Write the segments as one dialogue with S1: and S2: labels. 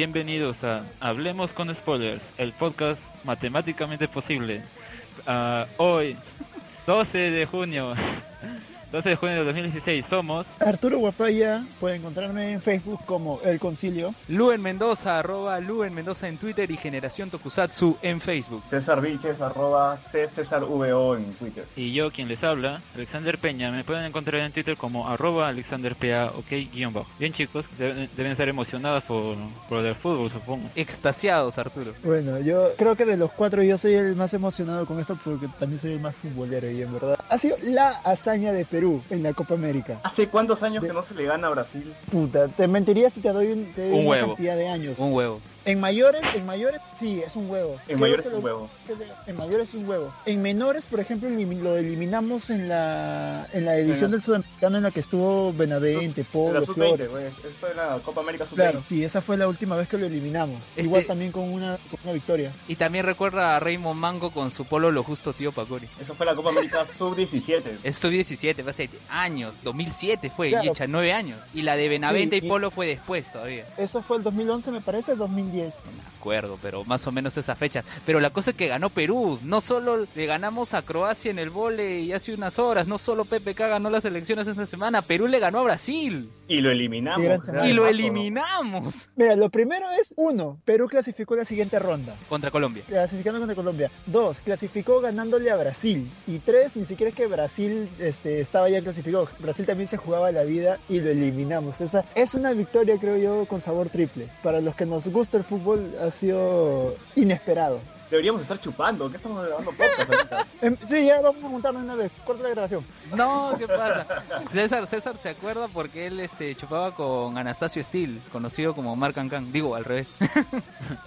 S1: bienvenidos a Hablemos con Spoilers, el podcast matemáticamente posible. Ah, hoy, 12 de junio, 12 de junio de 2016, somos
S2: Arturo Guapaya, puede encontrarme en Facebook como El Concilio.
S3: Luen Mendoza, arroba Luen Mendoza en Twitter y Generación Tokusatsu en Facebook.
S4: César Vilches, arroba C César VO en Twitter.
S1: y yo quien les habla, Alexander Peña. Me pueden encontrar en Twitter como arroba alexanderpa, ok, guion bajo. Bien chicos, deben, deben estar emocionados por, por del fútbol, supongo.
S3: Extasiados, Arturo.
S2: Bueno, yo creo que de los cuatro yo soy el más emocionado con esto porque también soy el más futbolero y en verdad ha sido la hazaña de Perú en la Copa América.
S4: ¿Hace cuántos años
S2: De-
S4: que no se le gana a Brasil?
S2: Puta, te mentiría si te doy, un, te doy
S3: Un
S2: una
S3: huevo.
S2: cantidad de años.
S3: Un huevo.
S2: En mayores, en mayores sí, es un huevo.
S4: En
S2: Creo
S4: mayores es un huevo.
S2: En mayores es un huevo. En menores, por ejemplo, lo eliminamos en la en la edición
S4: En la-
S2: del sudamericano en la que estuvo Benavente,
S4: En la
S2: Polo,
S4: sub-20,
S2: Flores.
S4: güey. Esto es la Copa América sub-20.
S2: Claro, sí, esa fue la última vez que lo eliminamos.
S3: Este-
S2: Igual también con una, con una victoria.
S3: Y también recuerda a Raymond Mango con su polo lo justo tío Pacori.
S4: Esa fue la Copa América sub-17.
S3: Esto 17, fue hace años, 2007 fue,
S2: Claro.
S3: y hecha 9 años. Y la de Benavente
S2: Sí,
S3: y
S2: y-
S3: Polo fue después todavía.
S2: Eso fue el 2011, me parece, 2010.
S3: No me acuerdo, pero más o menos esa fecha. Pero la cosa es que ganó Perú. No solo le ganamos a Croacia en el vole y hace unas horas, no solo PPK ganó las elecciones esta semana, Perú le ganó a Brasil.
S4: Y lo eliminamos.
S3: Y lo eliminamos
S2: Mira, lo primero es, uno, Perú clasificó a la siguiente ronda.
S3: contra Colombia.
S2: Clasificando contra Colombia. Dos, clasificó ganándole a Brasil. Y tres, ni siquiera es que Brasil este, estaba ya clasificado. Brasil también se jugaba la vida y lo eliminamos. Esa es una victoria, creo yo, con sabor triple. Para los que nos gusta el fútbol, ha sido inesperado.
S4: Deberíamos estar chupando. ¿Qué estamos grabando podcast ahorita?
S2: Em, sí, ya vamos a juntarnos una vez. Corta la grabación.
S3: No, ¿qué pasa? César, César se acuerda porque él este chupaba con Anastasio Steele, conocido como Mark Cancan. Digo, al revés.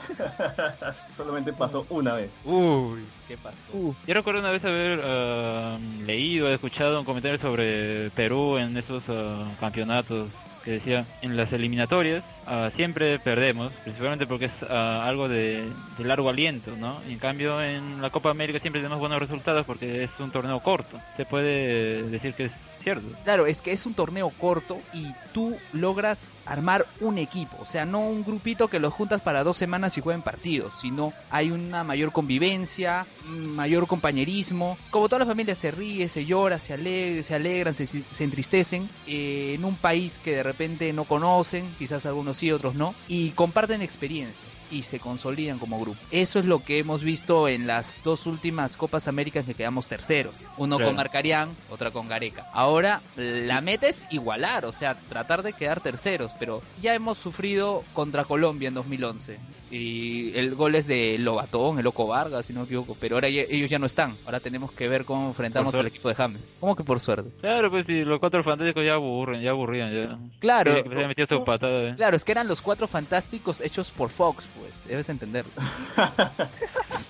S4: Solamente pasó una vez.
S3: Uy, ¿qué pasó?
S2: Uh,
S1: Yo recuerdo una vez haber ah, leído, escuchado un comentario sobre Perú en esos ah, campeonatos que decía, en las eliminatorias ah, siempre perdemos, principalmente porque es ah, algo de, de largo aliento, ¿no? Y en cambio en la Copa América siempre tenemos buenos resultados porque es un torneo corto. Se puede decir que es cierto.
S3: Claro, es que es un torneo corto y tú logras armar un equipo, o sea, no un grupito que los juntas para dos semanas y jueguen partidos, sino hay una mayor convivencia, mayor compañerismo, como toda la familia se ríe, se llora, se alegre, se alegran, se, se entristecen, eh, en un país que de repente no conocen, quizás algunos sí, otros no, y comparten experiencias y se consolidan como grupo. Eso es lo que hemos visto en las dos últimas Copas Américas que quedamos terceros. Uno
S1: Claro.
S3: con Marcarián, otra con Gareca. Ahora la meta es igualar, o sea, tratar de quedar terceros, pero ya hemos sufrido contra Colombia en 2011. Y el gol es de Lobatón, el Loco Vargas, si no me equivoco, pero ahora ya- ellos ya no están. Ahora tenemos que ver cómo enfrentamos al equipo de James. ¿Cómo que por suerte?
S1: Claro, pues si los cuatro fantásticos ya aburren, ya aburrían, ya.
S3: Claro.
S1: Que metido su patada. ¿eh?
S3: Claro, es que eran los cuatro fantásticos hechos por Fox, pues, debes entenderlo.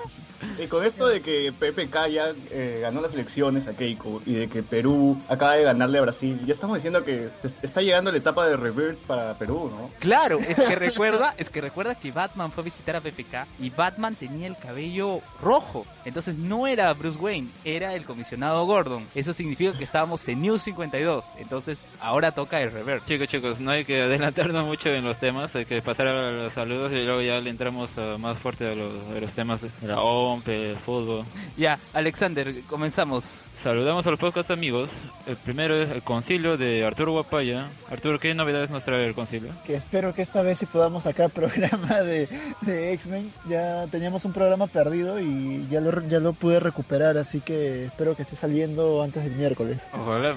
S4: Y con esto de que PPK ya eh, ganó las elecciones a Keiko y de que Perú acaba de ganarle a Brasil, ya estamos diciendo que se está llegando la etapa de revert para Perú, ¿no?
S3: Claro, es que recuerda, es que recuerda que Batman fue a visitar a PPK y Batman tenía el cabello rojo. Entonces no era Bruce Wayne, era el comisionado Gordon. Eso significa que estábamos en New 52. Entonces ahora toca el revert.
S1: Chicos, chicos, no hay que adelantarnos mucho en los temas, hay que pasar a los saludos y luego ya le entramos más fuerte a los, a los temas OMP, el fútbol.
S3: Ya, Alexander, comenzamos.
S1: Saludamos a los podcast amigos. El primero es el concilio de Arturo Guapaya. Arturo, ¿qué novedades nos trae el concilio?
S2: que espero que esta vez sí podamos sacar programa de, de X-Men. Ya teníamos un programa perdido y ya lo, ya lo pude recuperar, así que espero que esté saliendo antes del miércoles.
S1: Ojalá.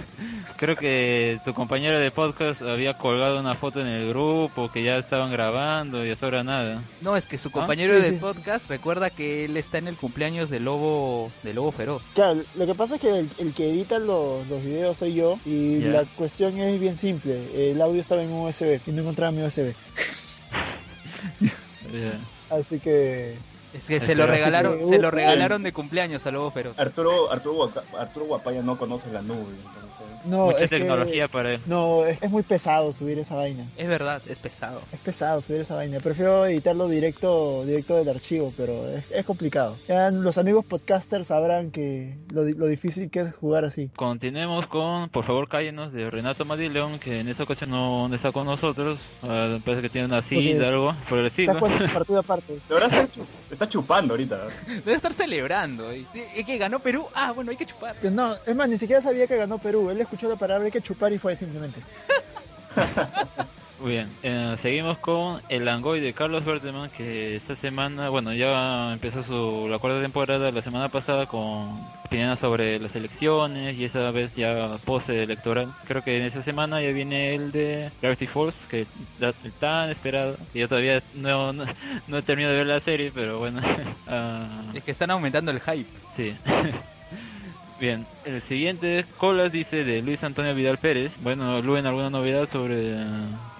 S1: Creo que tu compañero de podcast había colgado una foto en el grupo que ya estaban grabando y hasta ahora nada.
S3: No, es que su compañero
S2: Ah, Sí,
S3: del
S2: sí.
S3: podcast recuerda que él está en el cumpleaños del lobo, del lobo feroz.
S2: Claro, lo que pasa es que el, el que edita los, los videos soy yo y la cuestión es bien simple. El audio estaba en un USB y no encontraba mi USB. Así que
S3: Es que se
S1: que
S3: lo regalaron, se lo
S2: Uy,
S3: regalaron de cumpleaños a Lobo Feroz.
S4: Arturo, Arturo, Guapaya no conoce la nube. entonces-
S2: No,
S1: Mucha
S2: es que-
S1: tecnología para él.
S2: no, es, es muy pesado subir esa vaina.
S3: Es verdad, es pesado.
S2: Es pesado subir esa vaina. Prefiero editarlo directo directo del archivo, pero es, es complicado. Ya los amigos podcasters sabrán que lo, lo difícil que es jugar así.
S1: Continuemos con, por favor, cállenos de Renato Madileón, que en esta ocasión no, no está con nosotros. Ah, parece que tiene una cita, algo por el
S2: Está
S1: estilo.
S2: jugando su partido aparte.
S4: De verdad está, chu- está chupando ahorita.
S3: Debe estar celebrando. ¿Eh, que ganó Perú? Ah, bueno, hay que chupar.
S2: No, es más, ni siquiera sabía que ganó Perú. Él escuchó la palabra hay que chupar y fue simplemente.
S1: Muy bien, eh, seguimos con el Langoy de Carlos Berteman, que esta semana, bueno, ya empezó su, la cuarta temporada la semana pasada con opiniones sobre las elecciones y esa vez ya pose electoral. Creo que en esta semana ya viene el de Gravity Falls, que da- tan esperado. Y yo todavía no, no, no he terminado de ver la serie, pero bueno. ah,
S3: Es que están aumentando el hype.
S1: Sí. Bien, el siguiente, Colas dice de Luis Antonio Vidal Pérez. Bueno, Luen, ¿alguna novedad sobre,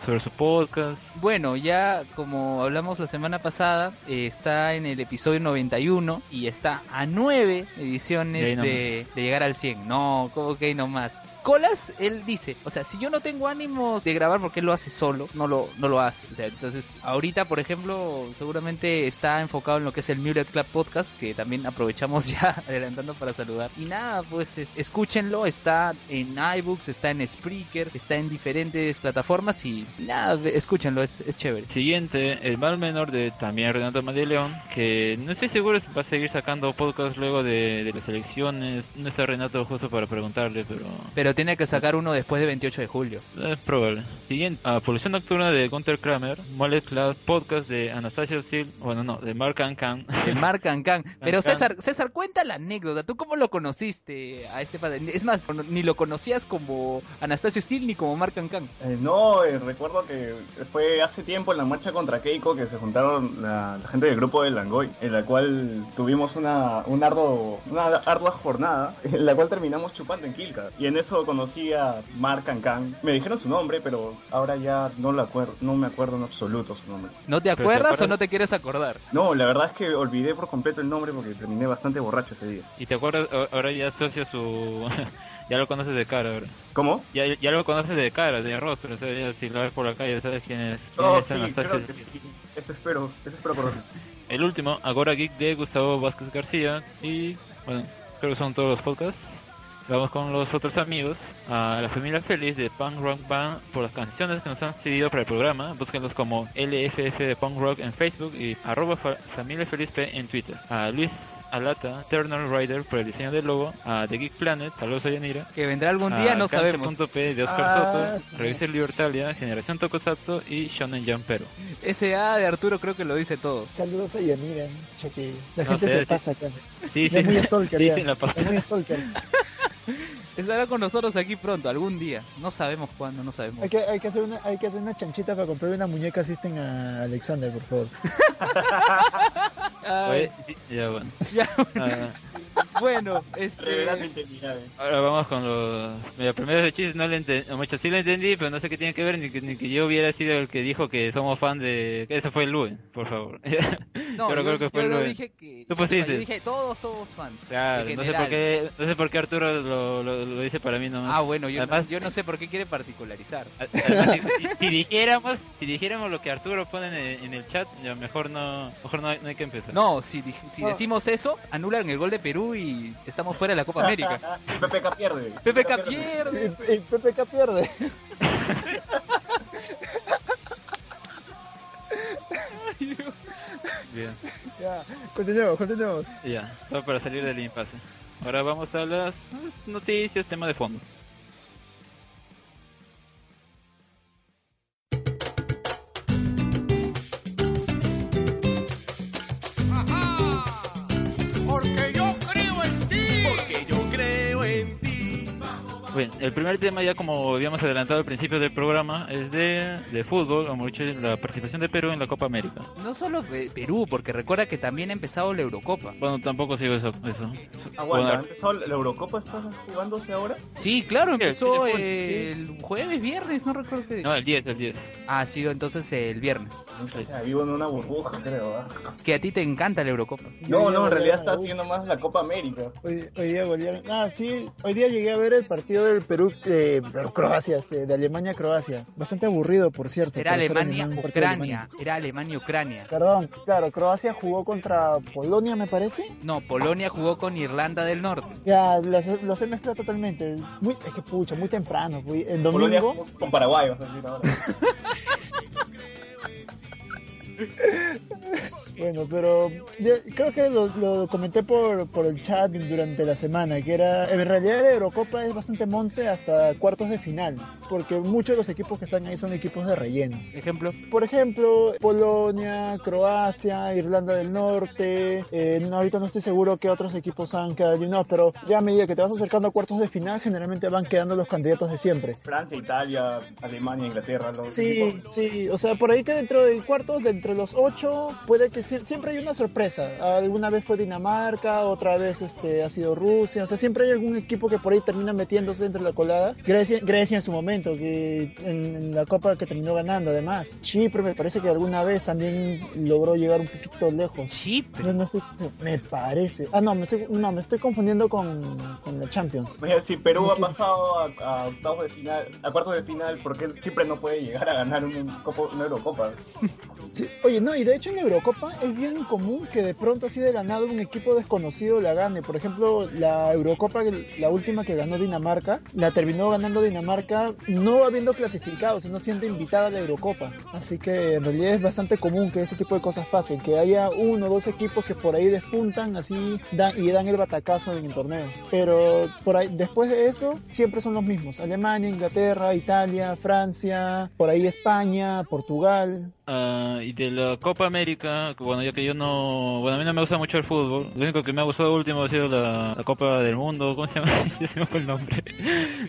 S1: sobre su podcast?
S3: Bueno, ya como hablamos la semana pasada, eh, está en el episodio 91 y está a 9
S1: Y ahí
S3: ediciones de, de llegar al 100. No, hay nomás. Colas, él dice, o sea, si yo no tengo ánimos de grabar porque él lo hace solo, no lo, no lo hace. O sea, entonces, ahorita, por ejemplo, seguramente está enfocado en lo que es el Mulet Club Podcast, que también aprovechamos ya adelantando para saludar. Y nada, pues es- escúchenlo, está en iBooks, está en Spreaker, está en diferentes plataformas y nada, escúchenlo, es, es chévere.
S1: Siguiente, el mal menor de también Renato Madeleón, que no estoy seguro si va a seguir sacando podcast luego de, de las elecciones. No está Renato justo para preguntarle, pero
S3: Pero tiene que sacar uno después de 28 de julio.
S1: es probable. Siguiente, ah, Polución Nocturna de Gunter Kramer, Mole Cloud Podcast de Anastasia Sil, bueno no, de Mark Ancan.
S3: De Mark Can. Pero. César, César, cuenta la anécdota. ¿Tú cómo lo conociste a este padre? Es más, ni lo conocías como Anastasio Steel ni como Mark Can.
S4: Eh, no, eh, recuerdo que fue hace tiempo en la marcha contra Keiko que se juntaron la, la gente del grupo de Langoy, en la cual tuvimos una, un arduo, una ardua jornada, en la cual terminamos chupando en Kilka. Y en eso conocí a Mark Cancan. Me dijeron su nombre, pero ahora ya no, lo acuerdo, no me acuerdo en absoluto su nombre.
S3: ¿No te acuerdas o no te quieres acordar?
S4: No, la verdad es que olvidé por completo el nombre porque terminé bastante borracho ese día.
S1: Y te acuerdas, ahora ya asocia su... ya lo conoces de cara ahora.
S4: ¿Cómo?
S1: Ya, ya lo conoces de cara, de rostro, o sea, ya si lo ves por la calle sabes quién es. quién
S4: Oh,
S1: es
S4: sí, creo que sí. Eso espero, eso espero por
S1: El último, Agora Geek de Gustavo Vázquez García. Y bueno, creo que son todos los podcasts. Vamos con los otros amigos. A la familia feliz de Punk Rock Band por las canciones que nos han cedido para el programa. Búsquenlos como LFF de Punk Rock en Facebook y arroba fa- familia feliz P en Twitter. A Luis Alata, Eternal Rider por el diseño del logo. A The Geek Planet, saludos a Yanira.
S3: Que vendrá algún día,
S1: a
S3: no sabemos.
S1: Cancha.p de Oscar
S2: Ah,
S1: Soto, Revista Libertalia, Generación Tokusatsu y Shonen Jump Pero.
S3: Ese A de Arturo creo que lo dice todo.
S2: Saludos a Yanira, que la
S1: No
S2: gente
S1: sé,
S2: se
S1: sí.
S2: pasa acá.
S1: Sí, sí,
S2: es muy stalker,
S1: sí, sí, la pasta.
S2: Es muy stalker.
S3: Estará con nosotros aquí pronto, algún día. No sabemos cuándo, no sabemos.
S2: Hay que, hay que hacer una, hay que hacer una chanchita para comprar una muñeca asisten a Alexander, por favor.
S1: Oye, sí, ya bueno.
S3: ya,
S1: Ah,
S3: bueno, este...
S1: ahora vamos con los. Mira, primero de chistes no le entendí. Mucho sí lo entendí, pero no sé qué tiene que ver. Ni que, ni que yo hubiera sido el que dijo que somos fan de. que Ese fue el Luen, por favor.
S3: No,
S1: yo
S3: yo,
S1: recuerdo que fue
S3: yo
S1: Luen.
S3: dije que...
S1: Tú pusiste.
S3: Yo dije, todos somos fans.
S1: Claro, no sé por qué, no sé por qué Arturo lo, lo, lo dice para mí nomás.
S3: Ah, bueno, yo,
S1: Además-
S3: yo no sé por qué quiere particularizar.
S1: Además, si, dijéramos, si dijéramos lo que Arturo pone en el, en el chat, ya mejor no, mejor no hay, no hay que empezar.
S3: No, si, di- si
S2: No.
S3: decimos eso, anulan el gol de Perú y estamos fuera de la Copa América.
S4: PPK pierde.
S3: PPK
S2: Y,
S3: pierde.
S2: y PPK pierde.
S1: Bien.
S2: Ya, continuemos, continuemos.
S1: Ya, todo para salir del impasse. Ahora vamos a las noticias, tema de fondo. El primer tema ya como habíamos adelantado al principio del programa es de, de fútbol, como dicho, la participación de Perú en la Copa América.
S3: No solo de Perú, porque recuerda que también ha empezado la Eurocopa.
S1: Bueno, tampoco sigo eso. eso.
S4: Aguanta,
S1: Bueno,
S4: ¿ha empezado la Eurocopa está jugándose ahora?
S3: Sí, claro, empezó
S1: sí, sí.
S3: el jueves, viernes, no recuerdo qué.
S1: No, el 10, el 10.
S3: Ah, sí, entonces el viernes.
S4: O sea, vivo en una burbuja, creo. ¿ah?
S3: Que a ti te encanta la Eurocopa.
S4: No, no, en realidad está haciendo más la Copa América.
S2: Hoy, hoy día volvieron. Ah, sí, hoy día llegué a ver el partido del Perú, de Croacia, este, de Alemania-Croacia. Bastante aburrido, por cierto.
S3: Era
S2: para ser
S3: Alemania,
S2: alemán, un partido de
S3: Ucrania.
S2: Alemania.
S3: Era Alemania, Ucrania.
S2: Perdón, claro, Croacia jugó contra Polonia, me parece.
S3: No, Polonia jugó con Irlanda del Norte.
S2: Ya, los, los he mezclado totalmente. Muy, es que pucha, muy temprano. fui- El
S4: Polonia
S2: domingo.
S4: jugó con Paraguay, vas a decir ahora.
S2: Bueno, pero yo creo que lo, lo comenté por, por el chat durante la semana, que era, en realidad la Eurocopa es bastante monce hasta cuartos de final, porque muchos de los equipos que están ahí son equipos de relleno.
S3: Ejemplo.
S2: Por ejemplo, Polonia, Croacia, Irlanda del Norte, eh, no, ahorita no estoy seguro qué otros equipos han quedado eliminados, pero ya a medida que te vas acercando a cuartos de final, generalmente van quedando los candidatos de siempre.
S4: Francia, Italia, Alemania, Inglaterra. Los
S2: Sí,
S4: equipos-
S2: sí, o sea, por ahí que dentro del cuarto, de entre los ocho, puede que siempre hay una sorpresa. Alguna vez fue Dinamarca, otra vez este ha sido Rusia, o sea, siempre hay algún equipo que por ahí termina metiéndose entre la colada. Grecia, Grecia en su momento, que en, en la Copa que terminó ganando, además. Chipre me parece que alguna vez también logró llegar un poquito lejos.
S3: Chipre.
S2: No, no estoy- me parece. Ah, no, me estoy, no, me estoy confundiendo con, con la Champions.
S4: Mira, si Perú ha pasado a, a octavos de final, a cuartos de final, ¿por qué Chipre no puede llegar a ganar un, una Eurocopa?
S2: Sí, Oye, no, y de hecho en Eurocopa es bien común que de pronto así de la nada un equipo desconocido la gane. Por ejemplo, la Eurocopa, la última que ganó Dinamarca, la terminó ganando Dinamarca no habiendo clasificado, sino siendo invitada a la Eurocopa. Así que en realidad es bastante común que ese tipo de cosas pasen, que haya uno o dos equipos que por ahí despuntan así y dan el batacazo en el torneo. Pero por ahí, después de eso, siempre son los mismos. Alemania, Inglaterra, Italia, Francia, por ahí España, Portugal.
S1: Ah, y de la Copa América, bueno, ya que yo no. Bueno, a mí no me gusta mucho el fútbol. Lo único que me ha gustado último ha sido la, la Copa del Mundo. ¿Cómo se llama? Ya se me fue el nombre.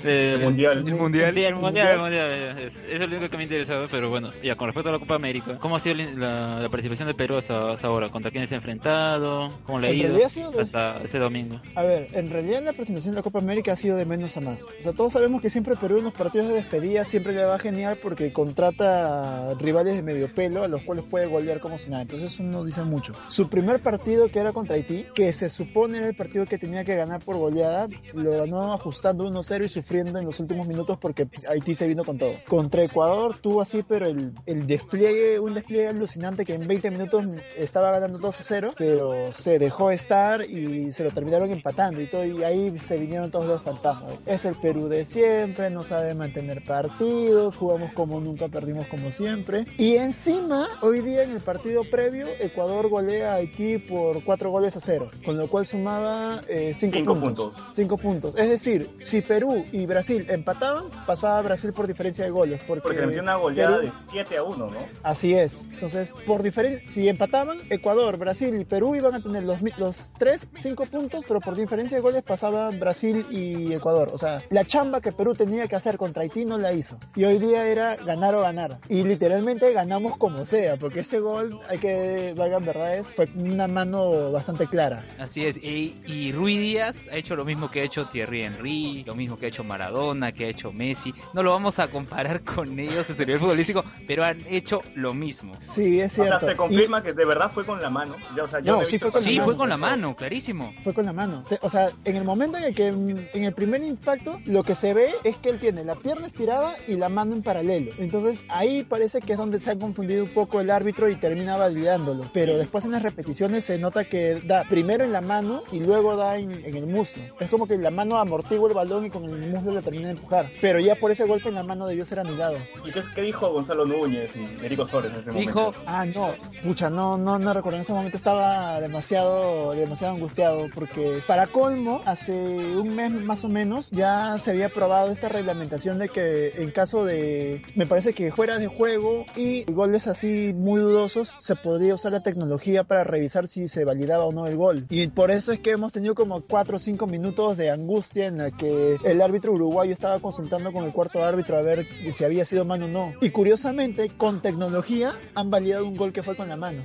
S1: Eh,
S4: El Mundial.
S3: El mundial.
S1: Sí, el mundial, el mundial. Es, es lo único que me ha interesado, pero bueno, ya con respecto a la Copa América, ¿cómo ha sido la, la participación de Perú hasta, hasta ahora? ¿Contra quiénes se ha enfrentado? ¿Cómo le ha ido
S2: realidad ha sido de-
S1: hasta ese domingo?
S2: A ver, en realidad la presentación de la Copa América ha sido de menos a más. O sea, todos sabemos que siempre Perú en los partidos de despedida siempre le va genial porque contrata rivales de medio pelo a los cuales puede golear como si nada. Entonces eso no dice mucho. Su primer partido que era contra Haití, que se supone era el partido que tenía que ganar por goleada, lo ganó ajustando 1-0 y sufriendo en los últimos minutos porque Haití se vino con todo. Contra Ecuador tuvo así, pero el, el despliegue, un despliegue alucinante que en 20 minutos estaba ganando 2-0, pero se dejó estar y se lo terminaron empatando y todo, y ahí se vinieron todos los fantasmas. Es el Perú de siempre, no sabe mantener partidos, jugamos como nunca, perdimos como siempre. Y encima, hoy día en el partido previo, Ecuador golea a Haití por 4 goles a 0, con lo cual sumaba 5
S4: Cinco
S2: puntos.
S4: puntos.
S2: 5 puntos. Es decir, si Perú y Brasil empataban, pasaba Brasil por diferencia de goles. Porque,
S4: Porque le metió una goleada
S2: Perú-
S4: de 7 a 1, ¿no?
S2: Así es. Entonces, por diferencia, si empataban, Ecuador, Brasil y Perú iban a tener los, los 3, 5 puntos, pero por diferencia de goles pasaban Brasil y Ecuador. O sea, la chamba que Perú tenía que hacer contra Haití no la hizo. Y hoy día era ganar o ganar. Y literalmente ganamos como sea, porque ese gol, hay que, valgan verdades, fue una mano bastante clara.
S3: Así es, y, y Rui Díaz ha hecho lo mismo que ha hecho Thierry Henry, lo mismo que ha hecho Maradona, que ha hecho Messi. No lo vamos a comparar con ellos en su nivel futbolístico, pero han hecho lo mismo.
S2: Sí, es
S4: O
S2: cierto.
S4: sea, se
S2: Y-
S4: confirma que de verdad fue con la mano. Ya, o sea, yo
S2: No, sí fue con la
S3: Sí,
S2: mano.
S3: fue con la mano, clarísimo.
S2: Fue con la mano. O sea, en el momento en el que en el primer impacto lo que se ve es que él tiene la pierna estirada y la mano en paralelo. Entonces ahí parece que es donde se ha confundido un poco el árbitro y termina validándolo. Pero después en las repeticiones se nota que da primero en la mano y luego da en, en el muslo. Es como que la mano amortigua el balón y con el muslo le termina de empujar. Pero ya por ese golpe en la mano debió ser anulado.
S4: ¿Y qué, qué dijo Gonzalo Núñez y Erico Sores en ese
S3: Dijo,
S4: momento?
S2: Ah, no, pucha, no, no, no recuerdo. En ese momento estaba demasiado, demasiado angustiado porque para colmo, hace un mes más o menos ya se había aprobado esta reglamentación de que en caso de, me parece que fuera de juego y gol goles así muy dudosos se podía usar la tecnología para revisar si se validaba o no el gol. Y por eso es que hemos tenido como 4 o 5 minutos de angustia en la que el árbitro uruguayo estaba consultando con el cuarto árbitro a ver si había sido mano o no. Y curiosamente, con tecnología han validado un gol que fue con la mano.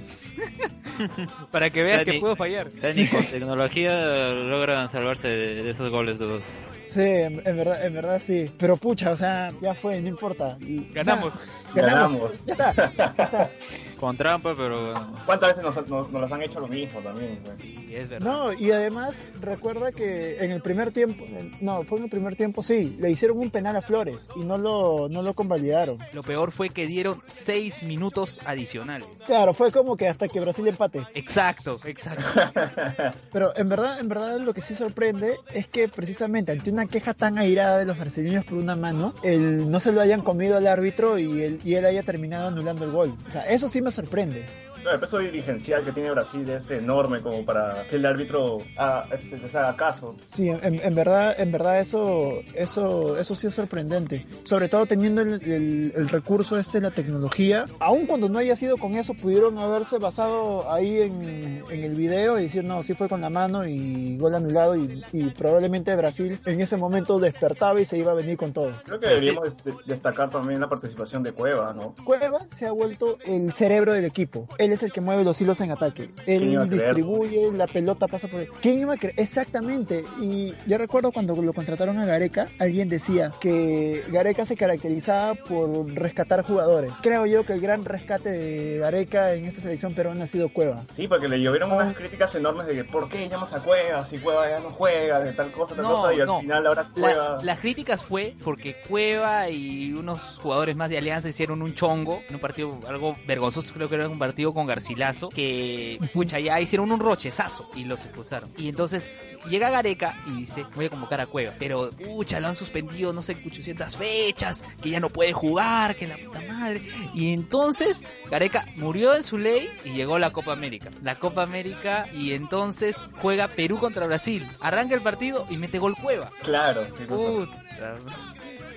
S3: Para que veas que
S1: Técnico.
S3: puedo fallar.
S1: Técnico, tecnología logran salvarse de, de esos goles dudosos.
S2: Sí, en, en verdad, en verdad sí. Pero pucha, o sea, ya fue, no importa. Y-
S3: Ganamos.
S2: o sea, ganamos.
S4: Ganamos.
S2: Ya está, ya está.
S1: Con trampa, pero
S4: ¿Cuántas veces nos, nos, nos las han hecho lo mismo también? pues?
S3: Sí, es verdad.
S2: No, y además recuerda que en el primer tiempo, no, fue en el primer tiempo, sí, le hicieron un penal a Flores y no lo, no lo convalidaron.
S3: Lo peor fue que dieron 6 minutos adicionales.
S2: Claro, fue como que hasta que Brasil empate.
S3: Exacto, exacto.
S2: Pero en verdad, en verdad lo que sí sorprende es que precisamente ante una queja tan airada de los brasileños por una mano, el, no se lo hayan comido al árbitro y él, y él haya terminado anulando el gol. O sea, eso sí me sorprende.
S4: No, el peso dirigencial que tiene Brasil es enorme como para que el árbitro ah, este, les haga caso.
S2: Sí, en, en verdad, en verdad eso, eso, eso sí es sorprendente. Sobre todo teniendo el, el- el recurso este de la tecnología. Aun cuando no haya sido con eso, pudieron haberse basado ahí en, en el video y decir, no, sí fue con la mano y gol anulado y, y probablemente Brasil en ese momento despertaba y se iba a venir con todo.
S4: Creo que deberíamos des- destacar también la participación de Cueva, ¿no?
S2: Cueva se ha vuelto el cerebro del equipo. Él es el que mueve los hilos en ataque.
S4: ¿Quién iba a
S2: Él distribuye, la pelota pasa por él. ¿Quién iba a creer? Exactamente. Y yo recuerdo cuando lo contrataron a Gareca, alguien decía que Gareca se caracterizaba por rescatar jugadores. Creo yo que el gran rescate de Gareca en esta selección peruana ha sido Cueva.
S4: Sí, porque le llovieron
S2: Ah.
S4: unas críticas enormes de que ¿por qué llamas a Cueva si Cueva ya no juega, de tal cosa, tal
S3: No,
S4: cosa, y al
S3: no.
S4: final ahora
S3: La-
S4: Cueva...
S3: las críticas fue porque Cueva y unos jugadores más de Alianza hicieron un chongo en un partido algo vergonzoso, creo que era un partido con Garcilaso, que pucha ya hicieron un rochezazo y los expulsaron. Y entonces llega Gareca y dice, voy a convocar a Cueva, pero pucha, lo han suspendido no sé 800 fechas, que ya no puede jugar, que la puta madre. Y entonces Gareca murió en su ley y llegó la Copa América. La Copa América y entonces juega Perú contra Brasil. Arranca el partido y mete gol Cueva.
S4: Claro.
S3: Puta.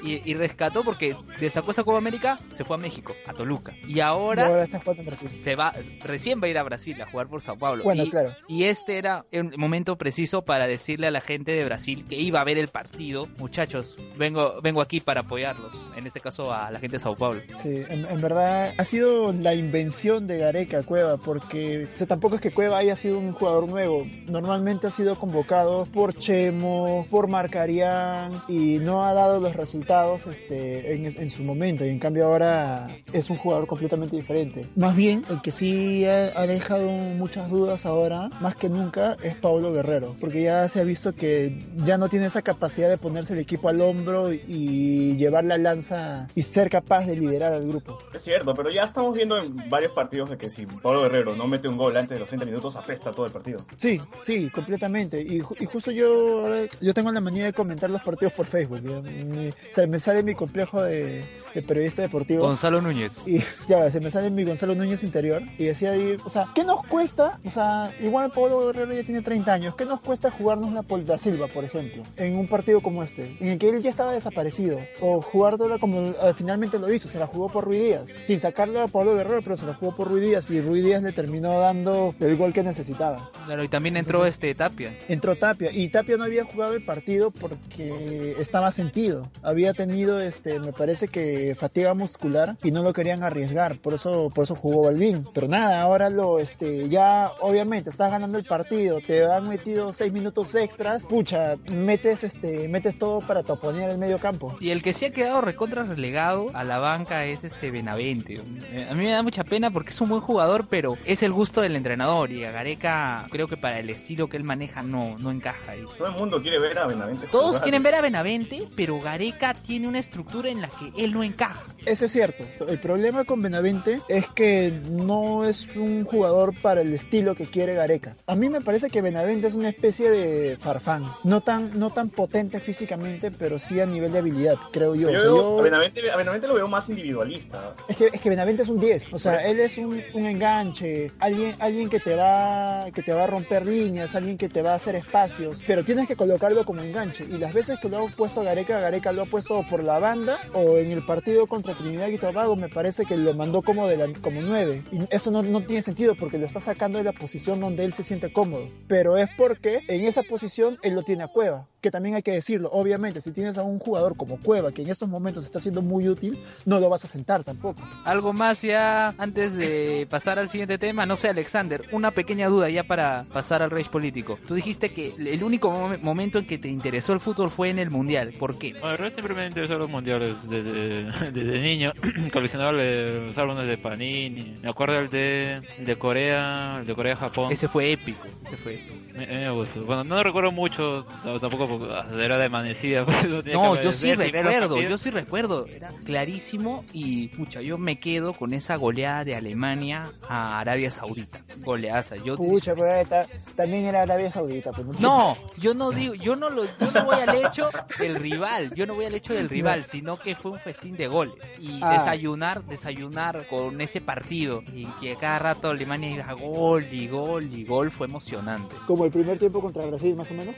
S3: Y, y rescató porque destacó esa Copa América, se fue a México, a Toluca. Y
S2: Y
S3: ahora
S2: ahora está jugando en Brasil.
S3: se va, recién va a ir a Brasil a jugar por Sao Paulo.
S2: Bueno,
S3: y,
S2: claro.
S3: y este era el momento preciso para decirle a la gente de Brasil que iba a ver el partido. Muchachos, vengo, vengo aquí para apoyarlos. En este caso a la gente de Sao Paulo.
S2: Sí, en, en verdad ha sido la invención de Gareca Cueva, porque o sea, tampoco es que Cueva haya sido un jugador nuevo. Normalmente ha sido convocado por Chemo, por Marcarián y no ha dado los resultados este, en, en su momento. Y en cambio ahora es un jugador completamente diferente. Más bien, el que sí ha, ha dejado muchas dudas ahora, más que nunca, es Pablo Guerrero, porque ya se ha visto que ya no tiene esa capacidad de ponerse el equipo al hombro y llevar la lanza y ser capaz de liderar al grupo.
S4: Es cierto, pero ya estamos viendo en varios partidos de que si Pablo Guerrero no mete un gol antes de los 30 minutos, apesta todo el partido.
S2: Sí, sí, completamente. Y, y justo yo yo tengo la manía de comentar los partidos por Facebook. ya. Me- se me sale mi complejo de, de periodista deportivo.
S3: Gonzalo Núñez.
S2: Y ya, se me sale mi Gonzalo Núñez interior y decía ahí, o sea, ¿qué nos cuesta? O sea, igual Pablo Guerrero ya tiene 30 años, ¿qué nos cuesta jugarnos la Polta Silva, por ejemplo, en un partido como este, en el que él ya estaba desaparecido? O jugártela como eh, finalmente lo hizo, se la jugó por Ruiz Díaz, sin sacarle a Pablo Guerrero, pero se la jugó por Ruiz Díaz y Ruiz Díaz le terminó dando el gol que necesitaba.
S3: Claro, y también entró este Tapia.
S2: Entró Tapia y Tapia no había jugado el partido porque estaba sentido. Había tenido, este, me parece que fatiga muscular y no lo querían arriesgar, por eso, por eso jugó Balvin. Pero nada, ahora lo, este, ya obviamente estás ganando el partido, te han metido seis minutos extras, pucha, metes, este, metes todo para toponear el medio campo.
S3: Y el que sí ha quedado recontra relegado a la banca es este Benavente. Eh, A mí me da mucha pena porque es un buen jugador, pero es el gusto del entrenador. Y a Gareca, creo que para el estilo que él maneja, no, no encaja ahí.
S4: Todo el mundo quiere ver a Benavente
S3: Todos
S4: jugar.
S3: quieren ver a Benavente, pero Gareca tiene una estructura en la que él no encaja.
S2: Eso es cierto. El problema con Benavente es que no es un jugador para el estilo que quiere Gareca. A mí me parece que Benavente es una especie de farfán. No tan, no tan potente físicamente, pero sí a nivel de habilidad, creo yo.
S4: Yo
S2: O sea, yo-
S4: a, Benavente, a Benavente lo veo más individualista.
S2: es, que, es que Benavente es un 10. O sea, él es un, un enganche, alguien, alguien que te va, que te va a romper líneas, alguien que te va a hacer espacios, pero tienes que colocarlo como enganche. Y las veces que lo ha puesto Gareca, Gareca lo ha puesto todo por la banda o en el partido contra Trinidad y Tobago me parece que lo mandó como de la, como 9. Y eso no, no tiene sentido porque lo está sacando de la posición donde él se siente cómodo. Pero es porque en esa posición él lo tiene a Cueva que también hay que decirlo, obviamente, si tienes a un jugador como Cueva, que en estos momentos está siendo muy útil, no lo vas a sentar tampoco.
S3: Algo más ya antes de pasar al siguiente tema, no sé, Alexander, una pequeña duda ya para pasar al rey político. Tú dijiste que el único momento en que te interesó el fútbol fue en el mundial, ¿por qué?
S1: Bueno, siempre me interesó los mundiales desde, desde niño, coleccionaba los álbumes de Panini, me acuerdo el de, de Corea, el de Corea-Japón.
S3: Ese fue épico, ese fue épico.
S1: Me, me gustó. Bueno, no recuerdo mucho, tampoco era de amanecida.
S3: no, yo sí recuerdo, yo sí recuerdo. Era clarísimo y, pucha, yo me quedo con esa goleada de Alemania a Arabia Saudita. Goleaza. Yo
S2: pucha, pero también era Arabia Saudita.
S3: Pues no, yo no digo, yo no lo, yo no voy al hecho del rival, yo no voy al hecho del rival, sino que fue un festín de goles y ah. desayunar, desayunar con ese partido y que cada rato Alemania iba gol y gol y gol fue emocionante.
S2: Como el primer tiempo contra Brasil, más o menos.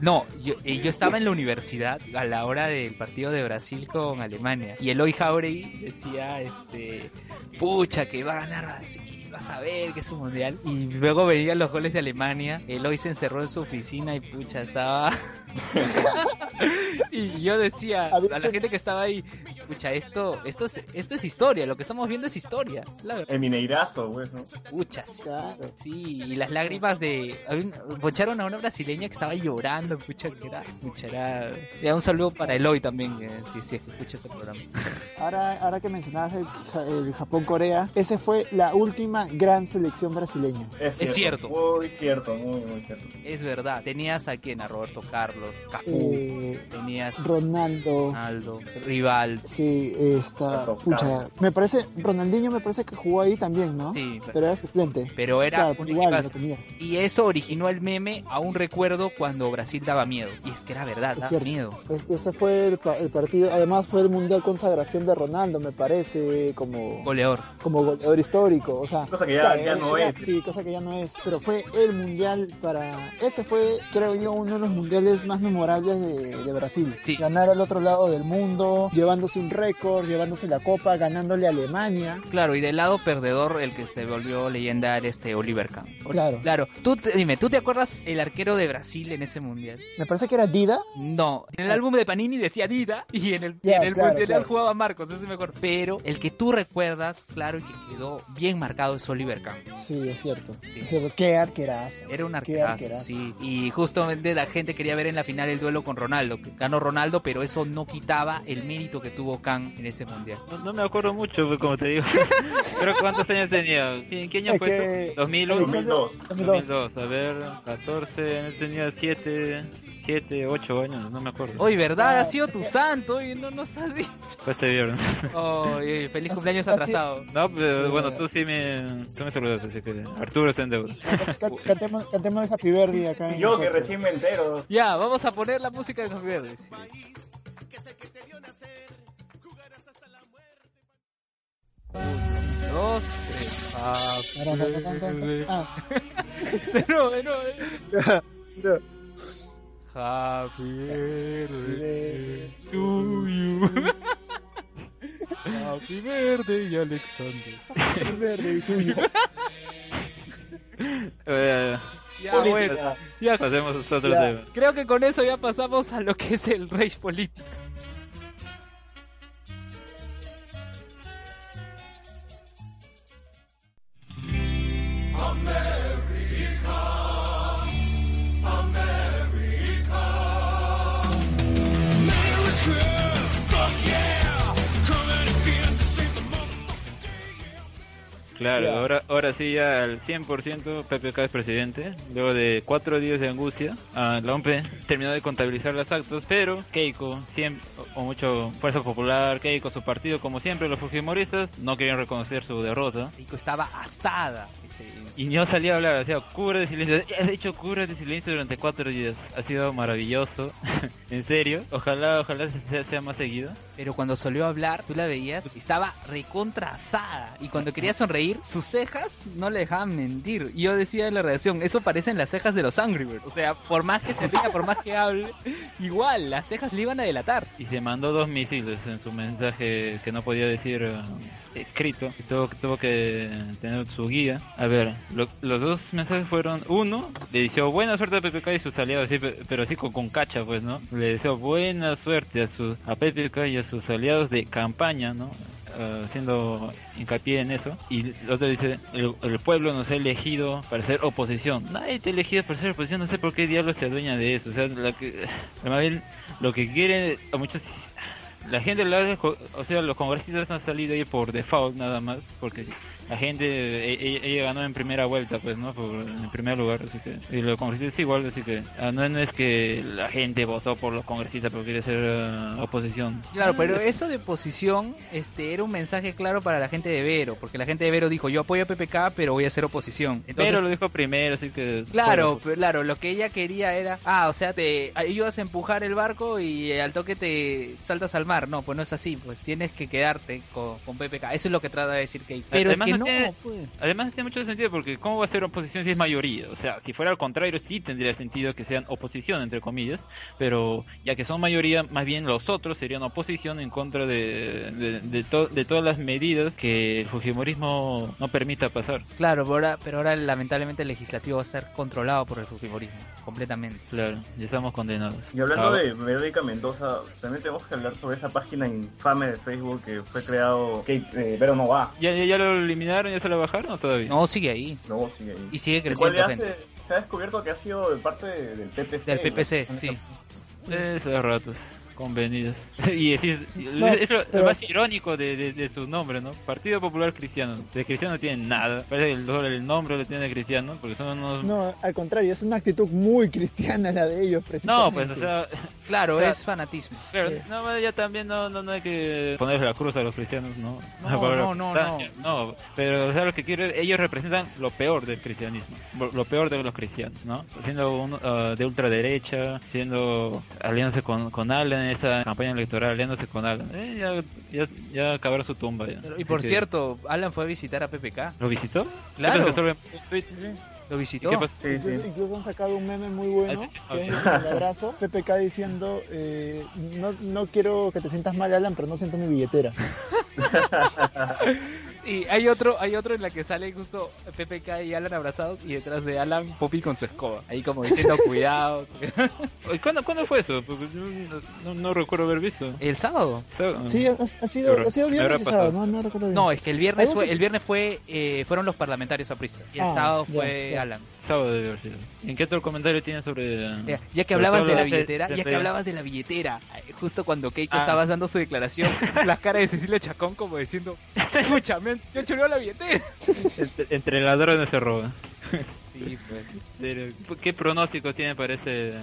S3: No, yo, eh, yo estaba en la universidad a la hora del partido de Brasil con Alemania y Eloy Jauregui decía, este, pucha, que va a ganar Brasil, vas a ver que es un mundial. Y luego venían los goles de Alemania, Eloy se encerró en su oficina y pucha, estaba... y yo decía a la gente que estaba ahí, pucha, esto, esto, es, esto es historia, lo que estamos viendo es historia.
S4: Claro. El mineirazo, güey,
S3: Pucha, sí, y las lágrimas de... Poncharon a una brasileña que estaba llorando, pucha, que era... Pucha, era... Ya un saludo para Eloy también, si, si escucha este programa.
S2: Ahora, ahora que mencionabas el, Japón-Corea, ese fue la última gran selección brasileña.
S3: Es cierto.
S4: Muy cierto, muy, muy cierto.
S3: Es verdad. Tenías a quién, a Roberto Carlos, Cafú, eh, tenías
S2: Ronaldo,
S3: Ronaldo, Rival.
S2: Sí, está. Pucha, me parece, Ronaldinho me parece que jugó ahí también, ¿no?
S3: Sí.
S2: Pero era suplente.
S3: Pero era un igual, Y eso originó el meme a un recuerdo cuando Brasil daba miedo. Y es que era verdad, daba miedo.
S2: ese fue el, partido, además fue el mundial consagración de Ronaldo, me parece, como
S3: goleador.
S2: Como goleador histórico, o sea,
S4: cosa que ya, no es.
S2: Sí, cosa que ya no es, pero fue el mundial para ese fue, creo yo, uno de los mundiales más memorables de, Brasil.
S3: Sí.
S2: Ganar al otro lado del mundo, llevándose un récord, llevándose la copa, ganándole a Alemania.
S3: Claro, y del lado perdedor el que se volvió leyenda era este Oliver Kahn.
S2: Claro.
S3: Claro. Tú dime, ¿tú te acuerdas el arquero de Brasil en ese mundial?
S2: Me parece que era Dida.
S3: No, en el álbum de Panini decía Dida y en el, en el mundial jugaba Marcos, ese mejor. Pero el que tú recuerdas, claro, y que quedó bien marcado Oliver Kahn.
S2: Sí, es cierto. Sí. Es cierto. Qué arquerazo.
S3: Era un arquerazo, sí. Y justamente la gente quería ver en la final el duelo con Ronaldo. Ganó Ronaldo, pero eso no quitaba el mérito que tuvo Kahn en ese mundial.
S1: No, me acuerdo mucho, pues, como te digo. pero ¿cuántos años tenía? ¿En qué año fue eso? 2001.
S4: 2002.
S1: 2002. A ver, 14, él tenía 7, 7, 8 años, no me acuerdo.
S3: Oye, ¿verdad? Ha sido tu santo, oye, no nos has dicho.
S1: Fue este viernes.
S3: Oye, feliz cumpleaños atrasado.
S1: No, pero bueno, tú sí me, me saludaste, así que Arturo está en deuda.
S2: Cantemos, cantemos el Happy Birthday acá.
S4: yo que recién me entero.
S3: Ya, vamos a poner la música de Happy Birthday. Uno, dos, tres. de nuevo, de nuevo. Happy birthday to you. Happy birthday, Alexander.
S2: Happy birthday to you.
S3: ya, bueno, ya
S1: pasemos a otro tema.
S3: Creo que con eso ya pasamos a lo que es el rage político.
S1: Claro, ahora, ahora sí ya al 100% PPK es presidente. Luego de cuatro días de angustia, uh, la OMP terminó de contabilizar los actos, pero Keiko, siempre, o mucho Fuerza Popular, Keiko, su partido, como siempre, los fujimoristas, no querían reconocer su derrota.
S3: Keiko estaba asada.
S1: Y no salía a hablar, hacía cura de silencio. Ha hecho cura de silencio durante cuatro días. Ha sido maravilloso. en serio. Ojalá, ojalá sea, sea, más seguido.
S3: Pero cuando salió a hablar, tú la veías, estaba recontra asada. Y cuando quería sonreír, reír, sus cejas no le dejaban mentir. Y yo decía en la redacción, eso parecen las cejas de los Angry Birds. O sea, por más que se ría, por más que hable, igual, las cejas le iban a delatar.
S1: Y se mandó dos misiles en su mensaje que no podía decir eh, escrito. Y tuvo, tuvo que tener su guía. A ver, lo- los dos mensajes fueron: uno, le deseó buena suerte a PPK y sus aliados, pero así con, con cacha, pues, ¿no? Le deseo buena suerte a, su, a PPK y a sus aliados de campaña, ¿no? Eh, haciendo hincapié en eso. Y el otro dice: el, el pueblo nos ha elegido para ser oposición. Nadie te ha elegido para ser oposición, no sé por qué diablos se adueña de eso. O sea, la que, lo que quiere a muchos la gente, o sea, los congresistas han salido ahí por default nada más, porque la gente, e- e- ella, ganó en primera vuelta, pues, ¿no? Por, en primer lugar, así que, y los congresistas igual, así que, ah, no, no es que la gente votó por los congresistas porque quiere ser ah, oposición.
S3: Claro, pero eso de posición este, era un mensaje claro para la gente de Vero, porque la gente de Vero dijo, yo apoyo a PPK, pero voy a hacer oposición. Entonces,
S1: Pero lo dijo primero, así que...
S3: Claro, pero claro, lo que ella quería era, ah, o sea, te ayudas a empujar el barco y al toque te saltas al mar. No, pues no es así, pues tienes que quedarte con, con PPK. Eso es lo que trata de decir Kate. Pero
S1: Además,
S3: es que
S1: no
S3: no,
S1: tiene-
S3: pues.
S1: Además tiene mucho sentido porque ¿cómo va a ser oposición si es mayoría? O sea, si fuera al contrario sí tendría sentido que sean oposición entre comillas, pero ya que son mayoría, más bien los otros serían oposición en contra de, de, de to- de todas las medidas que el fujimorismo no permita pasar.
S3: Claro, pero ahora, pero ahora lamentablemente el legislativo va a estar controlado por el fujimorismo, completamente.
S1: Claro, ya estamos condenados.
S4: Y hablando
S1: Ah,
S4: de Verónica Mendoza, también tenemos que hablar sobre esa página infame de Facebook que fue creado Kate, eh, Vero no va.
S1: ¿Ya, ya, ya lo eliminaron? ¿Ya se lo bajaron o todavía?
S3: No, sigue ahí.
S4: No, sigue ahí.
S3: Y sigue creciendo
S4: ya
S3: gente.
S4: se, se ha descubierto que ha sido de parte de- del PPC.
S3: Del PPC,
S4: ¿no?
S3: sí.
S1: Esos ratos convenidos. y es, es-
S2: No,
S1: es lo,
S2: pero-
S1: más irónico de, de, de su nombre, ¿no? Partido Popular Cristiano. De cristiano no tienen nada. Parece que el, el nombre lo tiene de cristiano, porque son unos...
S2: No, al contrario, es una actitud muy cristiana la de ellos,
S1: No, pues, o sea,
S3: Claro,
S1: Claro.
S3: es fanatismo.
S1: claro,
S2: Sí.
S1: no, ya también no, no, no hay que ponerle la cruz a los cristianos, ¿no?
S3: No, no, no,
S1: pero, o sea, lo que quiero, ellos representan lo peor del cristianismo, lo peor de los cristianos, ¿no? Siendo un, ah, de ultraderecha, siendo aliándose con, con Alan en esa campaña electoral, aliándose con Alan. Eh, ya, ya, ya acabaron su tumba ya.
S3: Y
S1: Así
S3: por
S1: que-
S3: cierto, Alan fue a visitar a PPK.
S1: ¿Lo visitó?
S3: Claro. Lo
S1: ¿Y
S3: visitó.
S1: qué pasó?
S4: Sí,
S2: Incluso,
S4: sí.
S2: incluso han sacado un meme muy bueno,
S1: Ah, sí, sí,
S2: que es el abrazo, PPK diciendo, eh, no, no quiero que te sientas mal, Alan, pero no siento mi billetera.
S3: Y hay otro, hay otro en la que sale justo PPK y Alan abrazados y detrás de Alan Poppy con su escoba. Ahí como diciendo cuidado.
S1: ¿Cuándo, ¿Cuándo fue eso? Porque yo no, recuerdo haber visto.
S3: El sábado.
S2: Sí, ha, ha sido, ha sido viernes y sábado,
S1: pasado.
S2: no, no recuerdo bien.
S3: No, es que el viernes fue, el viernes fue, eh, fueron los parlamentarios apristas. Y el
S2: Ah,
S3: sábado fue
S2: ya.
S3: Alan.
S1: Sábado debe haber sido. ¿En qué otro comentario tienen sobre.?
S3: Ya, ya que
S1: Sobre
S3: hablabas de la
S1: de-
S3: billetera,
S1: de-
S3: ya que hablabas de la billetera, eh, justo cuando Keiko
S1: Ah.
S3: estabas dando su declaración, la cara de Cecilia Chacón como diciendo, escucha, han choreado la billetera.
S1: Entre, entre ladrones se roba.
S3: Sí, pues.
S1: ¿Qué pronósticos tiene para, ese,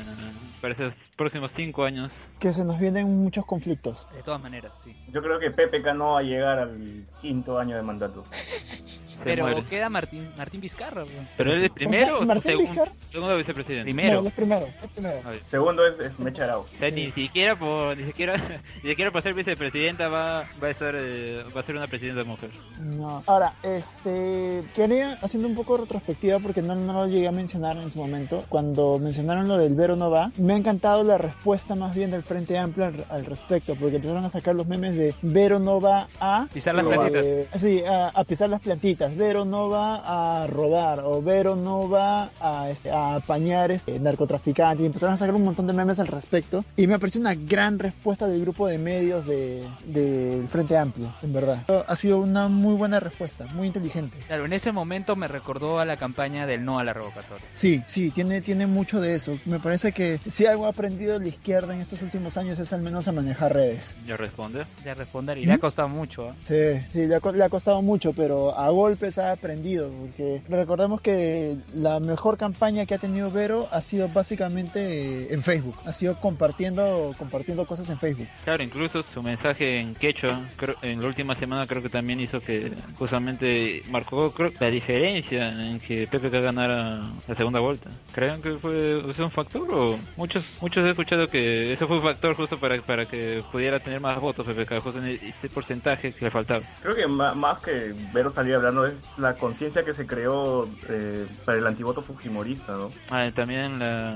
S1: para esos próximos cinco años?
S2: Que se nos vienen muchos conflictos.
S3: De todas maneras, sí.
S4: Yo creo que PPK no va a llegar al quinto año de mandato.
S1: Se
S3: Pero
S1: muere.
S3: queda Martín, Martín Vizcarra. pues.
S1: ¿Pero él es primero o
S2: Martín
S1: segundo,
S2: Vizcarra.
S1: segundo vicepresidente?
S3: Primero.
S2: No, es primero, es primero.
S4: Segundo es, es Mecha Arau.
S1: O sea, ni siquiera por ni siquiera ni siquiera por ser vicepresidenta va va a estar eh, va a ser una presidenta mujer.
S2: No. Ahora, este, quería, haciendo un poco de retrospectiva, porque no, no lo llegué a mencionar en su momento, cuando mencionaron lo del Vero no va, me ha encantado la respuesta más bien del Frente Amplio al, al respecto, porque empezaron a sacar los memes de Vero no va a...
S3: Pisar las
S2: eh,
S3: plantitas.
S2: sí, a, a pisar las plantitas, Vero no va a robar, o Vero no va a, este, a apañar este, narcotraficantes, y empezaron a sacar un montón de memes al respecto, y me pareció una gran respuesta del grupo de medios de- del Frente Amplio, en verdad. Ha sido una muy buena respuesta, muy inteligente.
S3: Claro, en ese momento me recordó a la campaña del no a la revocatoria.
S2: Sí, sí, tiene, tiene mucho de eso. Me parece que si algo ha aprendido la izquierda en estos últimos años es al menos a manejar redes.
S1: Ya responde.
S3: De responder, y le ha costado mucho. ¿ah?
S2: Sí, sí, le ha, le ha costado mucho, pero a golpes ha aprendido, porque recordemos que la mejor campaña que ha tenido Vero ha sido básicamente eh, en Facebook, ha sido compartiendo, compartiendo cosas en Facebook.
S1: Claro, incluso su mensaje en quechua creo- en la última semana creo que también hizo que justamente marcó creo, la diferencia en que PPK ganara la segunda vuelta. ¿Creen que fue, un factor o muchos muchos he escuchado que eso fue un factor justo para, para que pudiera tener más votos justo en ese porcentaje que le faltaba?
S4: Creo que más que Vero salir hablando es la conciencia que se creó eh, para el antivoto fujimorista, ¿no?
S1: Ah, también la,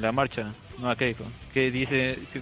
S1: la marcha, no a Keiko, que dice, que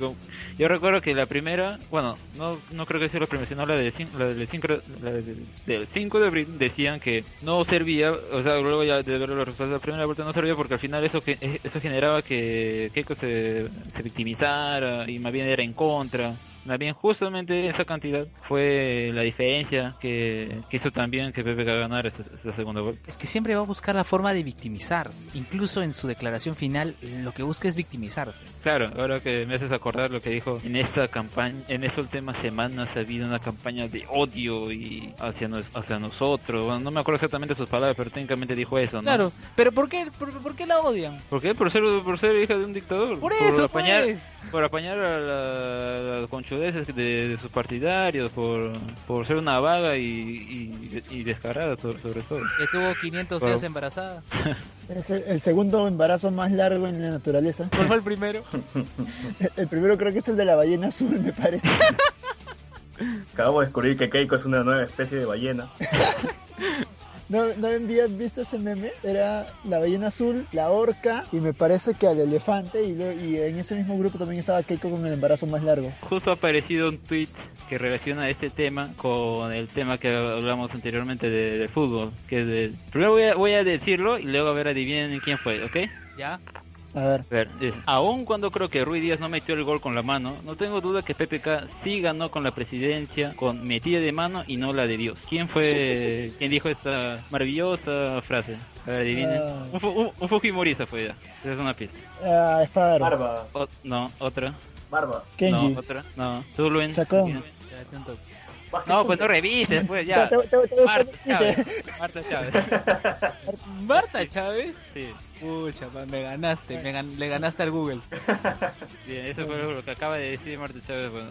S1: yo recuerdo que la primera, bueno, no no creo que sea la primera, sino la, de, la del 5 la del- del 5 de abril decían que no servía, o sea, luego ya de ver los resultados de la primera vuelta no servía porque al final eso que eso generaba que Keiko se, se victimizara y más bien era en contra. Bien, justamente esa cantidad fue la diferencia que, que hizo también que PPK ganara esa, esa segunda vuelta.
S3: Es que siempre va a buscar la forma de victimizarse. Incluso en su declaración final, lo que busca es victimizarse.
S1: Claro, ahora que me haces acordar lo que dijo en esta campaña, en estas últimas semanas ha habido una campaña de odio y hacia, nos- hacia nosotros. Bueno, no me acuerdo exactamente sus palabras, pero técnicamente dijo eso, ¿no?
S3: Claro, pero ¿por qué, por, por qué la odian?
S1: ¿Por qué? Por ser, por ser hija de un dictador.
S3: Por eso,
S1: apañar,
S3: pues.
S1: por apañar a la- las conchudeces de, de sus partidarios, por, por ser una vaga y, y, y descarada sobre, sobre todo.
S3: Estuvo 500
S1: Bueno.
S3: días embarazada.
S2: Es el, el segundo embarazo más largo en la naturaleza.
S3: ¿Cuál fue el primero?
S2: El, el primero creo que es el de la ballena azul, me parece.
S4: Acabamos de descubrir que Keiko es una nueva especie de ballena.
S2: ¿No, ¿No habías visto ese meme? Era la ballena azul, la orca y me parece que al elefante y, luego- y en ese mismo grupo también estaba Keiko con el embarazo más largo.
S1: Justo ha aparecido un tweet que relaciona este tema con el tema que hablamos anteriormente de, de fútbol. Que es de... Primero voy a, voy a decirlo y luego a ver adivinen quién fue, ¿ok?
S3: ¿Ya?
S2: A ver,
S1: A ver, aún cuando creo que Rui Díaz no metió el gol con la mano, no tengo duda que PPK sí ganó con la presidencia con metida de mano y no la de Dios. ¿Quién fue quien dijo esta maravillosa frase? A ver, adivinen.
S2: Ah.
S1: Un, un, un Fujimorista fue ya. Esa es una pista.
S2: ah, Espadaro,
S4: Barba,
S1: O- no, otra.
S4: barba.
S2: Kenji.
S1: No, otra. No, Zuluen.
S2: Chacón.
S1: No, pues no revises, pues ya.
S2: Te- te- te- te-
S1: Marta Chávez. Marta Chávez.
S3: Marta Chávez.
S1: Sí.
S3: Pucha, me ganaste, me gan- le ganaste al Google.
S1: Bien, eso fue lo que acaba de decir Marta Chávez. Bueno,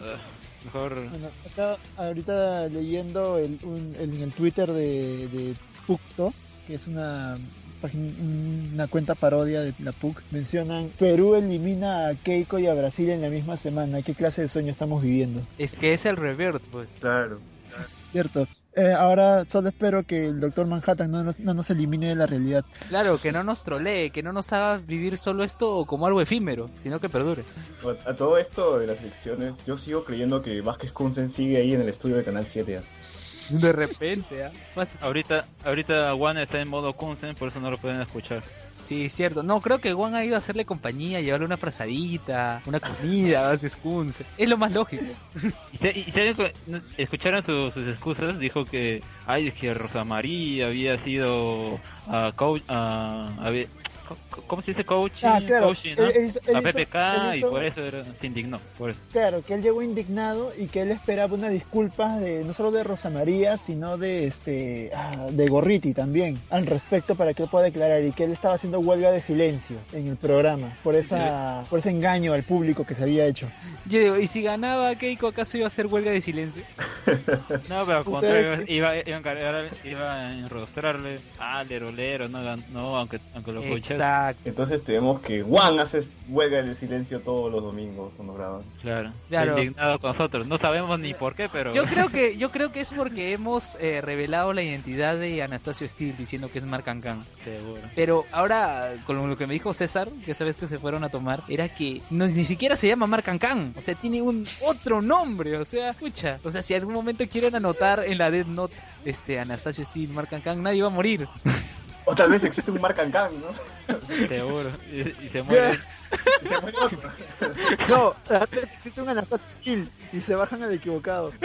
S1: mejor.
S2: Bueno, acá ahorita leyendo el, un- el- en el Twitter de, de Pucto, que es una una cuenta parodia de la PUC, mencionan Perú elimina a Keiko y a Brasil en la misma semana. ¿Qué clase de sueño estamos viviendo?
S3: Es que es el revert, pues.
S4: Claro.
S2: Cierto. Eh, ahora solo espero que el Doctor Manhattan no nos, no nos elimine de la realidad.
S3: Claro, que no nos trolee, que no nos haga vivir solo esto como algo efímero, sino que perdure.
S4: A todo esto de las elecciones, yo sigo creyendo que Vázquez Kunzen sigue ahí en el estudio de Canal 7.
S3: De repente, ¿ah?
S1: Ahorita, ahorita Juan está en modo Kunsen, por eso no lo pueden escuchar.
S3: Sí, cierto. No, creo que Juan ha ido a hacerle compañía, llevarle una frazadita, una comida, a Skunce. Es lo más lógico.
S1: Y, se- y se- escucharon su- sus excusas, dijo que, ay, es que Rosa María había sido ah, coach, ah, había- ¿cómo se dice coaching?
S2: Ah, claro.
S1: Coaching, ¿no?
S2: Él- él hizo- él
S1: a
S2: hizo-
S1: PPK
S2: él
S1: y
S2: hizo-
S1: por eso era- se indignó, por eso.
S2: Claro, que él llegó indignado y que él esperaba una disculpa de no solo de Rosa María, sino de este ah, de Gorriti también al respecto para que él pueda declarar y que él estaba haciendo huelga de silencio en el programa por esa por ese engaño al público que se había hecho.
S3: Yo digo, ¿y si ganaba Keiko, acaso iba a hacer huelga de silencio?
S1: No, pero al contrario, iba, iba, a encargar- iba a enrostrarle al Lerolero, no, no aunque, aunque lo coaches.
S3: Exacto.
S4: Entonces tenemos que Juan hace huelga de silencio todos los domingos cuando graban.
S1: Claro,
S3: Claro.
S1: indignado con nosotros. No sabemos ni por qué, pero...
S3: Yo creo que yo creo que es porque hemos eh, revelado la identidad de Anastasio Steele diciendo que es Mark Cancan.
S1: Seguro.
S3: Pero ahora, con lo que me dijo César, que esa vez que se fueron a tomar, era que no, ni siquiera se llama Mark Cancan. O sea, tiene un otro nombre. O sea, escucha. O sea, si algún momento quieren anotar en la Death Note este, Anastasio Steele, Mark Cancan, nadie va a morir.
S4: O tal vez existe un Mark Can, ¿no?
S1: Seguro. Y, y se muere.
S4: Y se muere otro.
S2: No, antes existe un Anastasio Skill y se bajan al equivocado.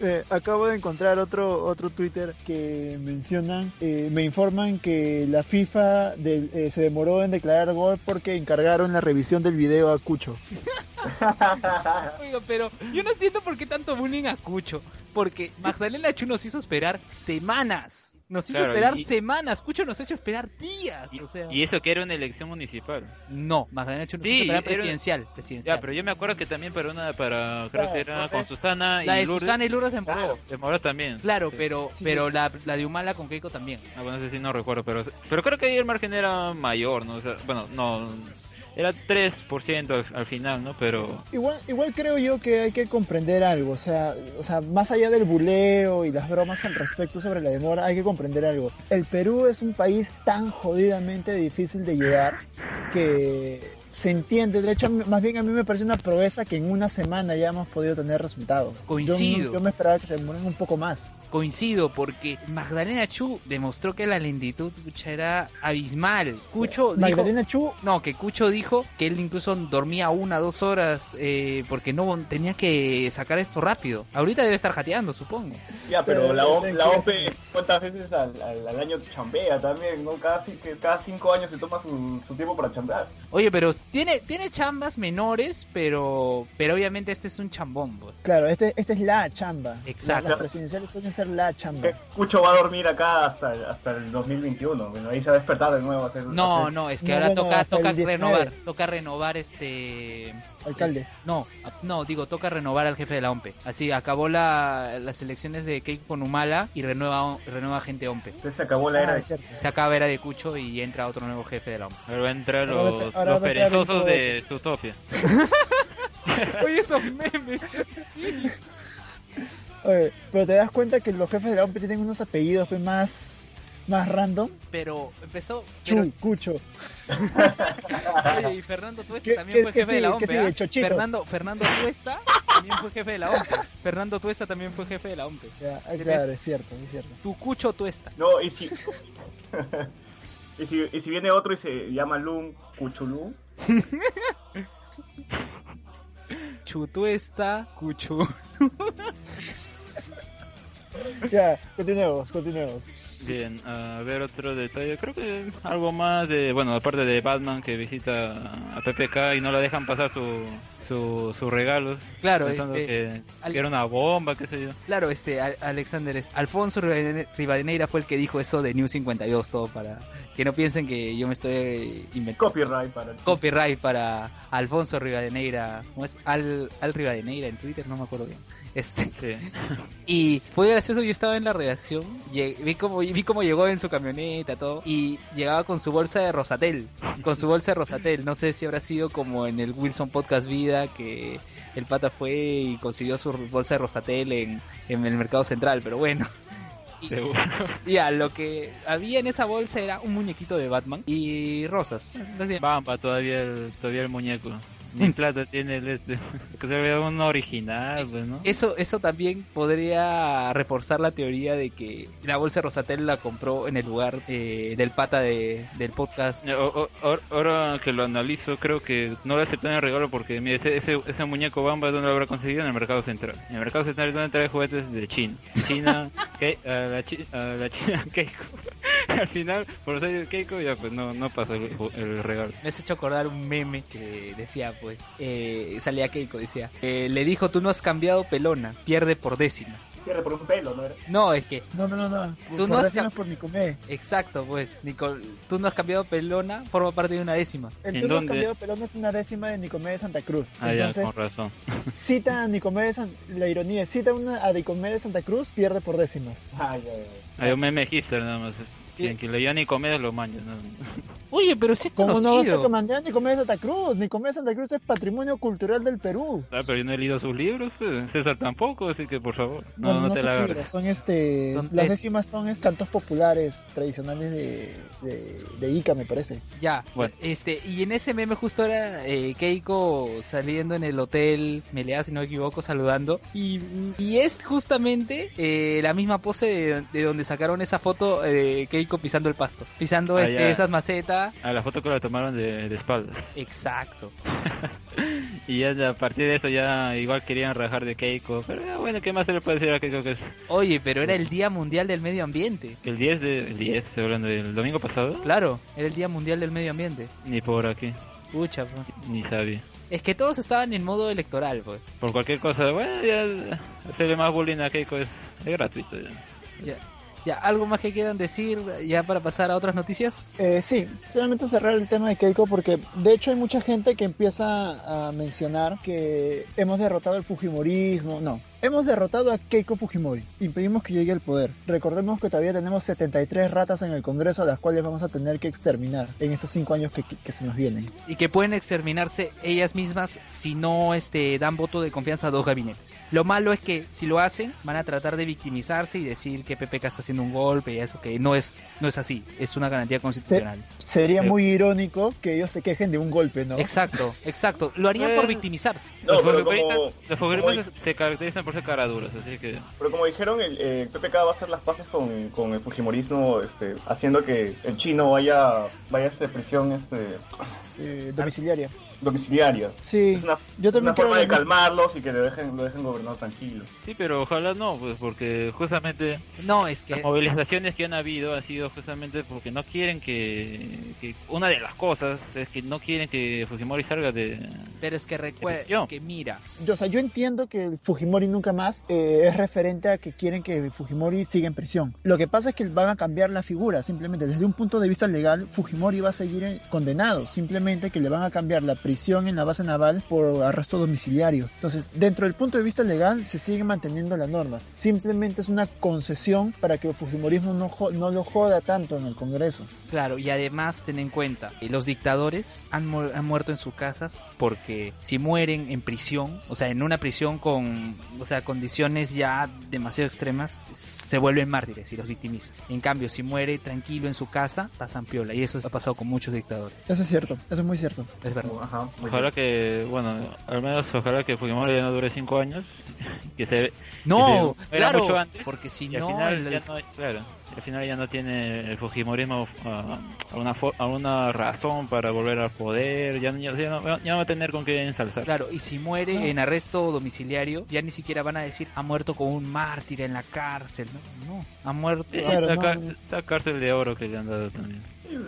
S2: Eh, acabo de encontrar otro otro Twitter que mencionan, eh, me informan que la FIFA eh, se demoró en declarar gol porque encargaron la revisión del video a Cucho.
S3: Oiga, pero yo no entiendo por qué tanto bullying a Cucho. Porque Magdalena Chu nos hizo esperar semanas. Nos hizo
S1: Claro,
S3: esperar
S1: y-
S3: semanas, Cucho nos ha hecho esperar días,
S1: Y,
S3: o sea...
S1: y eso que era una elección municipal.
S3: No, Magdalena nos
S1: Sí,
S3: hizo esperar
S1: era-
S3: presidencial, presidencial.
S1: Ya, pero yo me acuerdo que también para una, para, creo
S2: Claro,
S1: que era
S2: porque
S1: con Susana y
S3: La de
S1: Lourdes.
S3: Susana y Lourdes demoró.
S1: Claro, demoró también.
S3: Claro,
S1: Sí.
S3: pero pero la, la de Humala con Keiko también.
S1: Ah, bueno, no sé si no recuerdo, pero, pero creo que ahí el margen era mayor, ¿no? O sea, bueno, no, era 3% al, al final, ¿no? Pero
S2: Igual, igual creo yo que hay que comprender algo, o sea, o sea, más allá del buleo y las bromas al respecto sobre la demora, hay que comprender algo. El Perú es un país tan jodidamente difícil de llegar que se entiende. De hecho, más bien a mí me parece una proeza que en una semana ya hemos podido tener resultados. Yo-
S3: Coincido.
S2: Yo, me esperaba que se demoren un poco más.
S3: Coincido porque Magdalena Chu demostró que la lentitud pucha, era abismal. Cucho dijo
S2: Magdalena Chu,
S3: no, que Cucho dijo que él incluso dormía una, dos horas eh, porque no tenía que sacar esto rápido. Ahorita debe estar jateando, supongo.
S4: Ya, pero
S2: Pero
S4: la, O- la OPE, ¿cuántas veces al, al, al año chambea también? ¿no? Cada, cinco años se toma su, su tiempo para chambear.
S3: Oye, pero tiene tiene chambas menores, pero pero obviamente este es un chambón. pues.
S2: claro, este, este es la chamba.
S3: Exacto.
S2: Las presidenciales suelen ser la chamba.
S4: Que Cucho va a dormir acá hasta, el- hasta el 2021. Bueno, ahí se va a despertar de nuevo. a hacer-
S3: No,
S4: hacer-
S3: no, es que
S2: No,
S3: ahora toca toca
S2: el 19.
S3: renovar, toca renovar este
S2: Alcalde.
S3: No, no, digo, toca renovar al jefe de la OMPE. Así, acabó la, las elecciones de Keiko con Humala y renueva, renueva gente OMPE.
S4: Entonces se acabó la era
S2: Ah,
S4: de
S2: es cierto.
S3: Se acaba era de Cucho y entra otro nuevo jefe de la OMPE.
S1: ahora va a entrar
S2: Ahora va a
S1: los,
S2: ahora
S1: los perezosos de Zootopia.
S3: Oye, esos memes.
S2: Oye, pero te das cuenta que los jefes de la OMP tienen unos apellidos pues, más, más random.
S3: Pero empezó. Pero,
S2: Chu, Cucho.
S3: oye, y Fernando Tuesta
S2: ¿Qué-
S3: también
S2: qué-
S3: fue
S2: qué
S3: jefe de la
S2: sigue?
S3: ¿ah? Fernando, Fernando Tuesta también fue jefe de la OMPE. Fernando Tuesta también fue jefe de la.
S2: Ya,
S3: ¿Te
S2: claro, es cierto, es cierto.
S3: Tu Cucho Tuesta.
S4: No, y si... y si... Y si viene otro y se llama Lum Cuchulú.
S3: Chutuesta, Cucho.
S2: Ya, continuemos, continuemos.
S1: Bien, a ver otro detalle. Creo que algo más de, bueno, aparte de Batman que visita a PPK y no le dejan pasar su, su, sus regalos.
S3: Claro, este,
S1: que, que era una bomba, qué sé yo.
S3: Claro, este Al- Alexander, es- Alfonso Rivadene- Rivadeneira fue el que dijo eso de New 52, todo para que no piensen que yo me estoy inventando
S4: Copyright para...
S3: copyright para Alfonso Rivadeneira, ¿cómo es? Al, Al Rivadeneira en Twitter, no me acuerdo bien. Este,
S1: Sí.
S3: y fue gracioso, yo estaba en la redacción, vi cómo, vi cómo llegó en su camioneta, todo, y llegaba con su bolsa de Rosatel, con su bolsa de Rosatel, no sé si habrá sido como en el Wilson Podcast Vida, que el pata fue y consiguió su bolsa de Rosatel en, en el mercado central, pero bueno. Ya, lo que había en esa bolsa era un muñequito de Batman y rosas.
S1: Bamba todavía el, todavía el muñeco. Ni plata tiene el este. Que se ve un original, pues, ¿no?
S3: Eso, eso también podría reforzar la teoría de que la bolsa Rosatel la compró en el lugar eh, del pata de, del podcast.
S1: O- o- ahora- que lo analizo, creo que no le aceptan el regalo porque mire, ese, ese, ese muñeco Bamba, ¿dónde lo habrá conseguido? En el mercado central. En el mercado central es donde trae juguetes de China. China, Ke- a la, chi- a la China Keiko. Al final, por ser Keiko, ya pues no, no pasó el, el regalo.
S3: Me has hecho acordar un meme que decía, pues, eh, salía Keiko, decía, eh, le dijo, tú no has cambiado pelona, pierde por décimas.
S4: Pierde por un pelo, ¿no era?
S3: No, es que,
S2: No, no, no, no.
S3: Tú
S2: Por
S3: no has
S2: décimas por Nicomé.
S3: exacto, pues, Nicol, tú no has cambiado pelona, forma parte de una décima.
S2: El
S1: ¿En
S2: turno
S1: dónde?
S2: cambiado pelón es una décima de Nicomé de Santa Cruz.
S1: Ah, ya,
S2: Entonces,
S1: con razón.
S2: cita a Nicomé de San... La ironía es, cita una a Nicomé de Santa Cruz, pierde por décimas.
S4: Ah, ya, ya.
S1: Hay un meme hipster nada más. Quien, quien le dio ni comer lo mancha. ¿no?
S3: Oye, pero sí es
S2: ¿Cómo no vas a comandar Nicomé de Santa Cruz? Nicomé de Santa Cruz es patrimonio cultural del Perú.
S1: Ah, pero yo no he leído sus libros, pues. César tampoco, así que por favor, no,
S2: Bueno,
S1: no,
S2: no
S1: te la agarres.
S2: son este
S3: Son
S2: las décimas son cantos populares tradicionales de, de, de Ica me parece
S3: Ya,
S1: Bueno.
S3: este, y en ese meme justo era eh, Keiko saliendo en el hotel Melea, si no me equivoco, saludando. Y, y es justamente eh, la misma pose de, de donde sacaron esa foto de Keiko pisando el pasto. Pisando
S1: Ah,
S3: este, esas macetas.
S1: A la foto que la tomaron de, de espaldas.
S3: Exacto.
S1: Y ya a partir de eso ya igual querían rajar de Keiko. Pero ya, bueno, ¿qué más se le puede decir a Keiko que es
S3: Oye, pero era el Día Mundial del Medio Ambiente.
S1: el 10 de... El 10, estoy hablando del domingo pasado.
S3: Claro, era el Día Mundial del Medio Ambiente.
S1: Ni por aquí,
S3: Pucha, pues.
S1: ni sabía.
S3: Es que todos estaban en modo electoral, pues.
S1: Por cualquier cosa, bueno, ya hacerle más bullying a Keiko es, es gratuito. Ya.
S3: Ya. Ya, ¿algo más que quieran decir ya para pasar a otras noticias?
S2: Eh, sí, solamente cerrar el tema de Keiko porque de hecho hay mucha gente que empieza a mencionar que hemos derrotado el Fujimorismo. No, hemos derrotado a Keiko Fujimori. Impedimos que llegue al poder. Recordemos que todavía tenemos 73 ratas en el Congreso a las cuales vamos a tener que exterminar en estos cinco años que, que se nos vienen.
S3: Y que pueden exterminarse ellas mismas si no este, dan voto de confianza a dos gabinetes. Lo malo es que si lo hacen van a tratar de victimizarse y decir que PPK está haciendo un golpe y eso que no es no es así, es una garantía constitucional.
S2: Sería muy irónico que ellos se quejen de un golpe, ¿no?
S3: Exacto, exacto. Lo harían por victimizarse.
S1: los
S4: pero
S1: fujimoristas
S4: como-
S1: los
S4: como-
S1: fujimoristas se caracterizan por ser caraduras, así que...
S4: Pero como dijeron, el eh, PPK va a hacer las paces con, con el Fujimorismo, este, haciendo que el chino vaya, vaya a esta prisión este,
S2: Eh, domiciliaria.
S4: Domiciliaria.
S2: Sí,
S4: Es una,
S2: yo también
S4: una
S2: creo
S4: forma de calmarlos y que lo dejen, lo dejen gobernar tranquilo.
S1: Sí, pero ojalá no, pues porque justamente
S3: No, es que
S1: las movilizaciones que han habido han sido justamente porque no quieren que, que una de las cosas es que no quieren que Fujimori salga de
S3: pero es que recuerda, es que mira,
S2: Yo, o sea, yo entiendo que el Fujimori nunca más eh, es referente a que quieren que Fujimori siga en prisión. Lo que pasa es que van a cambiar la figura, simplemente desde un punto de vista legal, Fujimori va a seguir condenado, simplemente que le van a cambiar la prisión en la base naval por arresto domiciliario. Entonces, dentro del punto de vista legal, se sigue manteniendo la norma. Simplemente es una concesión para que el Fujimorismo no, no lo joda tanto en el Congreso.
S3: Claro, y además ten en cuenta, eh, los dictadores han, mu- han muerto en sus casas porque si mueren en prisión, o sea, en una prisión con, o sea, condiciones ya demasiado extremas, se vuelven mártires y los victimizan. En cambio, si muere tranquilo en su casa, pasan piola. Y eso ha pasado con muchos dictadores.
S2: Eso es cierto, eso es muy cierto.
S3: Es verdad.
S4: Ajá, muy
S1: Ojalá
S4: bien.
S1: que, bueno, al menos ojalá que Fujimori ya no dure cinco años, que se
S3: No,
S1: que se muera
S3: claro,
S1: mucho antes,
S3: porque si
S1: al
S3: no,
S1: final
S3: el-
S1: ya no, claro, y al final ya no tiene el Fujimorismo ah, alguna razón para volver al poder, ya, no- ya, no, ya no va a tener con qué ensalzar.
S3: Claro, y si muere
S2: No.
S3: en arresto domiciliario, ya ni siquiera van a decir ha muerto con un mártir en la cárcel. No, no ha muerto.
S1: Sí,
S2: Claro,
S1: esa,
S2: no,
S1: ca-
S2: no.
S1: esa cárcel de oro que le han dado también.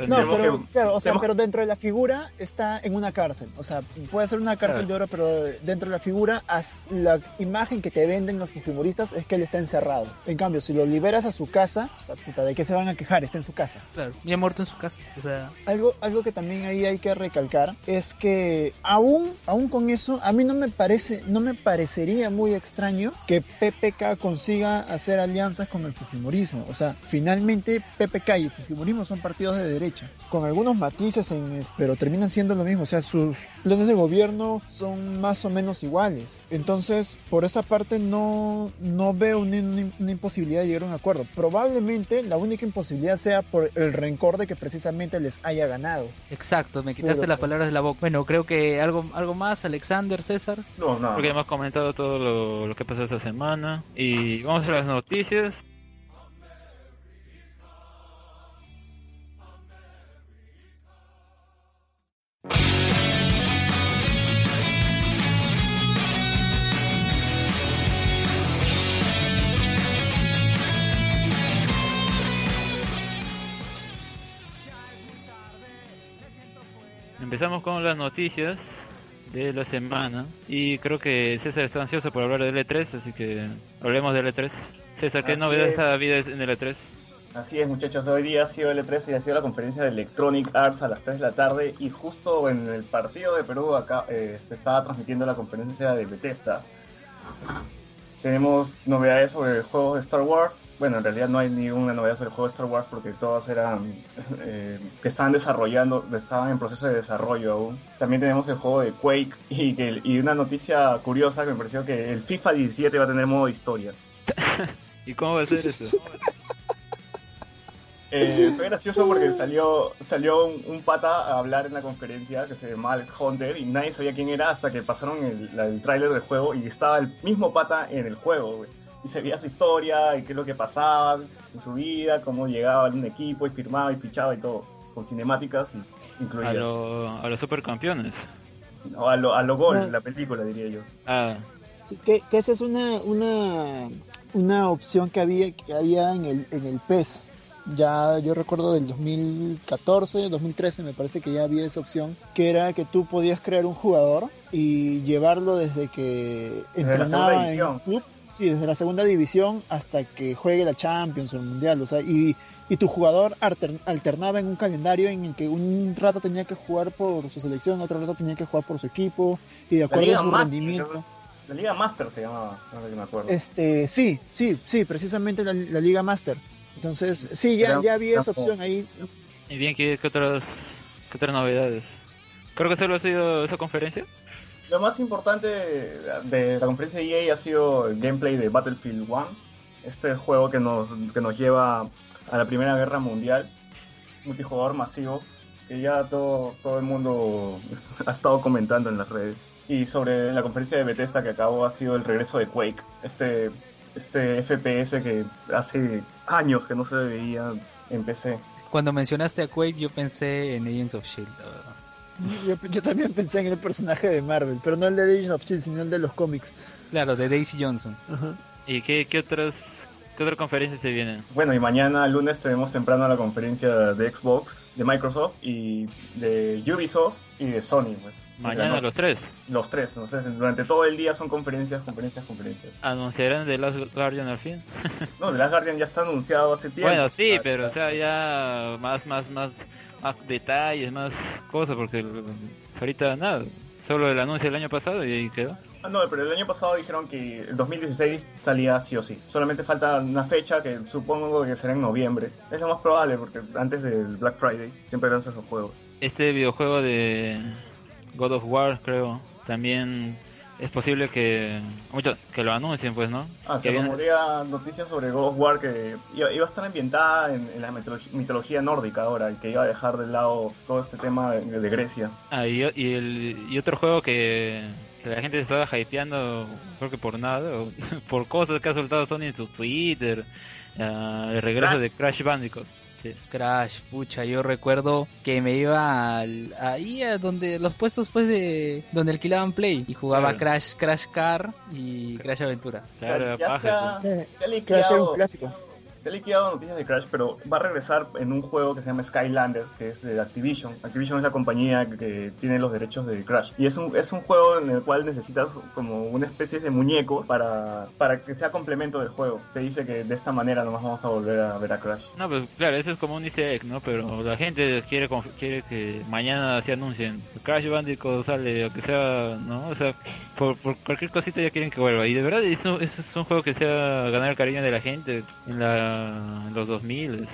S2: No, pero,
S4: que-
S2: claro, o sea,
S4: tenemos-
S2: pero dentro de la figura está en una cárcel. O sea, puede ser una cárcel
S1: Claro.
S2: de oro, pero dentro de la figura, la imagen que te venden los fujimoristas es que él está encerrado. En cambio, si lo liberas a su casa, o sea, puta, ¿de qué se van a quejar? Está en su casa.
S3: Claro, y ha muerto en su casa. O sea,
S2: Algo, algo que también ahí hay que recalcar es que aún, aún con eso, a mí no me parece, no me parecería muy extraño que PPK consiga hacer alianzas con el Fujimorismo. O sea, finalmente PPK y el Fujimorismo son partidos de derecha, con algunos matices, en, pero terminan siendo lo mismo. O sea, sus planes de gobierno son más o menos iguales. Entonces, por esa parte no, no veo una, una- una imposibilidad de llegar a un acuerdo. Probablemente la única imposibilidad sea por el rencor de que precisamente les haya ganado.
S3: exacto, me quitaste
S2: Pero-
S3: las palabras de la boca. Bueno, creo que algo, algo más, Alexander, César.
S4: No, no.
S1: Porque hemos comentado todo lo, lo que pasó esta semana y vamos a las noticias. Empezamos con las noticias de la semana y creo que César está ansioso por hablar del E3, así que hablemos del E3. César, ¿qué
S4: Así
S1: novedades
S4: es.
S1: ha habido en el E E3?
S4: Así es, muchachos. Hoy día ha sido el E3 y ha sido la conferencia de Electronic Arts a las 3 de la tarde. Y justo en el partido de Perú, acá eh, se estaba transmitiendo la conferencia de Bethesda. Tenemos novedades sobre juegos de Star Wars. Bueno, en realidad no hay ninguna novedad sobre el juego de Star Wars porque todas eran eh, que estaban desarrollando, estaban en proceso de desarrollo aún. También tenemos el juego de Quake y, que, y una noticia curiosa que me pareció que el FIFA 17 va a tener modo historia.
S1: ¿Y cómo va a ser eso?
S4: Eh, fue gracioso porque salió salió un, un pata a hablar en la conferencia que se llama Alex Hunter y nadie sabía quién era hasta que pasaron el, el tráiler del juego y estaba el mismo pata en el juego, güey. Y se veía su historia y qué es lo que pasaba en su vida, cómo llegaba a un equipo y firmaba y fichaba y todo, con cinemáticas y-
S1: A, lo- a los supercampeones.
S4: O a lo, a lo gol,
S2: No.
S4: la película diría yo.
S1: Ah,
S2: Sí, que, que esa es una, una, una opción que había, que había en, el, en el PES. Ya yo recuerdo del 2014, 2013 me parece que ya había esa opción, que era que tú podías crear un jugador y llevarlo desde que
S4: Desde la segunda
S2: entrenaba en un club Sí, desde la segunda división hasta que juegue la Champions o el Mundial, o sea, y, y tu jugador alter- alternaba en un calendario en el que un rato tenía que jugar por su selección, otro rato tenía que jugar por su equipo, y de acuerdo a su
S4: Master,
S2: rendimiento.
S4: La Liga Master se llamaba, no sé si me acuerdo.
S2: Este, sí, sí, sí, precisamente la, la Liga Master. Entonces, sí, ya, ya había
S4: era
S2: esa opción ahí.
S1: Y bien, ¿qué, qué otras, qué otras novedades? Creo que solo ha sido esa conferencia.
S4: Lo más importante de la conferencia de EA ha sido el gameplay de Battlefield 1, este juego que nos, que nos lleva a la Primera Guerra Mundial, multijugador masivo, que ya todo, todo el mundo ha estado comentando en las redes. Y sobre la conferencia de Bethesda que acabó ha sido el regreso de Quake, este, este FPS que hace años que no se veía en PC.
S3: Cuando mencionaste a Quake, yo pensé en Agents of Shield, la verdad.
S2: Yo, yo también pensé en el personaje de Marvel, pero no el de Legends of Shield, sino el de los cómics.
S3: Claro, de Daisy Johnson.
S2: Ajá.
S1: ¿Y qué, qué otras qué otras conferencias se vienen?
S4: Bueno, y mañana lunes tenemos temprano la conferencia de Xbox, de Microsoft y de Ubisoft y de Sony. pues.
S1: Mañana los tres.
S4: Los tres, durante todo el día son conferencias, conferencias, conferencias.
S1: ¿Anunciarán The Last Guardian al fin?
S4: No, The Last Guardian ya está anunciado hace tiempo.
S1: Bueno, sí,
S4: Ah,
S1: pero o sea, ya más, más, más, más detalles, más cosas, porque ahorita nada. Solo el anuncio del año pasado y ahí quedó.
S4: Ah, no, pero el año pasado dijeron que el 2016 salía sí o sí. Solamente falta una fecha que supongo que será en noviembre. Es lo más probable porque antes del Black Friday siempre lanzan esos juegos.
S1: Este videojuego de God of War, creo, también es posible que mucho, que lo anuncien, pues, ¿no?
S4: Ah,
S1: que
S4: se
S1: viene-
S4: rumorea noticias sobre God of War que iba, iba a estar ambientada en, en la mitolo- mitología nórdica ahora y que iba a dejar de lado todo este tema de, de Grecia.
S1: Ah, y, y el, y otro juego que, que la gente estaba hypeando, creo que por nada, o por cosas que ha soltado Sony en su Twitter, ah, el regreso
S4: Crash.
S1: de Crash Bandicoot. Sí.
S3: Crash, pucha, yo recuerdo que me iba al- ahí a donde los puestos pues de donde alquilaban Play y jugaba
S1: Claro.
S3: Crash, Crash Car y Crash Aventura.
S1: Claro,
S4: ya
S1: paja,
S4: se ha, se ha liqueado. Se ha liqueado noticias de Crash, pero va a regresar en un juego que se llama Skylanders, que es de Activision. Activision es la compañía que, tiene los derechos de Crash. Y es un, es un juego en el cual necesitas como una especie de muñecos para, para que sea complemento del juego. Se dice que de esta manera nomás vamos a volver a ver a Crash.
S1: No, pues claro, eso es como un easter egg, ¿no? Pero la gente quiere quiere que mañana se anuncien Crash Bandicoot sale, o que sea, ¿no? O sea, por, por cualquier cosita ya quieren que vuelva. Y de verdad, eso, eso es un juego que sea ganar el cariño de la gente en, la, en los 2000.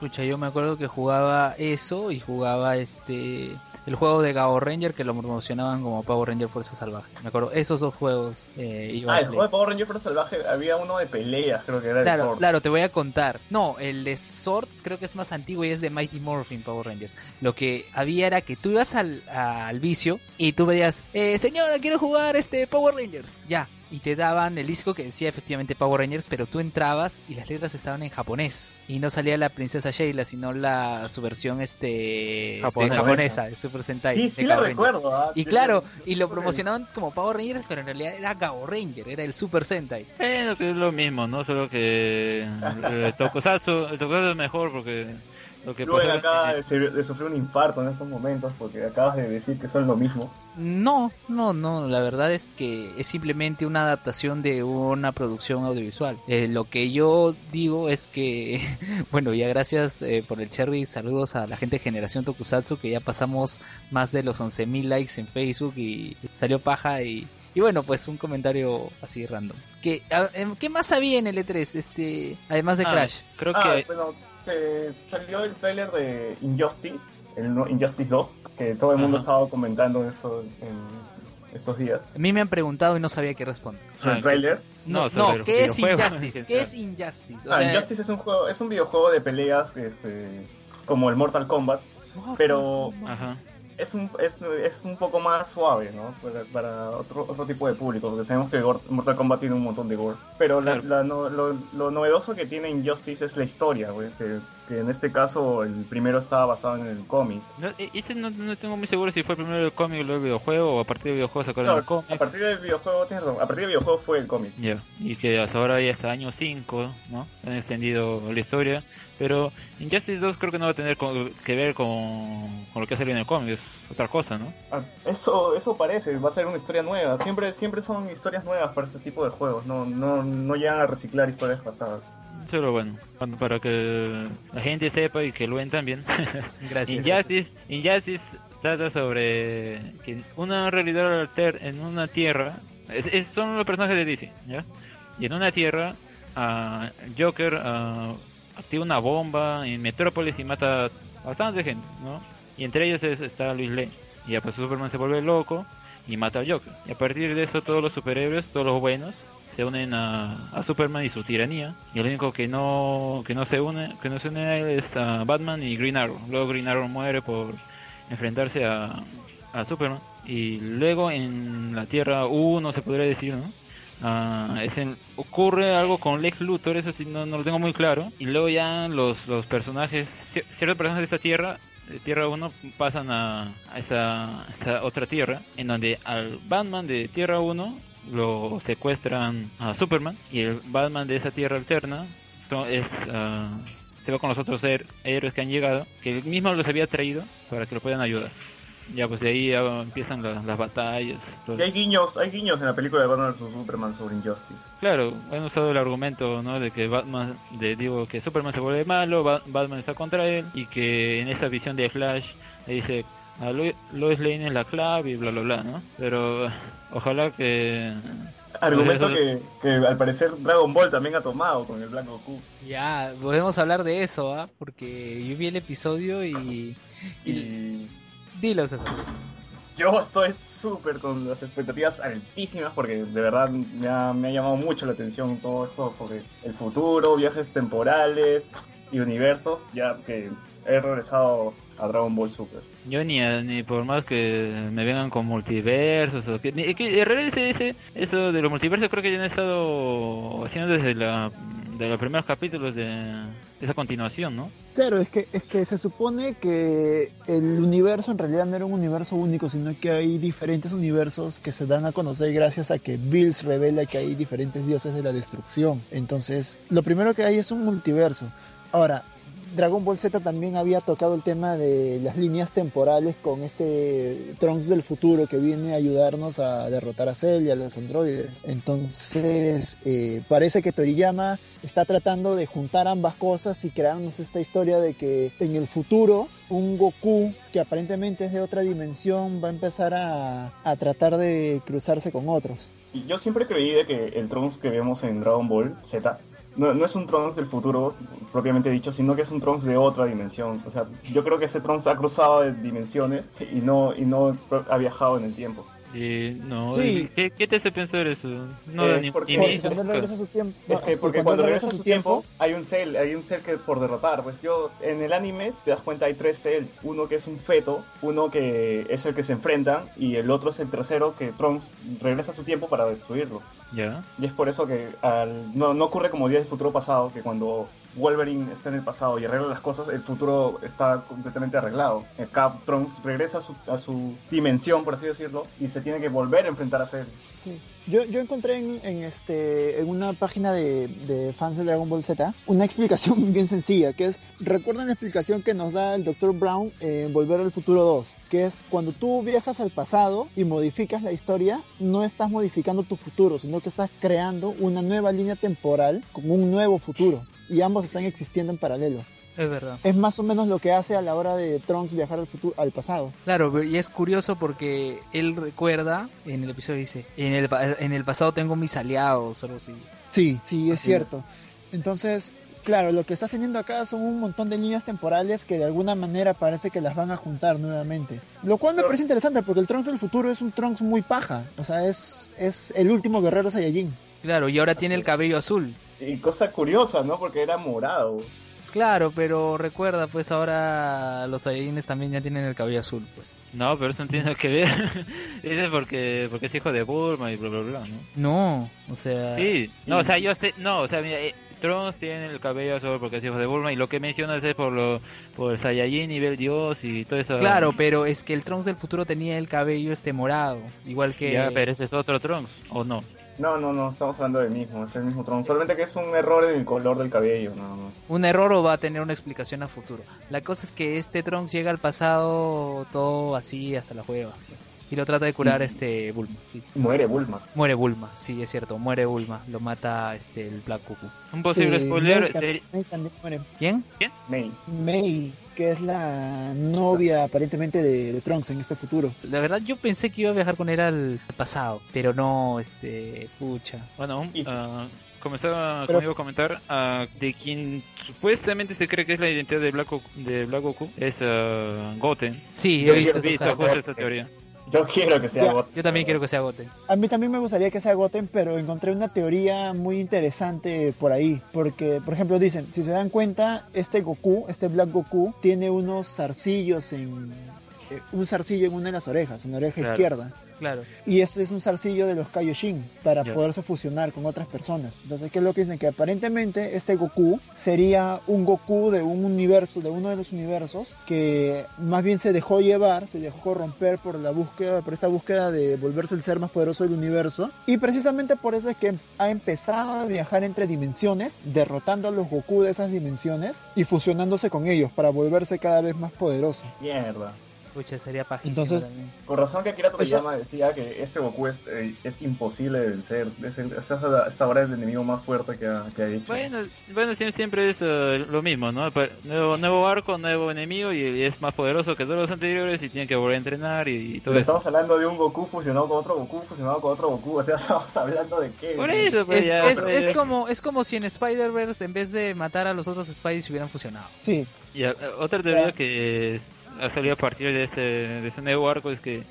S3: Pucha, yo me acuerdo que jugaba eso y jugaba este el juego de Gao Ranger que lo promocionaban como Power Ranger Fuerza Salvaje. Me acuerdo, esos dos juegos eh, iba
S4: Ah,
S3: a
S4: el juego de Power Ranger Fuerza Salvaje había uno de peleas, creo que era
S3: Claro,
S4: Sword.
S3: claro, te voy a contar. No, el de Swords creo que es más antiguo y es de Mighty Morphin Power Rangers. Lo que había era que tú ibas al, al vicio y tú veías, eh, señora, quiero jugar este Power Rangers. Ya. Y te daban el disco que decía efectivamente Power Rangers, pero tú entrabas y las letras estaban en japonés. Y no salía la princesa Sheila, sino la su versión este
S1: Japonesa.
S3: de japonesa, de Super Sentai.
S4: Sí, sí
S3: Ranger.
S4: recuerdo. ah,
S3: Y
S4: sí,
S3: claro,
S4: sí,
S3: y lo promocionaban como Power Rangers, pero en realidad era Gao Ranger, era el Super Sentai.
S1: Bueno, que es lo mismo, ¿no? Solo que el Tokusatsu, el Tokusatsu es mejor porque lo que
S4: Luego
S1: pasa es
S4: acaba
S1: que-
S4: de, sufrir un infarto en estos momentos porque acabas de decir que son lo mismo.
S3: No, no, no, la verdad es que es simplemente una adaptación de una producción audiovisual. Eh, lo que yo digo es que, bueno, ya gracias eh, por el cherry, saludos a la gente de Generación Tokusatsu, que ya pasamos más de los 11.000 likes en Facebook y salió paja y... Y bueno, pues un comentario así random. ¿Qué, a- ¿qué más había en el E3? Este, además de
S1: Ah,
S3: Crash.
S1: Creo
S4: Ah,
S1: que
S4: bueno, se salió el trailer de Injustice, el no- Injustice 2, que todo el mundo
S1: Ajá.
S4: estaba comentando eso en estos días.
S3: A mí me han preguntado y no sabía qué responder.
S4: Sobre
S1: Ah,
S4: el trailer.
S3: No,
S1: No,
S3: no,
S1: el
S3: ¿qué es. Injustice? ¿Qué es Injustice? O
S4: Ah,
S3: sea,
S4: Injustice es un juego, es un videojuego de peleas este, como el Mortal Kombat. pero-
S1: Ajá.
S4: Es un, es, es un poco más suave, ¿no? Para, para otro, otro tipo de público, porque sabemos que Mortal Kombat tiene un montón de gore. Pero la-
S1: Claro.
S4: la no- lo, lo novedoso que tiene Injustice es la historia, güey, que que en este caso el primero estaba basado en el cómic.
S1: No, e- ese no, no tengo muy seguro si fue primero el cómic luego el videojuego o a partir del videojuego sacaron
S4: No,
S1: el cómic.
S4: a partir del videojuego, tienes razón, a partir del videojuego fue el cómic.
S1: Ya, y que hasta ahora ya es año 5, ¿no? Han extendido la historia, pero Injustice 2 creo que no va a tener co- que ver con, con lo que ha salido en el cómic, es otra cosa, ¿no?
S4: Ah, Eso, eso parece, va a ser una historia nueva. Siempre, siempre son historias nuevas para ese tipo de juegos. No, no, no llegan a reciclar historias pasadas.
S1: Solo bueno, para que la gente sepa y que lo ven también.
S3: Gracias.
S1: Injustice, Injustice trata sobre que una realidad alter en una tierra, es, es- son los personajes de DC, ¿ya? Y en una tierra, ah, Joker ah, activa una bomba en Metrópolis y mata bastante gente, ¿no? Y entre ellos es- está Luis Lane. Y ya pues Superman se vuelve loco y mata a Joker. Y a partir de eso todos los superhéroes, todos los buenos, se unen a, a Superman y su tiranía. Y el único que no que no se une que no se une a él es a Batman y Green Arrow. Luego Green Arrow muere por enfrentarse a, a Superman. Y luego en la Tierra 1 se podría decir, ¿no? Ah, es en- ocurre algo con Lex Luthor, eso sí no, no lo tengo muy claro. Y luego ya los, los personajes, cier- ciertos personajes de esta Tierra, de Tierra 1, pasan a, a esa, esa otra Tierra, en donde al Batman de Tierra 1 lo secuestran a Superman y el Batman de esa Tierra alterna so- es... ah, se va con los otros her- héroes que han llegado, que él mismo los había traído para que lo puedan ayudar. Ya, pues de ahí ya empiezan la- las batallas. todo
S4: Y hay guiños, hay guiños en la película de Batman vs Superman sobre Injustice.
S1: Claro, han usado el argumento, ¿no? De que Batman, de, digo, que Superman se vuelve malo, Ba- Batman está contra él, y que en esa visión de Flash le dice, a Lo- Lois Lane es la clave y bla, bla, bla, ¿no? Pero ojalá que...
S4: Argumento que, que al parecer Dragon Ball también ha tomado con el Black Goku.
S3: Ya, podemos hablar de eso, ¿ah? Porque yo vi el episodio y... y...
S4: Y
S3: Dilo, César.
S4: yo estoy súper con las expectativas altísimas porque de verdad me ha, me ha llamado mucho la atención todo esto sobre el futuro, viajes temporales y universos, ya que he regresado a Dragon Ball Super.
S1: Yo ni, a- ni por más que me vengan con multiversos o que, ni- que en realidad ese, ese- eso de los multiversos creo que ya han estado haciendo desde la de los primeros capítulos de esa continuación, ¿no?
S2: Claro, es que, es que se supone que el universo en realidad no era un universo único, sino que hay diferentes universos que se dan a conocer gracias a que Bills revela que hay diferentes dioses de la destrucción. Entonces, lo primero que hay es un multiverso. Ahora, Dragon Ball Z también había tocado el tema de las líneas temporales con este Trunks del futuro que viene a ayudarnos a derrotar a Cell y a los androides. Entonces, eh, parece que Toriyama está tratando de juntar ambas cosas y crearnos esta historia de que en el futuro un Goku que aparentemente es de otra dimensión va a empezar a, a tratar de cruzarse con otros.
S4: Yo siempre creí de que el Trunks que vemos en Dragon Ball Z no, no es un Trunks del futuro propiamente dicho, sino que es un Trunks de otra dimensión. O sea, yo creo que ese Trunks ha cruzado de dimensiones y no, y no ha viajado en el tiempo.
S1: Y no,
S2: Sí.
S1: ¿qué, qué te hace pensar eso? No,
S4: Eh,
S1: ni,
S4: porque-
S1: ni
S2: Porque cuando regresa a su tiempo,
S4: Es que porque
S2: cuando
S4: cuando regresa a su tiempo, hay un cel, hay un cel que por derrotar. Pues yo, en el anime, si te das cuenta, hay tres cells. Uno que es un feto, uno que es el que se enfrentan, y el otro es el tercero que Trunks regresa a su tiempo para destruirlo.
S1: Ya.
S4: Y es por eso que al- no, no ocurre como Días del Futuro Pasado, que cuando Wolverine está en el pasado y arregla las cosas, el futuro está completamente arreglado. Acá Trunks regresa a su, a su dimensión, por así decirlo, y se tiene que volver a enfrentar a Cell.
S2: Sí. Yo, yo encontré en, en este, en una página de, de fans de Dragon Ball Z una explicación bien sencilla, que es, ¿recuerdan la explicación que nos da el Dr. Brown en Volver al Futuro 2? Que es, cuando tú viajas al pasado y modificas la historia, no estás modificando tu futuro, sino que estás creando una nueva línea temporal con un nuevo futuro. Y ambos están existiendo en paralelo.
S3: Es verdad.
S2: Es más o menos lo que hace a la hora de Trunks viajar al futuro, al pasado.
S3: Claro, pero- y es curioso porque él recuerda, en el episodio dice, en el, en el pasado tengo mis aliados, algo así.
S2: Sí, sí, es
S4: Así
S2: cierto. Entonces, claro, lo que estás teniendo acá son un montón de líneas temporales que de alguna manera parece que las van a juntar nuevamente. Lo cual me parece interesante porque el Trunks del futuro es un Trunks muy paja. O sea, es, es el último guerrero Saiyajin.
S3: Claro, y ahora tiene el cabello azul.
S4: Y cosa curiosa, ¿no? Porque era morado.
S3: Claro, pero recuerda, pues ahora los Saiyajines también ya tienen el cabello azul, pues.
S1: No, pero eso no tiene nada que ver. Dice porque, porque es hijo de Bulma y bla, bla, bla, ¿no?
S3: No, o sea...
S1: Sí, no, o sea, yo sé, no, o sea, mira, eh, Trunks tiene el cabello azul porque es hijo de Bulma y lo que mencionas es por lo por el Saiyajin nivel Dios y todo eso.
S3: Claro, pero es que el Trunks del futuro tenía el cabello este morado, igual que...
S1: Ya, pero ese es otro Trunks, ¿o no?
S4: No, no, no, estamos hablando del mismo, es el mismo Tron. Solamente que es un error en el color del cabello, nada más.
S3: Un error o va a tener una explicación a futuro. La cosa es que este Trunks llega al pasado todo así hasta la juega. pues. Y lo trata de curar este Bulma, sí.
S4: Muere Bulma.
S3: Muere Bulma, sí, es cierto, muere Bulma. Lo mata este el Black Goku.
S1: Un posible
S2: Eh,
S1: spoiler
S2: también muere.
S3: ¿Quién?
S4: Mei.
S2: Mei, que es la novia aparentemente de, de Trunks en este futuro.
S3: La verdad yo pensé que iba a viajar con él al pasado, pero no, este, pucha.
S1: Bueno, ah, comenzaba
S2: Pero-
S1: conmigo a comentar ah, de quien supuestamente se cree que es la identidad de Black de Black Goku es ah, Goten.
S3: Sí,
S4: Yo
S3: he visto
S1: visto justo teoría.
S4: Yo quiero que sea
S2: Ya.
S4: Got.
S3: Yo también quiero que sea Goten.
S2: A mí también me gustaría que sea Goten, pero encontré una teoría muy interesante por ahí. Porque, por ejemplo, dicen, si se dan cuenta, este Goku, este Black Goku, tiene unos zarcillos en... eh, un zarcillo en una de las orejas, en la oreja
S1: Claro.
S2: izquierda.
S3: Claro.
S2: Y este es un zarcillo de los Kaioshin para poderse fusionar con otras personas. Entonces, ¿qué es lo que dicen? Que aparentemente este Goku sería un Goku de un universo, de uno de los universos, que más bien se dejó llevar, se dejó corromper por la búsqueda, por esta búsqueda de volverse el ser más poderoso del universo. Y precisamente por eso es que ha empezado a viajar entre dimensiones, derrotando a los Goku de esas dimensiones y fusionándose con ellos para volverse cada vez más poderoso.
S4: Mierda.
S3: Pucha, sería pajísimo
S2: Entonces-
S3: también.
S4: Con razón que Akira
S2: Eso-
S4: Toriyama decía que este Goku es, eh, es imposible de vencer. Es, el- es hasta, hasta ahora el enemigo más fuerte que ha, que ha hecho.
S1: Bueno, bueno siempre, siempre es eh, lo mismo, ¿no? Nuevo, nuevo arco, nuevo enemigo y es más poderoso que todos los anteriores y tiene que volver a entrenar y, y todo
S4: Pero
S1: eso.
S4: estamos hablando de un Goku fusionado con otro Goku, fusionado con otro Goku. O sea, estamos hablando de qué.
S1: Por eso, pues
S3: Es,
S1: ya,
S3: es,
S1: pues,
S3: es como, es como si en Spider-Verse, en vez de matar a los otros Spidey, se hubieran fusionado.
S2: Sí,
S1: Y a- otra teoría
S2: Ya.
S1: que es- ha salido a partir de ese, de ese nuevo arco es que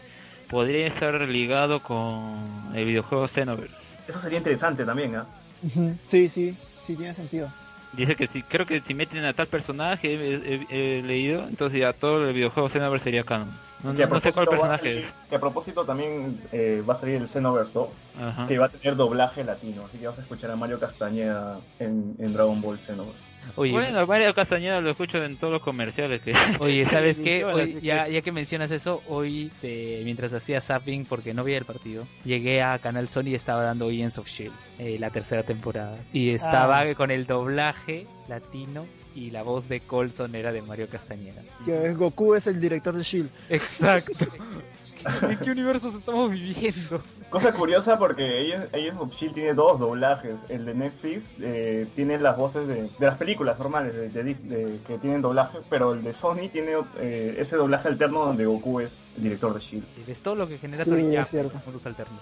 S1: podría estar ligado con el videojuego Xenoverse.
S4: Eso sería interesante también, ¿ah?
S2: Ujú. sí, sí, sí tiene sentido.
S1: Dice que si, creo que si meten a tal personaje, he, he- he leído, entonces ya todo el videojuego Xenoverse sería canon. No, no- no sé cuál personaje
S4: salir-
S1: es.
S4: Que a propósito también eh, va a salir el Xenoverse 2,
S1: Ajá.
S4: que va a tener doblaje latino. Así que vas a escuchar a Mario Castañeda en, en Dragon Ball Xenoverse.
S3: Oye,
S1: Bueno, Mario Castañeda lo escucho en todos los comerciales que...
S3: Oye, ¿sabes qué? Hoy, ya,
S1: que-
S3: ya que mencionas eso, hoy, te- mientras hacía zapping, porque no veía el partido, llegué a Canal Sony y estaba dando Agents of Shield, eh, la tercera temporada. Y estaba
S2: Ah.
S3: con el doblaje latino y la voz de Colson era de Mario Castañeda.
S2: Que Goku es el director de Shield.
S3: Exacto. ¿En qué universos estamos viviendo?
S4: Cosa curiosa porque Agents Agents of Shield tiene dos doblajes. El de Netflix eh, tiene las voces de, de las películas normales de, de Dis- de- que tienen doblaje, pero el de Sony tiene eh, ese doblaje alterno donde Goku es el director de Shield.
S3: Y ves todo lo que genera
S2: Sí,
S3: Toriyama con los alternos.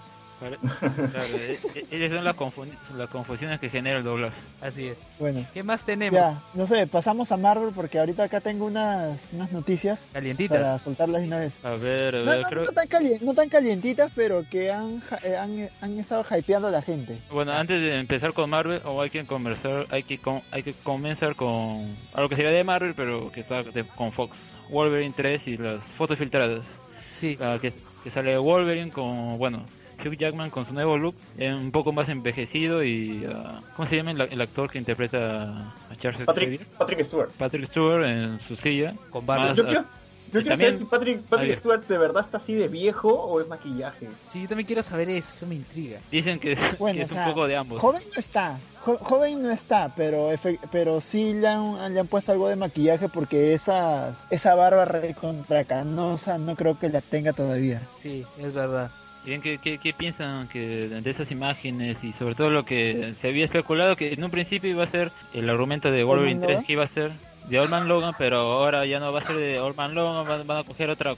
S1: Claro, eh, eh, esas son las, confun- las confusiones que genera el doblaje.
S3: Así es.
S2: Bueno,
S3: ¿Qué más tenemos?
S2: ya, no sé, pasamos a Marvel porque ahorita acá tengo unas, unas noticias para
S3: Calientitas.
S2: soltarlas de una vez.
S1: A ver, a
S2: No,
S1: ver,
S2: no,
S1: creo...
S2: no tan calien- no tan calientitas, pero que han, eh, han, han estado hypeando a la gente.
S1: Bueno, antes de empezar con Marvel, o hay que conversar, hay que com- hay que comenzar con algo que sería de Marvel, pero que está de- con Fox. Wolverine 3 y las fotos filtradas.
S3: Sí.
S1: Ah, que, que sale Wolverine con, bueno, Hugh Jackman con su nuevo look, eh, un poco más envejecido y, ah, ¿cómo se llama el, el actor que interpreta a Charles
S4: Patrick,
S1: Xavier?
S4: Patrick Stewart.
S1: Patrick Stewart en su silla.
S3: Con barba.
S1: Más,
S4: Yo
S1: ah,
S4: quiero, yo
S1: y
S4: quiero
S1: también-
S4: saber si Patrick, Patrick. Stewart de verdad está así de viejo o es maquillaje.
S3: Sí, yo también quiero saber eso, eso me intriga.
S1: Dicen que, es-
S2: Bueno,
S1: que es
S2: o
S1: un poco de ambos.
S2: Joven no está, jo- joven no está, pero efe- pero sí le han, le han puesto algo de maquillaje porque esas, esa barba recontracanosa no creo que la tenga todavía.
S3: Sí, es verdad.
S1: ¿Y bien, ¿qué, qué, qué piensan que de esas imágenes y sobre todo lo que se había especulado que en un principio iba a ser el argumento de Wolverine
S2: Logan?
S1: 3 que iba a ser de Old Man Logan, pero ahora ya no va a ser de Old Man Logan, van, van a coger otra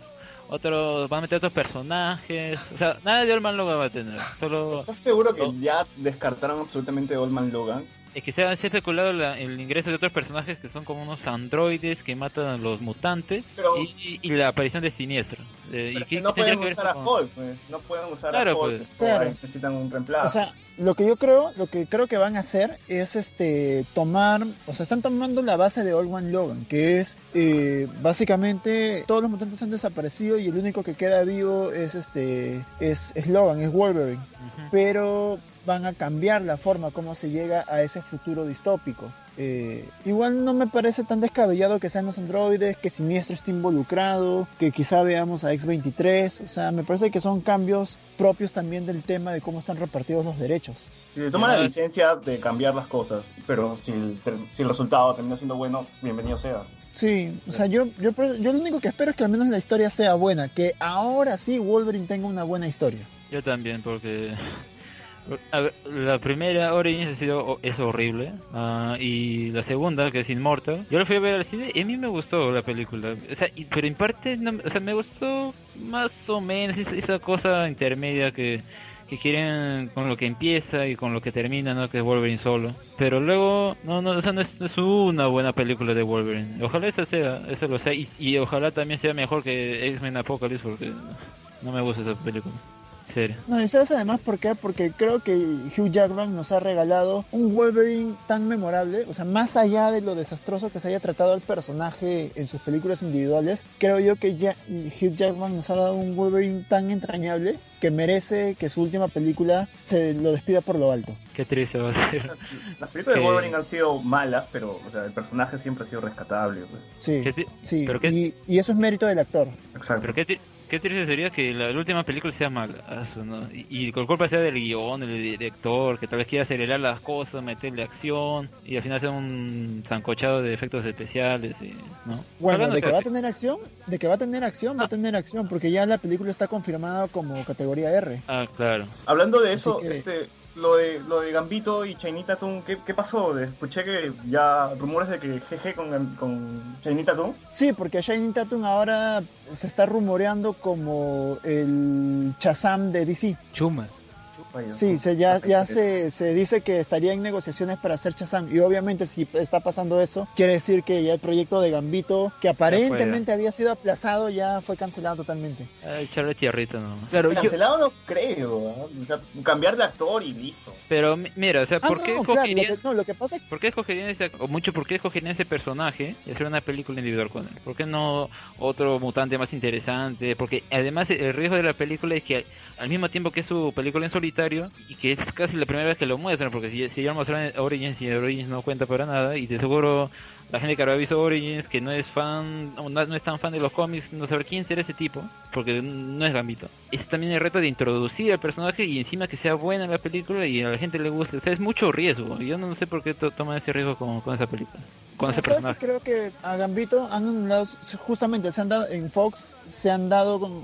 S1: otro, van a meter otros personajes, o sea, nada de Old Man Logan va a tener, solo
S4: ¿Estás seguro que
S1: No.
S4: ya descartaron absolutamente Old Man Logan?
S1: Es que se ha, se ha especulado la- el ingreso de otros personajes que son como unos androides que matan a los mutantes
S4: Pero-
S1: y, y la aparición de Siniestro. Eh, ¿y
S4: que no pueden
S1: que
S4: usar a
S1: con-
S4: Hulk, pues. no pueden usar
S1: Claro,
S4: a Hulk,
S1: pues.
S4: pues,
S2: Claro.
S4: necesitan un reemplazo.
S2: O sea, lo que yo creo, lo que creo que van a hacer es este tomar, o sea, están tomando la base de Old One Logan, que es eh, básicamente todos los mutantes han desaparecido y el único que queda vivo es este es, es Logan, es Wolverine. Pero van a cambiar la forma como se llega a ese futuro distópico. Eh, igual no me parece tan descabellado que sean los androides, que Siniestro esté involucrado, que quizá veamos a X-23, o sea, me parece que son cambios propios también del tema de cómo están repartidos los derechos.
S4: Si se toma la licencia de cambiar las cosas, pero si el, si el resultado termina siendo bueno, bienvenido sea.
S2: Sí, o sea, yo, yo, yo lo único que espero es que al menos la historia sea buena, que ahora sí Wolverine tenga una buena historia.
S1: Yo también, porque la primera Origins ha sido es horrible ah, y la segunda que es Immortal yo la fui a ver al cine y a mí me gustó la película. O sea, pero en parte o sea, me gustó más o menos esa, cosa intermedia que, que quieren con lo que empieza y con lo que termina no que es Wolverine solo. Pero luego no no o sea no es, una buena película de Wolverine. Ojalá esa sea esa lo sea y, y ojalá también sea mejor que X-Men Apocalypse porque no me gusta esa película
S2: no, y sabes además por qué, porque creo que Hugh Jackman nos ha regalado un Wolverine tan memorable, o sea, más allá de lo desastroso que se haya tratado al personaje en sus películas individuales, creo yo que ya Hugh Jackman nos ha dado un Wolverine tan entrañable que merece que su última película se lo despida por lo alto.
S1: Qué triste va a ser.
S4: Las películas de Wolverine han sido malas, pero o sea, el personaje siempre ha sido rescatable. Pues.
S2: Sí, sí. y, y, eso es mérito del actor.
S1: Exacto. Pero qué, qué triste sería que la, última película sea mala, ¿no? Y, y con culpa sea del guion, del director, que tal vez quiera acelerar las cosas, meterle acción, y al final sea un zancochado de efectos especiales, ¿no?
S2: Bueno, de que va a tener acción, de que va a tener acción, va a ah. tener acción, porque ya la película está confirmada como categoría R.
S1: Ah, claro.
S4: Hablando de eso, este lo de, lo de Gambito y Chainita Toon, ¿qué, ¿qué, pasó? Escuché que ya rumores de que GG con, con Chainita Toon.
S2: Sí, porque Chainita Toon ahora se está rumoreando como el Chazam de DC.
S3: Chumas.
S2: Sí, se, ya, ya se, se, dice que estaría en negociaciones para hacer Chazam. Y obviamente si está pasando eso, quiere decir que ya el proyecto de Gambito, que aparentemente había sido aplazado, ya fue cancelado totalmente.
S1: echarle tierrita, ¿no?
S4: Claro, cancelado no creo. O sea, cambiar de actor y listo.
S1: Pero mira, o sea,
S2: ah,
S1: ¿por qué escogerían...
S2: no, lo que pasa
S1: ¿Por qué escogerían ese, o mucho, por qué escogerían ese personaje y hacer una película individual con él? ¿Por qué no otro mutante más interesante? Porque además el riesgo de la película es que al mismo tiempo que es su película en solitario y que es casi la primera vez que lo muestran, porque si, si ya lo mostraron Origins y Origins no cuenta para nada, y de seguro la gente que habrá visto Origins, que no es fan, no, no es tan fan de los cómics, no saber quién será ese tipo, porque no es Gambito. Es también el reto de introducir al personaje y encima que sea buena la película y a la gente le guste. O sea, es mucho riesgo. Yo no sé por qué toman ese riesgo con, con esa película, con ese personaje.
S2: Creo que a Gambito han justamente se han dado en Fox, se han dado con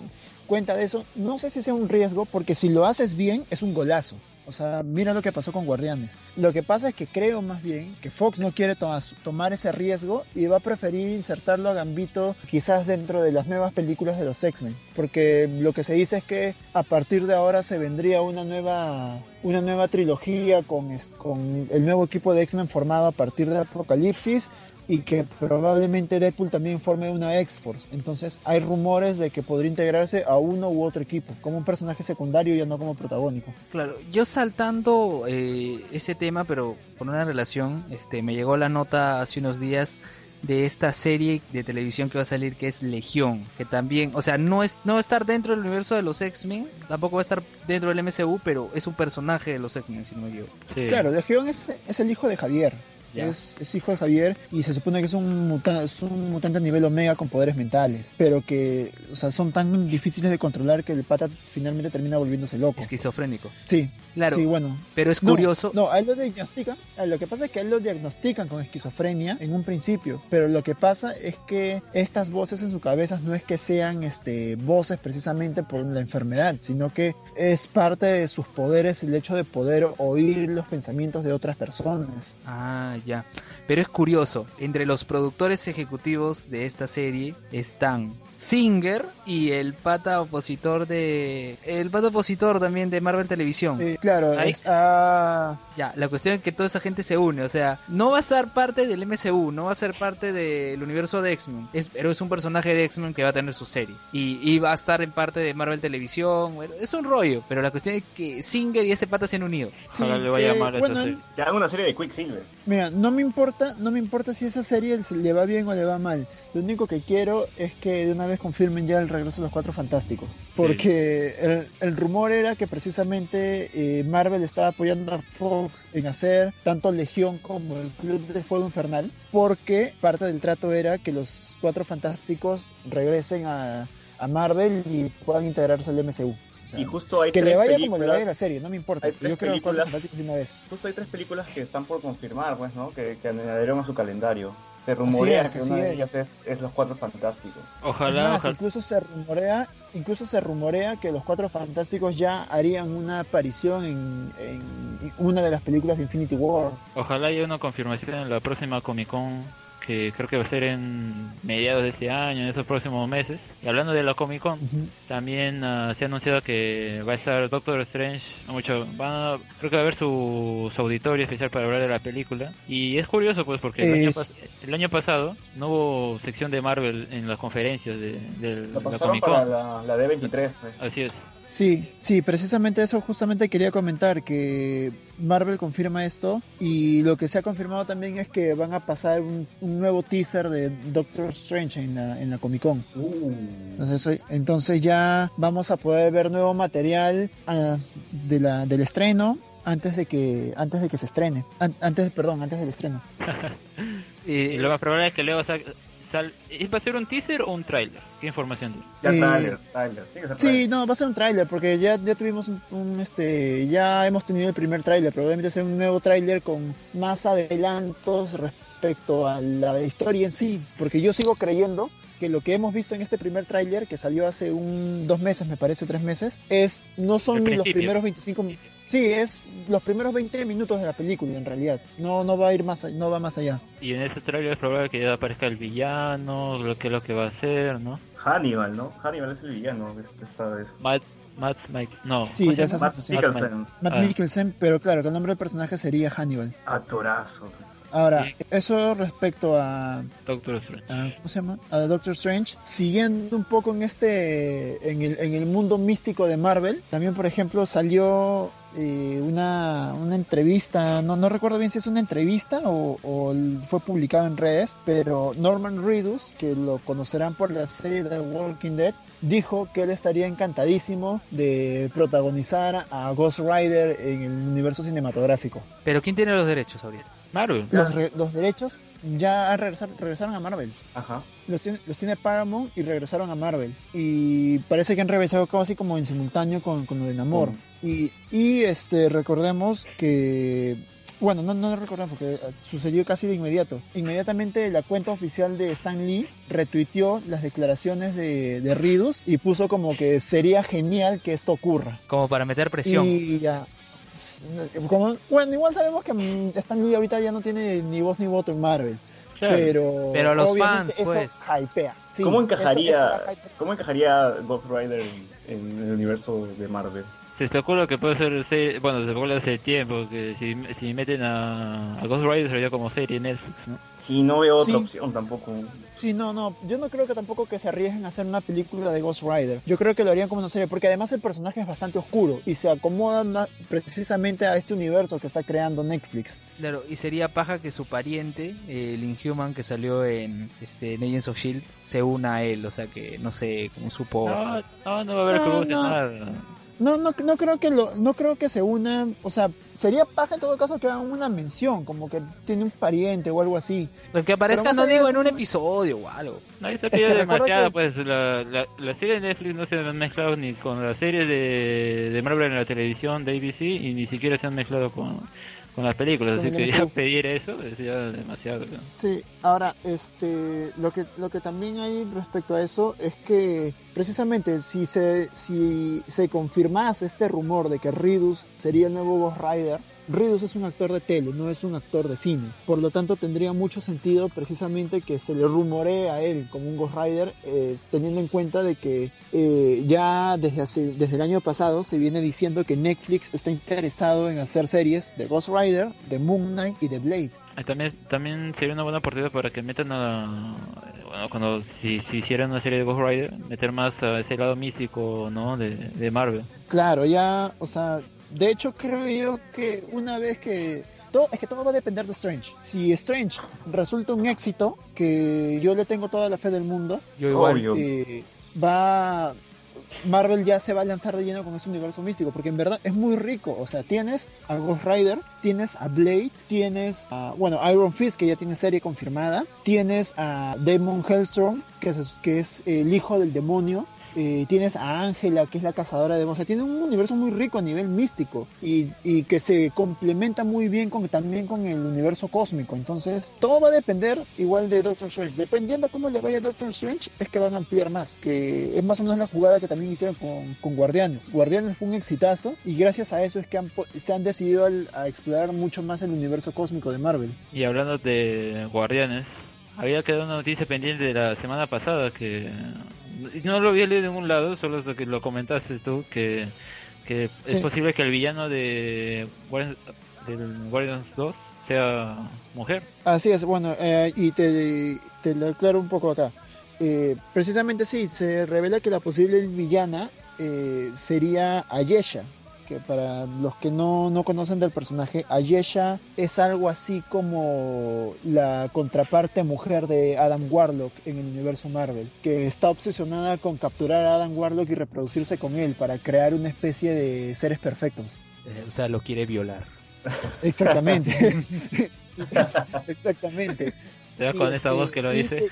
S2: cuenta de eso, no sé si sea un riesgo, porque si lo haces bien, es un golazo. O sea, mira lo que pasó con Guardianes. Lo que pasa es que creo más bien que Fox no quiere tomar ese riesgo y va a preferir insertarlo a Gambito quizás dentro de las nuevas películas de los X-Men. Porque lo que se dice es que a partir de ahora se vendría una nueva, una nueva trilogía con, con el nuevo equipo de X-Men formado a partir de Apocalipsis y que probablemente Deadpool también forme una X-Force. Entonces hay rumores de que podría integrarse a uno u otro equipo, como un personaje secundario y no como protagónico.
S3: Claro, yo saltando eh, ese tema, pero con una relación, este, me llegó la nota hace unos días de esta serie de televisión que va a salir que es Legión, que también, o sea, no es no va a estar dentro del universo de los X-Men, tampoco va a estar dentro del MCU, pero es un personaje de los X-Men, si no yo.
S2: Claro, Legión es, es el hijo de Javier. Es, hijo de Javier y se supone que es un, mutante, es un mutante a nivel omega con poderes mentales, pero que o sea, son tan difíciles de controlar que el pata finalmente termina volviéndose loco.
S3: Esquizofrénico.
S2: Sí,
S3: claro.
S2: Sí, bueno.
S3: Pero es curioso.
S2: No, a él lo diagnostican. Lo que pasa es que a él lo diagnostican con esquizofrenia en un principio, pero lo que pasa es que estas voces en su cabeza no es que sean este, voces precisamente por la enfermedad, sino que es parte de sus poderes el hecho de poder oír los pensamientos de otras personas.
S3: Ah, ya. Pero es curioso, entre los productores ejecutivos de esta serie están Singer y el pata opositor de... El pata opositor también de Marvel Televisión.
S2: Eh, claro,
S3: Ahí-
S2: es ah,
S3: Ya, la cuestión es que toda esa gente se une, o sea, no va a ser parte del MCU, no va a ser parte del universo de X-Men, es, pero es un personaje de X-Men que va a tener su serie. Y, y va a estar en parte de Marvel Televisión, bueno, es un rollo, pero la cuestión es que Singer y ese pata se han unido.
S1: Ojalá
S2: sí,
S1: le vaya a esta
S2: bueno,
S1: serie.
S4: Que hagan una serie de Quicksilver.
S2: Mira, no me importa, no me importa si esa serie se le va bien o le va mal. Lo único que quiero es que de una vez confirmen ya el regreso de los Cuatro Fantásticos, porque el, el rumor era que precisamente eh, Marvel estaba apoyando a Fox en hacer tanto Legión como el Club del Fuego Infernal, porque parte del trato era que los Cuatro Fantásticos regresen a, a Marvel y puedan integrarse al MCU.
S4: Y justo hay
S2: que
S4: tres
S2: le vaya
S4: películas,
S2: como le vaya la serie, no me importa.
S4: hay
S2: Yo
S4: tres películas.
S2: Fantásticos de una vez.
S4: Justo hay tres películas que están por confirmar, pues, ¿no? Que, que añadieron a su calendario. Se rumorea
S2: es,
S4: que una de
S2: es.
S4: ellas es, es Los Cuatro Fantásticos.
S1: Ojalá,
S2: más,
S1: ojalá.
S2: incluso se rumorea, incluso se rumorea que los Cuatro Fantásticos ya harían una aparición en, en una de las películas de Infinity War.
S1: Ojalá haya una confirmación en la próxima Comic Con, que creo que va a ser en mediados de ese año, en esos próximos meses. Y hablando de la Comic Con, también ah, se ha anunciado que va a estar Doctor Strange. no mucho, va a- creo que va a haber su, su auditorio especial para hablar de la película. Y es curioso, pues, porque el, año,
S2: Es-
S1: pas- el año pasado no hubo sección de Marvel en las conferencias de, de la Comic
S4: para
S1: Con.
S4: la, la D23, pues.
S1: Así es.
S2: Sí, sí, precisamente eso justamente quería comentar, que Marvel confirma esto y lo que se ha confirmado también es que van a pasar un, un nuevo teaser de Doctor Strange en la, en la Comic Con.
S4: Uh.
S2: Entonces, entonces ya vamos a poder ver nuevo material ah, de la, del estreno antes de que antes de que se estrene. An- antes, perdón, antes del estreno.
S1: Y lo más probable es que luego sal- ¿Va a ser un teaser o un trailer? ¿Qué información tiene?
S4: Ya,
S2: Eh,
S4: que ser
S2: Sí, no, va a ser un tráiler porque ya, ya tuvimos un, un, este, ya hemos tenido el primer tráiler, probablemente sea un nuevo tráiler con más adelantos respecto a la historia en sí, porque yo sigo creyendo que lo que hemos visto en este primer tráiler que salió hace un dos meses, me parece tres meses, es no son ni los primeros 25 mi- Sí, es los primeros 20 minutos de la película en realidad. No no va a ir más no va más allá.
S1: Y en ese trailer es probable que ya aparezca el villano, lo que es lo que va a hacer, ¿no?
S4: Hannibal, ¿no? Hannibal es el villano esta vez.
S1: Matt, Matt Mike, no.
S2: Sí,
S1: ¿cómo
S2: de
S1: llama?
S4: Matt. Mikkelsen,
S2: Matt
S1: Ah.
S2: Mikkelsen, pero claro, que el nombre del personaje sería Hannibal.
S4: actorazo.
S2: Ahora, eso respecto a,
S1: Doctor Strange.
S2: a- ¿cómo se llama? A Doctor Strange, siguiendo un poco en este en el, en el mundo místico de Marvel, también por ejemplo salió eh, una, una entrevista, no, no recuerdo bien si es una entrevista o, fue publicado en redes, pero Norman Reedus, que lo conocerán por la serie The Walking Dead, dijo que él estaría encantadísimo de protagonizar a Ghost Rider en el universo cinematográfico.
S3: Pero ¿quién tiene los derechos ahorita?
S1: Marvel.
S2: Los, re- los derechos ya regresar- regresaron a Marvel.
S4: Ajá.
S2: Los tiene, los tiene Paramount y regresaron a Marvel. Y parece que han regresado casi como en simultáneo con, con lo de Namor. Y, y este recordemos que. Bueno, no, no lo recordemos porque eh, sucedió casi de inmediato. Inmediatamente la cuenta oficial de Stan Lee retuiteó las declaraciones de, de Ridus y puso como que sería genial que esto ocurra.
S3: Como para meter presión.
S2: Y ya. Como, bueno, igual sabemos que mm, Stan Lee ahorita ya no tiene ni voz ni voto en Marvel.
S1: Claro.
S2: Pero,
S3: Pero los fans, pues.
S2: eso hypea. Sí,
S4: ¿Cómo
S2: eso-
S4: encajaría,
S2: eso hypear.
S4: ¿Cómo encajaría Ghost Rider en, en el universo de Marvel?
S1: Se especula que puede ser, serie- bueno, se especula hace tiempo que si, si meten a, a Ghost Rider sería como serie Netflix, ¿no?
S4: Sí, no veo otra
S2: Sí.
S4: opción tampoco.
S2: Sí, no, no, yo no creo que tampoco que se arriesguen a hacer una película de Ghost Rider. Yo creo que lo harían como una serie, porque además el personaje es bastante oscuro y se acomoda precisamente a este universo que está creando Netflix.
S3: Claro, y sería paja que su pariente, el Inhuman que salió en este en Agents of Shield, se una a él, o sea que no sé, como supo.
S1: No, no, no va a haber
S2: No, no.
S1: nada.
S2: No, no, no creo que lo, no creo que se una, o sea, sería paja en todo caso que hagan una mención, como que tiene un pariente o algo así.
S3: Lo que aparezca, no digo, en un episodio o algo.
S1: No, se pide demasiado,
S2: que-
S1: pues la, la, la serie de Netflix no se han mezclado ni con la serie de, de Marvel en la televisión de ABC y ni siquiera se han mezclado con, con las películas, así que ya pedir eso es ya demasiado. ¿no?
S2: Sí, ahora, este, lo que, lo que también hay respecto a eso es que precisamente si se, si se confirmase este rumor de que Ridus sería el nuevo Ghost Rider, Ridus es un actor de tele, no es un actor de cine. Por lo tanto, tendría mucho sentido precisamente que se le rumoree a él como un Ghost Rider, eh, teniendo en cuenta de que eh, ya desde, hace, desde el año pasado se viene diciendo que Netflix está interesado en hacer series de Ghost Rider, de Moon Knight y de Blade.
S1: También, también sería una buena oportunidad para que metan a. Bueno, cuando si, si hicieran una serie de Ghost Rider, meter más a ese lado místico, ¿no? De, de Marvel.
S2: Claro, ya, o sea, de hecho creo yo que una vez que todo, es que todo va a depender de Strange. Si Strange resulta un éxito, que yo le tengo toda la fe del mundo,
S3: Yo igual.
S4: Obvio.
S2: eh, va Marvel ya se va a lanzar de lleno con ese universo místico, porque en verdad es muy rico. O sea, tienes a Ghost Rider, tienes a Blade, tienes a, bueno, Iron Fist, que ya tiene serie confirmada, tienes a Demon Hellstrom, que es, que es el hijo del demonio, eh, tienes a Ángela, que es la cazadora de. O sea, tiene un universo muy rico a nivel místico y, y que se complementa muy bien con, también con el universo cósmico. Entonces, todo va a depender igual de Doctor Strange. Dependiendo cómo le vaya a Doctor Strange, es que van a ampliar más. Que es más o menos la jugada que también hicieron con, con Guardianes. Guardianes fue un exitazo y gracias a eso es que han se han decidido al- a explorar mucho más el universo cósmico de Marvel.
S1: Y hablando de Guardianes, había quedado una noticia pendiente de la semana pasada que no lo había leído en ningún lado, solo hasta que lo comentaste tú, que, que
S2: Sí.
S1: es posible que el villano de del Guardians 2 sea mujer.
S2: Así es, bueno, eh, y te, te lo aclaro un poco acá. Eh, precisamente sí, se revela que la posible villana eh, sería Ayesha, que para los que no, no conocen del personaje, Ayesha es algo así como la contraparte mujer de Adam Warlock en el universo Marvel, que está obsesionada con capturar a Adam Warlock y reproducirse con él para crear una especie de seres perfectos.
S3: Eh, o sea, lo quiere violar.
S2: Exactamente. Exactamente.
S1: ¿Te das
S2: Y,
S1: con esa
S2: este,
S1: voz que lo dice?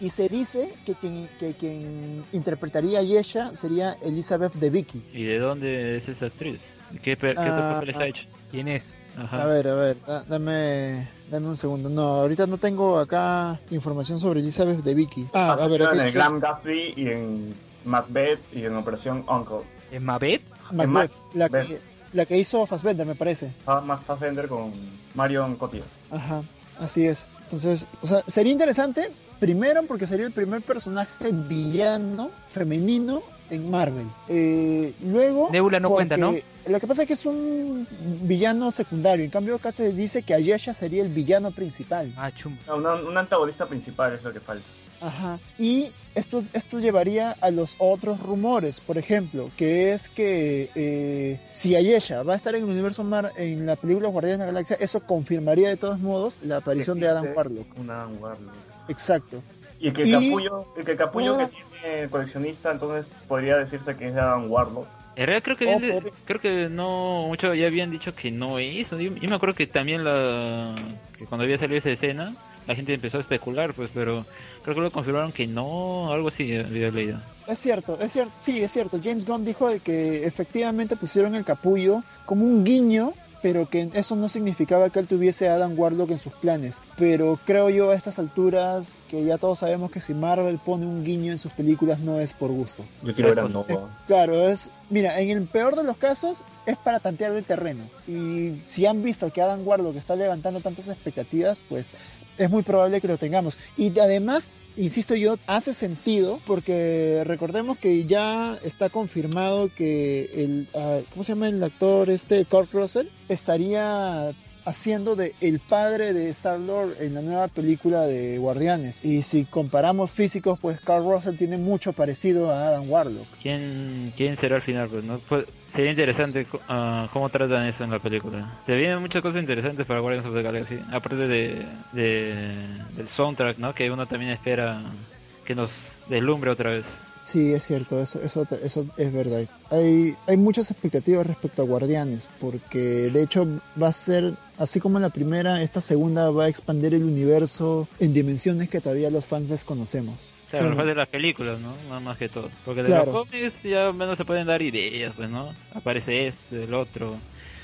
S2: Y se dice que quien, que quien interpretaría a Yesha sería Elizabeth de Vicky.
S1: ¿Y de dónde es esa actriz? ¿Qué, qué
S2: Ah,
S1: papeles ha hecho?
S3: ¿Quién es?
S1: Ajá.
S2: A ver, a ver, da- dame, dame un segundo. No, ahorita no tengo acá información sobre Elizabeth de Vicky. Ah, a ver,
S4: en el
S2: sí.
S4: Grand Gatsby y en Macbeth y en Operación Uncle.
S3: ¿Es Mabet?
S2: Macbeth, la que,
S4: Macbeth.
S2: la que hizo Fassbender, me parece.
S4: Ah, Fassbender con Marion Cotillard.
S2: Ajá, así es. Entonces, o sea, sería interesante, primero porque sería el primer personaje villano femenino en Marvel. Eh, luego...
S3: Nebula no cuenta, ¿no?
S2: Lo que pasa es que es un villano secundario, en cambio acá se dice que Ayesha sería el villano principal.
S3: Ah, chum.
S4: No, una- un antagonista principal es lo que falta.
S2: Ajá. Y esto, esto llevaría a los otros rumores, por ejemplo, que es que eh, si Ayesha va a estar en el universo Mar en la película Guardianes de la Galaxia, eso confirmaría de todos modos la aparición de Adam Warlock.
S4: Un Adam Warlock.
S2: Exacto.
S4: Y que el
S2: Y-
S4: capullo, el que, capullo que tiene el coleccionista, entonces podría decirse que es Adam Warlock.
S1: En realidad creo que,
S2: Oh,
S1: bien- creo que no mucho ya habían dicho que no hizo. Yo, yo me acuerdo que también la que cuando había salido esa escena la gente empezó a especular, pues, pero creo que lo confirmaron que no, algo así había leído.
S2: Es cierto, es cierto, sí, es cierto. James Gunn dijo de que efectivamente pusieron el capullo como un guiño, pero que eso no significaba que él tuviese a Adam Warlock en sus planes. Pero creo yo a estas alturas que ya todos sabemos que si Marvel pone un guiño en sus películas no es por gusto.
S4: Yo quiero ver a
S1: Pues,
S4: Nova.
S2: Claro, es, mira, en el peor de los casos es para tantear el terreno. Y si han visto que Adam Warlock está levantando tantas expectativas, pues es muy probable que lo tengamos. Y además, insisto yo, hace sentido porque recordemos que ya está confirmado que el, ah, ¿cómo se llama el actor este, Kurt Russell? Estaría haciendo de el padre de Star Lord en la nueva película de Guardianes. Y si comparamos físicos, pues Kurt Russell tiene mucho parecido a Adam Warlock.
S1: ¿Quién, quién será al final? Pues, ¿no? Sería interesante ah, cómo tratan eso en la película. Se vienen muchas cosas interesantes para Guardians of the Galaxy, aparte de, de- del soundtrack, ¿no? Que uno también espera que nos deslumbre otra vez.
S2: Sí, es cierto, eso, eso, eso es verdad. Hay, hay muchas expectativas respecto a Guardianes, porque de hecho va a ser, así como la primera, esta segunda va a expandir el universo en dimensiones que todavía los fans desconocemos.
S1: Claro, pasa de las películas, ¿no? Nada más que todo. Porque de
S2: Claro.
S1: los cómics ya menos se pueden dar ideas, pues, ¿no? Aparece este, el otro.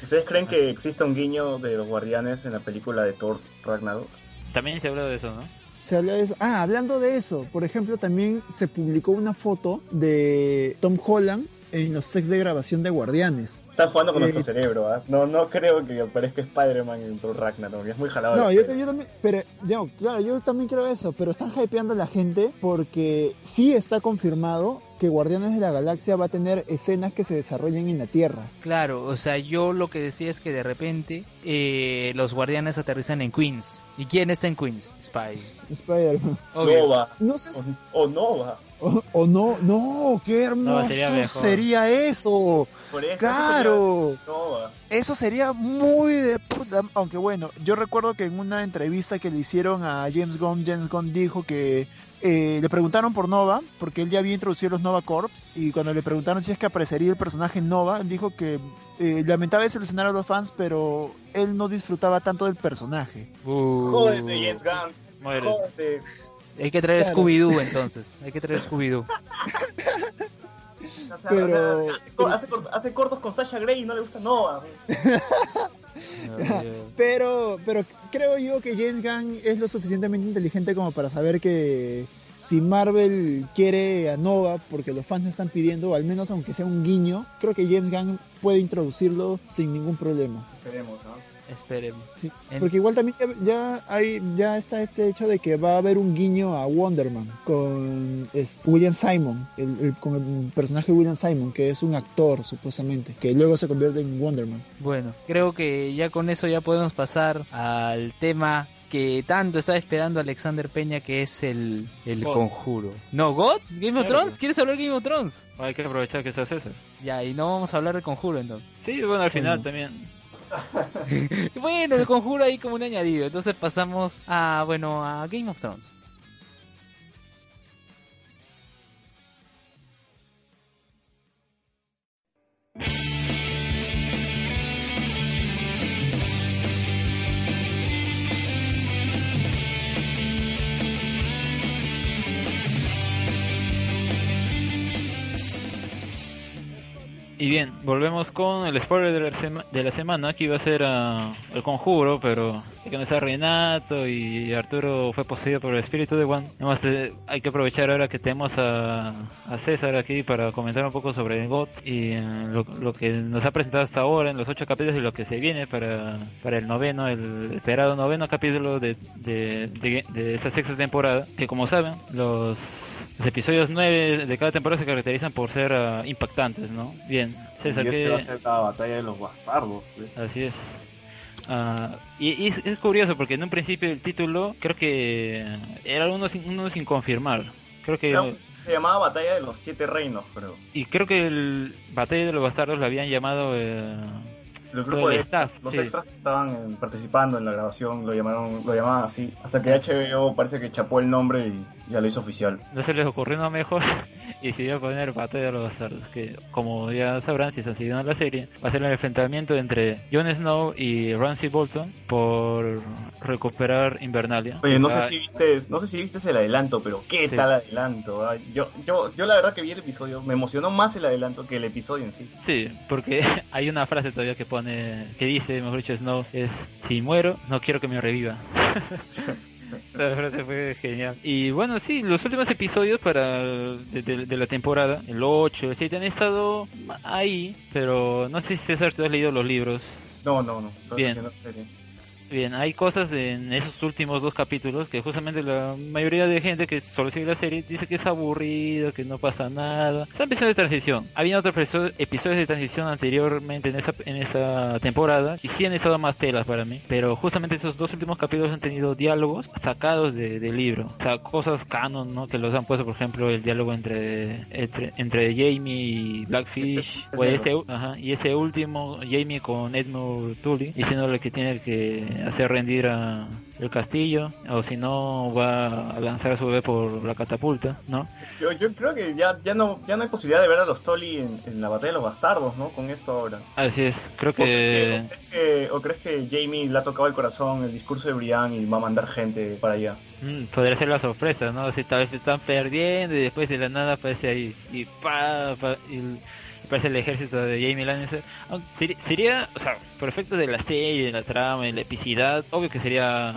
S4: ¿Ustedes creen que existe un guiño de los guardianes en la película de Thor Ragnarok?
S1: También se habla de eso, ¿no?
S2: Se habla de eso. Ah, hablando de eso, por ejemplo, también se publicó una foto de Tom Holland en los sets de grabación de Guardianes.
S4: Están jugando con
S2: Eh,
S4: nuestro cerebro, ¿ah? No, no creo que aparezca Spider-Man en Thor Ragnarok. Es muy jalado.
S2: No, yo, yo también, pero, yo, claro, yo también creo eso, pero están hypeando a la gente porque sí está confirmado que Guardianes de la Galaxia va a tener escenas que se desarrollen en la Tierra.
S3: Claro, o sea, yo lo que decía es que de repente eh, los guardianes aterrizan en Queens. ¿Y quién está en Queens? Spy.
S2: Spider-Man.
S4: Nova.
S2: No sé, si-
S4: O, o Nova.
S2: O, o no, no, qué hermoso
S1: sería
S2: sería eso.
S4: Por eso.
S2: Claro.
S4: eso sería.
S2: Eso sería muy de puta. Aunque bueno, yo recuerdo que en una entrevista que le hicieron a James Gunn, James Gunn dijo que eh, le preguntaron por Nova, porque él ya había introducido los Nova Corps, y cuando le preguntaron si es que aparecería el personaje Nova, él dijo que eh, lamentaba desilusionar a los fans, pero él no disfrutaba tanto del personaje.
S3: Uh,
S4: Jódete, James Gunn. Jódete.
S3: Hay que traer
S2: Claro.
S3: Scooby-Doo entonces. Hay que traer Scooby-Doo.
S4: O sea,
S2: Pero-
S4: o sea, hace, cor- hace cor- hace cortos con Sasha Grey y no le gusta Nova.
S2: Pero, pero creo yo que James Gunn es lo suficientemente inteligente como para saber que si Marvel quiere a Nova, porque los fans lo están pidiendo, al menos aunque sea un guiño, creo que James Gunn puede introducirlo sin ningún problema.
S4: Esperemos, ¿no?
S3: Esperemos.
S2: Sí,
S3: En-
S2: Porque igual también ya, ya hay ya está este hecho de que va a haber un guiño a Wonder Man con este, William Simon, el, el- con el personaje William Simon, que es un actor supuestamente, que luego se convierte en Wonder Man.
S3: Bueno, creo que ya con eso ya podemos pasar al tema que tanto estaba esperando Alexander Peña, que es el, el
S1: God.
S3: conjuro. ¿No, God? ¿Game of
S1: Claro.
S3: Thrones? ¿Quieres hablar de Game of Thrones?
S1: Hay que aprovechar que está César.
S3: Ya, y no vamos a hablar del conjuro entonces.
S1: Sí, bueno, al final
S2: Bueno.
S1: también.
S3: Bueno, el conjuro ahí como un añadido. Entonces pasamos a, bueno, a Game of Thrones.
S1: Y bien, volvemos con el spoiler de la, sema- de la semana, que iba a ser ah, el conjuro, pero ya que está Renato y Arturo fue poseído por el espíritu de Juan. Además, eh, hay que aprovechar ahora que tenemos a, a César aquí para comentar un poco sobre GOT y eh, lo, lo que nos ha presentado hasta ahora en los ocho capítulos y lo que se viene para, para el noveno, el esperado noveno capítulo de, de, de, de esta sexta temporada, que como saben, los los episodios 9 de cada temporada se caracterizan por ser ah, impactantes, ¿no? Bien, César,
S4: y este
S1: ¿qué-
S4: va a ser la batalla de los bastardos. ¿sí?
S1: Así es. Ah, y, y es, es curioso porque en un principio el título creo que era uno sin, uno sin confirmar. Creo que
S4: Creo que Se llamaba Batalla de los Siete Reinos, creo.
S1: y creo que el Batalla de los Bastardos lo habían llamado eh,
S4: El
S1: todo
S4: grupo
S1: el
S4: de
S1: staff.
S4: los
S1: sí.
S4: extras que estaban eh, participando en la grabación lo llamaron lo llamaban así. Hasta que HBO parece que chapó el nombre y ya lo hizo oficial.
S1: No se les ocurrió nada mejor y decidió poner Batalla de los Bastardos, que como ya sabrán si están siguiendo la serie, va a ser el enfrentamiento entre Jon Snow y Ramsay Bolton por recuperar Invernalia.
S4: Oye, no sé si viste, no sé si viste el adelanto, pero qué
S1: Sí.
S4: tal adelanto. ah? Yo, yo, yo la verdad que vi el episodio, me emocionó más el adelanto que el episodio en sí.
S1: Sí, porque hay una frase todavía que pone, que dice, mejor dicho, Snow, es, si muero, no quiero que me reviva. Esa frase fue genial. Y bueno, sí, los últimos episodios para de, de- de la temporada, el 8, el 7, han estado ahí, pero no sé si César, tú has leído los libros.
S4: No, no, no.
S1: Bien.
S4: serie.
S1: Bien, hay cosas en esos últimos dos capítulos que justamente la mayoría de gente que solo sigue la serie dice que es aburrido, que no pasa nada. Son episodios de transición. Había otros episo- episodios de transición anteriormente en esa, en esa temporada y sí han estado más telas para mí. Pero justamente esos dos últimos capítulos han tenido diálogos sacados de- del libro. O sea, cosas canon, ¿no? Que los han puesto, por ejemplo, el diálogo entre, entre, entre Jamie y Blackfish. o ese, ajá, y ese último, Jamie con Edmund Tully, diciéndole que tiene que hacer rendir a el castillo, o si no va a lanzar a su bebé por la catapulta, ¿no?
S4: Yo, yo creo que ya, ya no, ya no hay posibilidad de ver a los Tolly en, en la batalla de los bastardos, ¿no? Con esto ahora.
S1: Así es, creo
S4: ¿O crees,
S1: que
S4: que, o crees que- o crees que Jamie le ha tocado el corazón el discurso de Brian y va a mandar gente para allá?
S1: mm, podría ser la sorpresa, ¿no? Si tal vez están perdiendo y después de la nada aparece ahí y pa, pa, y aparece el ejército de Jamie Lannister. Seri- Sería, o sea, por efectos de la serie, de la trama, de la epicidad, obvio que sería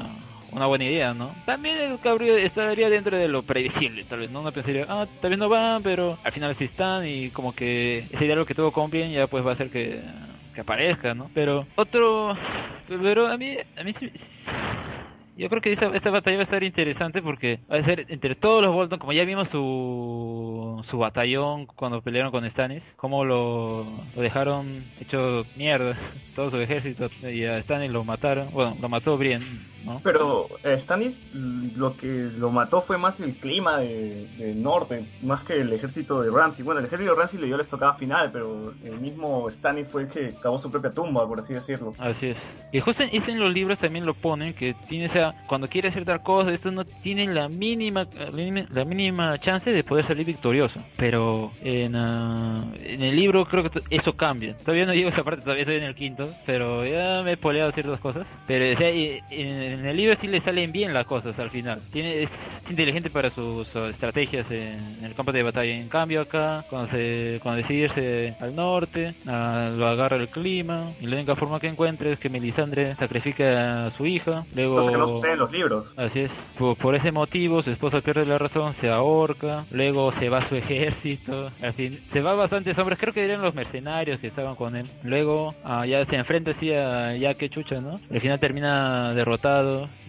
S1: una buena idea, ¿no? También cabrío estaría dentro de lo predecible, tal vez, ¿no? Uno pensaría, ah, tal no van, pero al final sí están y como que ese diálogo que tuvo con ya pues va a hacer que, que aparezca, ¿no? Pero otro... Pero a mí, a mí sí- yo creo que esta, batalla va a estar interesante porque va a ser entre todos los Bolton, como ya vimos su, su batallón cuando pelearon con Stannis, como lo, lo dejaron hecho mierda, todo su ejército, y a Stannis lo mataron, bueno, lo mató Brienne, ¿no?
S4: Pero eh, Stannis mm, lo que lo mató fue más el clima de, del norte, más que el ejército de Ramsey. Bueno, el ejército de Ramsey le dio la estocada final, pero el mismo Stannis fue el que cavó su propia tumba, por así decirlo.
S1: Así es. Y justo en, eso en los libros también lo ponen, que tiene, o sea, cuando quiere hacer tal cosa, esto no tiene la mínima, la mínima- la mínima chance de poder salir victorioso. Pero en, ah, en el libro creo que eso cambia. Todavía no llego a esa parte, todavía estoy en el quinto, pero ya me he poleado ciertas cosas. Pero o sea, y- en, en el libro sí le salen bien las cosas al final. Tiene, es inteligente para sus uh, estrategias en, en el campo de batalla. En cambio acá, cuando, se, cuando decide irse al norte, ah, lo agarra el clima y la única forma que encuentra es que Melisandre sacrifica a su hija. Luego,
S4: Cosa que no sucede en los libros.
S1: Así es, por, por ese motivo su esposa pierde la razón, se ahorca, luego se va su ejército, al fin, se va bastantes hombres, creo que eran los mercenarios que estaban con él, luego ah, ya se enfrenta así a ya que chucha, ¿no? Al final termina derrotado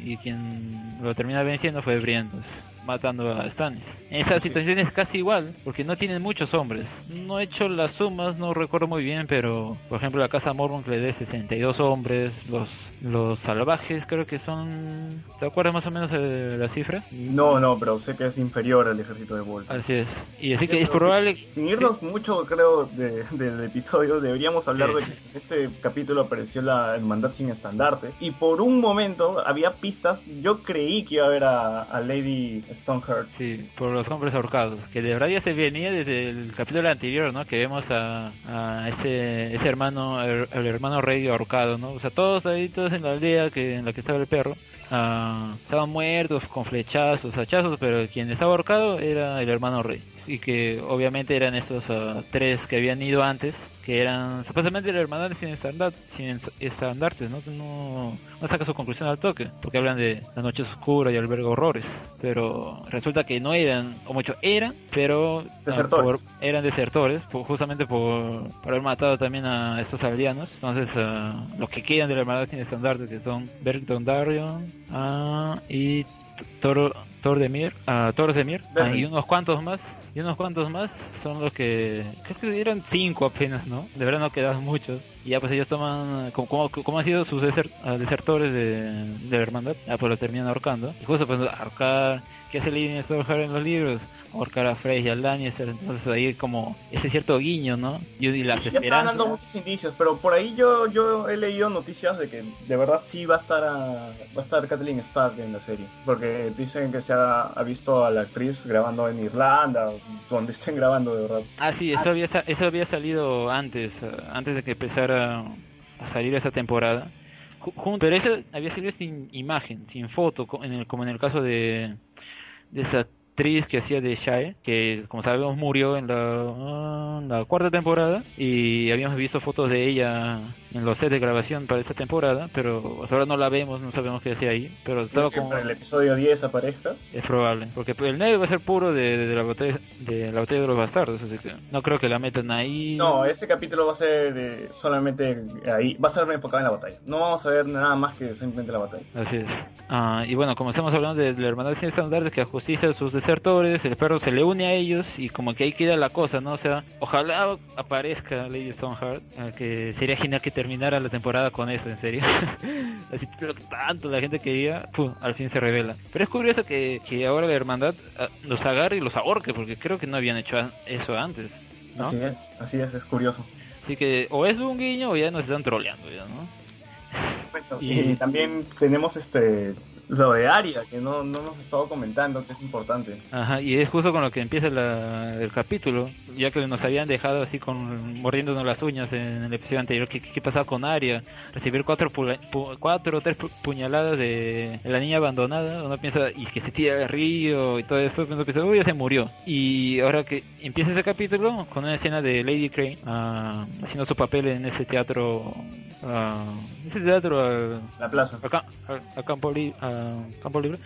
S1: y quien lo termina venciendo fue Brienne, pues, matando a Stannis. En esa situación es casi igual, porque no tienen muchos hombres. No he hecho las sumas, no recuerdo muy bien, pero por ejemplo la casa Mormon le dé 62 hombres, los los salvajes creo que son... ¿Te acuerdas más o menos de la cifra?
S4: No, no, pero sé que es inferior al ejército de Bolton.
S1: Así es. Y así que es probable...
S4: Sin, sin irnos mucho, creo, de- del episodio, deberíamos hablar
S1: Sí.
S4: de que en este capítulo apareció la hermandad sin estandarte. Y por un momento había pistas. Yo creí que iba a ver a, a Lady Stoneheart.
S1: Sí, por los hombres ahorcados, que de verdad ya se venía desde el capítulo anterior, ¿no? Que vemos a, ese, hermano, el, hermano rey ahorcado, ¿no? O sea, todos ahí, todos en la aldea que, en la que estaba el perro, ah, estaban muertos con flechazos, hachazos, pero quien estaba ahorcado era el hermano rey. Y que obviamente eran esos ah, tres que habían ido antes, que eran supuestamente la hermandad sin, estandar, sin estandartes, ¿no? No, no saca su conclusión al toque, porque hablan de la noche oscura y alberga horrores, pero resulta que no eran, o mucho eran, pero por- eran desertores, por- justamente por, por haber matado también a estos aldeanos. Entonces, ah, los que quedan de la hermandad sin estandarte, que son Beric Dondarrion ah, y Thor, Thor de Mir, Thor de Mir, y unos cuantos más, y unos cuantos más son los que, creo que eran cinco apenas, ¿no? De verdad no quedaban muchos. Y ya pues ellos toman, como, como, como han sido sus deser- ah, desertores de, de la hermandad, ya pues los terminan ahorcando. Y justo pues ahorcar, ¿qué hace Lady Stoneheart en los libros? Ahorcar a Frey y a Lannister, entonces ahí como ese cierto guiño, ¿no? Y, y las
S4: Ya estaban dando muchos indicios, pero por ahí yo yo he leído noticias de que de verdad sí va a estar a, va a estar Kathleen Stark en la serie, porque dicen que se ha, ha visto a la actriz grabando en Irlanda, donde estén grabando de verdad.
S1: Ah, sí, eso había, sa- eso había salido antes, eh, antes de que empezara a salir esa temporada. Pero eso había salido sin imagen, sin foto, en el- como en el caso de, de esa actriz que hacía de Shae, que como sabemos murió en la, ah, la cuarta temporada y habíamos visto fotos de ella en los sets de grabación para esta temporada, pero hasta ahora no la vemos, no sabemos qué hacía ahí, pero estaba como...
S4: para el episodio 10 aparezca.
S1: Es probable, porque el 9 va a ser puro de, de la batalla de la batalla de los bastardos, así que no creo que la metan ahí.
S4: No, ese capítulo va a ser de- solamente ahí, va a ser enfocado en la batalla. No vamos a ver nada más que simplemente la batalla.
S1: Así es. Ah, y bueno, como estamos hablando de, la hermandad sin estandartes que a sus desertores, el perro se le une a ellos y como que ahí queda la cosa, ¿no? O sea, ojalá aparezca Lady Stoneheart, eh, que sería genial que terminara la temporada con eso, en serio. Así pero tanto la gente quería, al fin se revela. Pero es curioso que, que ahora la hermandad ah, los agarre y los ahorque, porque creo que no habían hecho eso antes, ¿no?
S4: Así es, así es, es curioso.
S1: Así que o es un guiño o ya nos están troleando, ya, ¿no?
S4: Perfecto.
S1: Y-
S4: Y también tenemos este lo de Aria, que no, no hemos estado comentando, que es importante.
S1: Ajá, y es justo con lo que empieza la- el capítulo, ya que nos habían dejado así con mordiéndonos las uñas en el episodio anterior. ¿Qué, qué pasaba con Aria? Recibir cuatro, pu- cuatro o tres pu- puñaladas de la niña abandonada. Uno piensa, y que se tira al río y todo eso. Uno piensa, uy, ya se murió. Y ahora que empieza ese capítulo con una escena de Lady Crane ah, haciendo su papel en ese teatro a ese teatro al,
S4: La plaza.
S1: a, ca- a- a campo, li- a campo libre.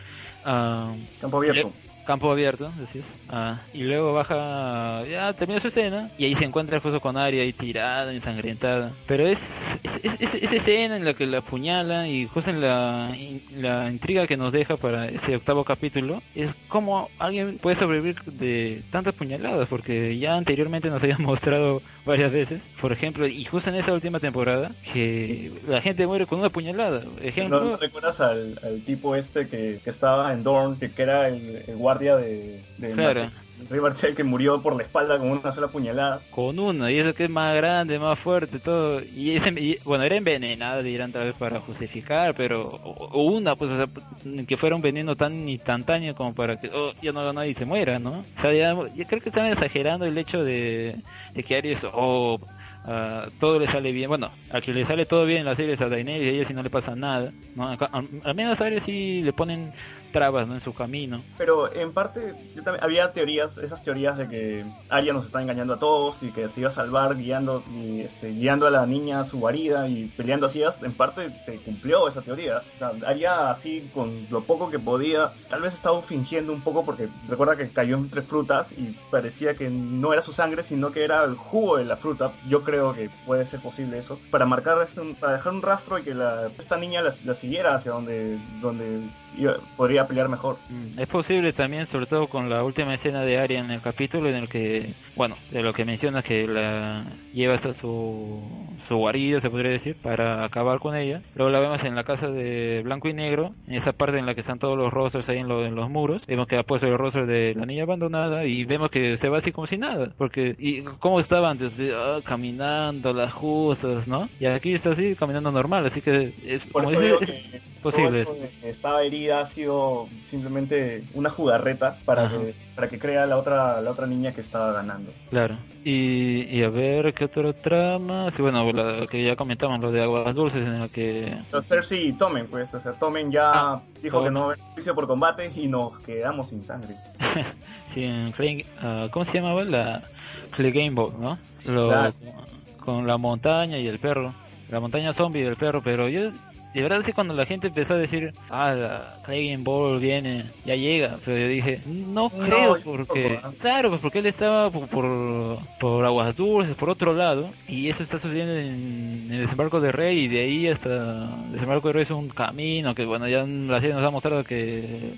S1: a-
S4: Campo abierto.
S1: campo abierto, decís. Ah, y luego baja, ya termina su escena y ahí se encuentra justo con Arya ahí tirada, ensangrentada. Pero es, es, es- es- esa escena en la que la apuñala y justo en la, la intriga que nos deja para ese octavo capítulo es cómo alguien puede sobrevivir de tantas puñaladas, porque ya anteriormente nos habían mostrado varias veces, por ejemplo, y justo en esa última temporada, que la gente muere con una puñalada.
S4: ¿No,
S1: Ejemplo,
S4: no recuerdas al, al tipo este que, que estaba en Dorn, que, que era el, el guardia de, de
S1: Claro.
S4: Rey que murió por la espalda con una sola puñalada?
S1: con una, y eso que es más grande, más fuerte, todo. Y, ese, y, bueno, era envenenada, dirán tal vez para justificar, pero. O, o una, pues, o sea, que fuera un veneno tan instantáneo como para que oh, ya no nadie se muera, ¿no? O sea, ya, yo creo que están exagerando el hecho de, de que Aries, oh, ah, todo le sale bien. Bueno, a que le sale todo bien en la serie es a Daenerys y a ella sí no le pasa nada, ¿no? Al menos a Aries sí le ponen trabas, ¿no? En su camino.
S4: Pero en parte yo también, había teorías, esas teorías de que Arya nos está engañando a todos y que se iba a salvar guiando y, este, guiando a la niña a su guarida y peleando así. En parte se cumplió esa teoría. O sea, Arya así con lo poco que podía, tal vez estaba fingiendo un poco porque recuerda que cayó entre frutas y parecía que no era su sangre sino que era el jugo de la fruta. Yo creo que puede ser posible eso para marcar este- para dejar un rastro y que la, esta niña la, la siguiera hacia donde donde iba- podría pelear mejor.
S1: Mm, Es posible también, sobre todo con la última escena de Arya en el capítulo en el que, bueno, de lo que mencionas que la llevas a su, su guarida, se podría decir, para acabar con ella. Luego la vemos en la casa de blanco y negro, en esa parte en la que están todos los rostros ahí en, lo- en los muros. Vemos que ha puesto el rostro de la niña abandonada y vemos que se va así como si nada. Porque, ¿y cómo estaba antes? Ah, caminando, las justas, ¿no? Y aquí está así, caminando normal, así que es,
S4: Por
S1: como
S4: eso digo
S1: es
S4: que
S1: posible.
S4: todo eso de que estaba herida ha sido simplemente una jugarreta para
S1: Ajá.
S4: que, para que crea la otra la otra niña que estaba ganando.
S1: Claro. Y, y a ver, ¿qué otra trama? Sí, bueno, la que ya comentamos, lo de Aguas Dulces, en la que...
S4: Cersei y Tomen, pues, o sea, Tomen ya
S1: Ah,
S4: dijo que
S1: Tommen.
S4: no había juicio por combate y nos quedamos sin sangre.
S1: Sí, en Clay- ah, ¿Cómo se llamaba? La Clay Game Ball, ¿no? Lo-
S4: Claro.
S1: Con la montaña y el perro. La montaña zombie y el perro, pero yo... De verdad, sí, cuando la gente empezó a decir, ah, la Clay Game Ball viene, ya llega, pero yo dije, no creo, porque,
S4: ¿ah?
S1: claro, pues porque él estaba por, por, por Aguas Dulces, por otro lado, y eso está sucediendo en, en el desembarco de Rey, y de ahí hasta el desembarco de Rey es un camino, que bueno, ya la serie nos ha mostrado que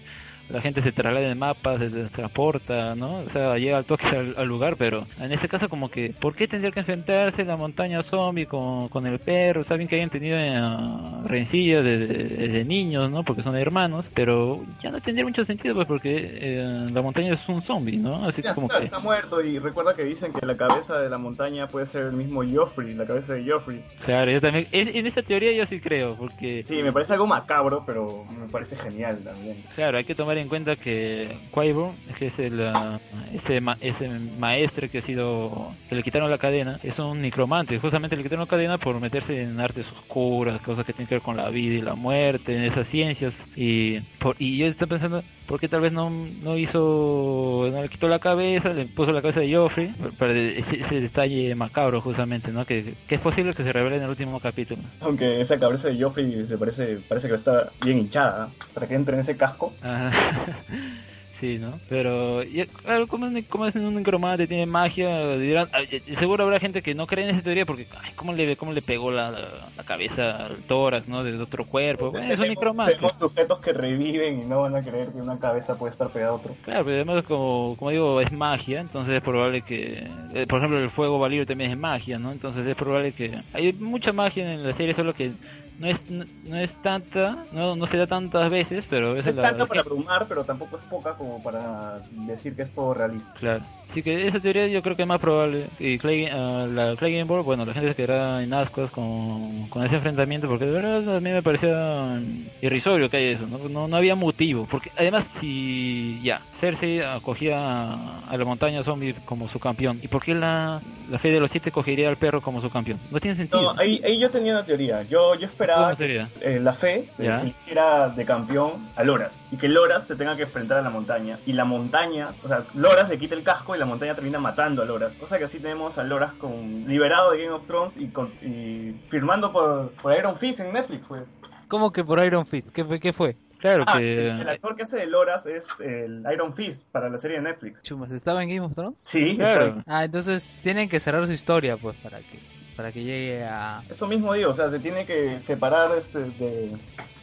S1: la gente se traslada en mapas, se transporta, ¿no? O sea, llega al toque al, al lugar, pero en este caso como que, ¿por qué tendría que enfrentarse la montaña zombie con, con el perro? Saben que hayan tenido eh, rencillas desde, desde niños, ¿no? Porque son hermanos, pero ya no tendría mucho sentido, pues porque eh, la montaña es un zombie, ¿no? Así que
S4: Ya,
S1: como
S4: claro,
S1: que...
S4: está muerto y recuerda que dicen que la cabeza de la montaña puede ser el mismo Joffrey, la cabeza de Joffrey.
S1: Claro, yo también, es- en esa teoría yo sí creo, porque...
S4: Sí, me parece algo macabro, pero me parece genial también.
S1: Claro, hay que tomar en cuenta que Quavo, que es el, ah, ese, ma- ese maestre que ha sido, que le quitaron la cadena, es un necromante. Justamente le quitaron la cadena por meterse en artes oscuras, cosas que tienen que ver con la vida y la muerte, en esas ciencias. Y, por, y yo estoy pensando, ¿por qué tal vez no, no hizo, no le quitó la cabeza, le puso la cabeza de Joffrey? Para ese, ese detalle macabro, justamente, ¿no? Que, que es posible que se revele en el último capítulo.
S4: Aunque esa cabeza de Joffrey se parece, parece que está bien hinchada, ¿eh? para que entre en ese casco.
S1: Ajá. Sí, ¿no? Pero, y, claro, como es, como es un necromante, tiene magia, dirán, ah, seguro habrá gente que no cree en esa teoría porque, ay, ¿cómo le, cómo le pegó la, la cabeza al tórax, ¿no? De otro cuerpo. Bueno, es un
S4: Tenemos-
S1: necromante.
S4: tenemos sujetos que reviven y no van a creer que una cabeza puede estar pegada a otro.
S1: Claro, pero además, como, como digo, es magia, entonces es probable que, eh, por ejemplo, el fuego valirio también es magia, ¿no? Entonces es probable que hay mucha magia en la serie, solo que no es, no, no es tanta, no, no se da tantas veces, pero esa
S4: Es
S1: la-
S4: tanta para abrumar, pero tampoco es poca como para decir que es todo realista.
S1: Claro. Así que esa teoría yo creo que es más probable. Y Clay, ah, la Clay Game Board, bueno, la gente se quedará en ascuas con, con ese enfrentamiento porque de verdad a mí me parecía irrisorio que haya eso. ¿no? No, no había motivo. Porque además, si ya, Cersei acogía a, a la montaña zombie como su campeón, ¿y por qué la, la fe de los siete cogería al perro como su campeón? No tiene sentido.
S4: No, ahí, ahí yo tenía una teoría. Yo, yo esperaba esperaba
S1: ¿Cómo sería?
S4: eh, la fe
S1: Ya.
S4: eligiera de campeón a Loras y que Loras se tenga que enfrentar a la montaña y la montaña, o sea, Loras le quita el casco y la montaña termina matando a Loras, cosa que así tenemos a Loras con liberado de Game of Thrones y, con, y firmando por, por Iron Fist en Netflix, pues.
S3: ¿Cómo que por Iron Fist? ¿Qué, fue- qué fue?
S1: Claro
S4: Ah,
S1: que...
S4: el, el actor que hace de Loras es el Iron Fist para la serie de Netflix.
S3: Chumas, ¿estaba en Game of Thrones?
S4: Sí,
S1: Claro.
S4: está-
S3: Ah, entonces tienen que cerrar su historia, pues, para que para que llegue a...
S4: Eso mismo digo, o sea, se tiene que separar este, de,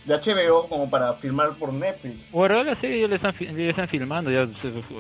S4: de HBO como para firmar por Netflix.
S1: Bueno, la serie ya le están, ya están filmando, ya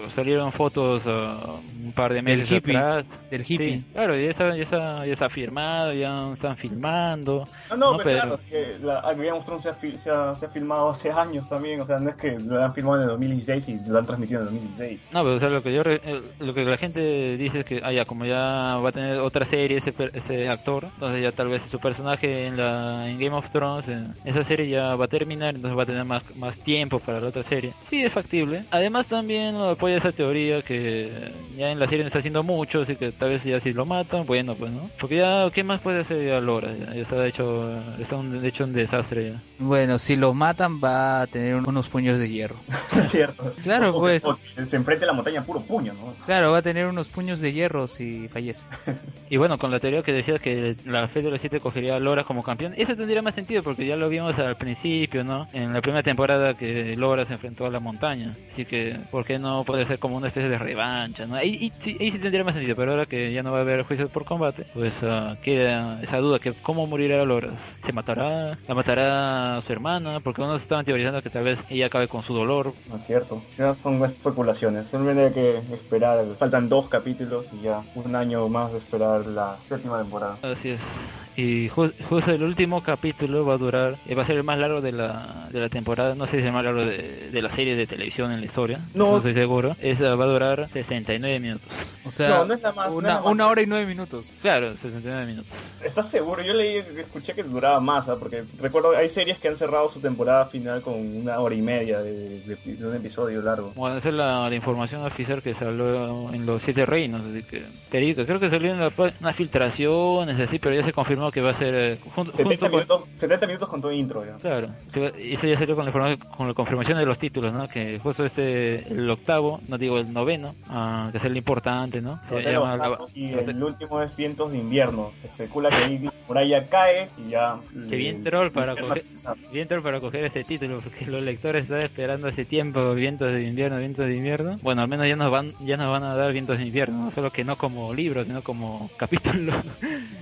S1: salieron fotos ah, un par de meses
S3: hippie,
S1: atrás.
S3: del hippie.
S1: Sí, claro, ya está, ya, está, ya está firmado, ya están filmando.
S4: No, no,
S1: No,
S4: pero,
S1: pero-
S4: claro, es que la Game of Thrones se ha, se, ha, se ha filmado hace años también, o sea, no es que lo han filmado en el 2016 y lo han transmitido en el 2016.
S1: No, pero o sea, lo que yo eh, lo que la gente dice es que, ah, ya, como ya va a tener otra serie ese, per- ese actor, entonces ya tal vez su personaje en la en Game of Thrones, en esa serie ya va a terminar, entonces va a tener más, más tiempo para la otra serie. Sí, es factible. Además también apoya esa teoría que ya en la serie no está haciendo mucho, así que tal vez ya si lo matan, bueno, pues no. Porque ya, ¿qué más puede hacer ya Lora? Ya, ya está hecho, está un, hecho un desastre ya.
S3: Bueno, si lo matan va a tener unos puños de hierro.
S4: Cierto.
S3: Claro,
S4: O-
S3: pues.
S4: o se enfrente a la montaña puro puño, ¿no?
S3: Claro, va a tener unos puños de hierro si fallece.
S1: Y bueno, con la teoría que decía que la Fe de los Siete cogería a Lora como campeón, eso tendría más sentido porque ya lo vimos al principio, ¿no? En la primera temporada que Lora se enfrentó a la montaña. Así que, ¿por qué no puede ser como una especie de revancha, ¿no? Ahí, ahí sí, ahí sí tendría más sentido, pero ahora que ya no va a haber juicios por combate, pues ah, queda esa duda que cómo morirá Lora. ¿Se matará? ¿La matará su hermana? Porque unos estaban teorizando que tal vez ella acabe con su dolor.
S4: No es cierto. Ya son especulaciones. Simplemente hay que esperar. Faltan dos capítulos y ya un año más de esperar la séptima temporada.
S1: Así es. Y ju- justo el último capítulo va a durar, eh, va a ser el más largo de la, de la temporada, no sé si es el más largo de, de la serie de televisión en la historia,
S4: No.
S1: no estoy seguro. Esa va a durar 69 minutos.
S3: O sea,
S4: No, no es la más- no es
S3: una,
S4: la más.
S3: una hora y nueve minutos.
S1: Claro, 69 minutos.
S4: ¿Estás seguro? Yo leí, escuché que duraba más, ¿ah? porque recuerdo hay series que han cerrado su temporada final con una hora y media de, de- de un episodio largo.
S1: Bueno, esa es la, la información oficial que salió en los Siete Reinos, así que. Creo que salió en la, unas filtraciones así, pero ya se confirmó que va a ser eh, junto,
S4: 70
S1: junto con-
S4: minutos, 70 minutos con todo intro ya.
S1: Claro, que eso ya salió con la, con la confirmación de los títulos, ¿no? Que justo este, el octavo, no digo el noveno, ah, que es el importante, ¿no? Se
S4: Pero
S1: llama la-
S4: Octavos y el último es Vientos de Invierno. Se especula que ahí muralla cae y ya.
S1: Que bien troll para coger, bien troll para coger ese título, porque los lectores están esperando hace tiempo vientos de invierno, vientos de invierno. Bueno, al menos ya nos van, ya nos van a dar vientos de invierno, ¿no? solo que no como libros, sino como capítulos.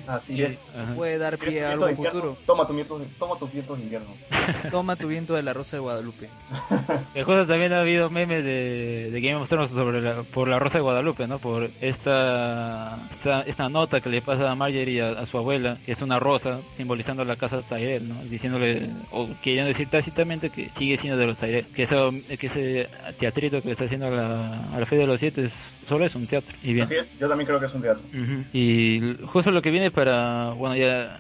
S4: Así es.
S1: Ajá.
S3: Puede dar pie a algo
S4: de
S3: futuro.
S4: Toma, tu vientos, toma tus vientos de invierno.
S3: Toma tu viento de la Rosa de Guadalupe.
S1: El juego también ha habido memes de, de Game of Thrones sobre la, por la Rosa de Guadalupe, ¿no? Por esta, esta, esta nota que le pasa a Marjorie a, a su abuela, que es una rosa simbolizando la casa Tyrell, ¿no? Diciéndole, o queriendo decir tácitamente que sigue siendo de los Tyrell. Que, eso, que ese teatrito que está haciendo a la, a la Fe de los Siete es, solo es un teatro. Y bien.
S4: Así es, yo también creo que es un teatro.
S1: Y justo lo que viene para, bueno, ya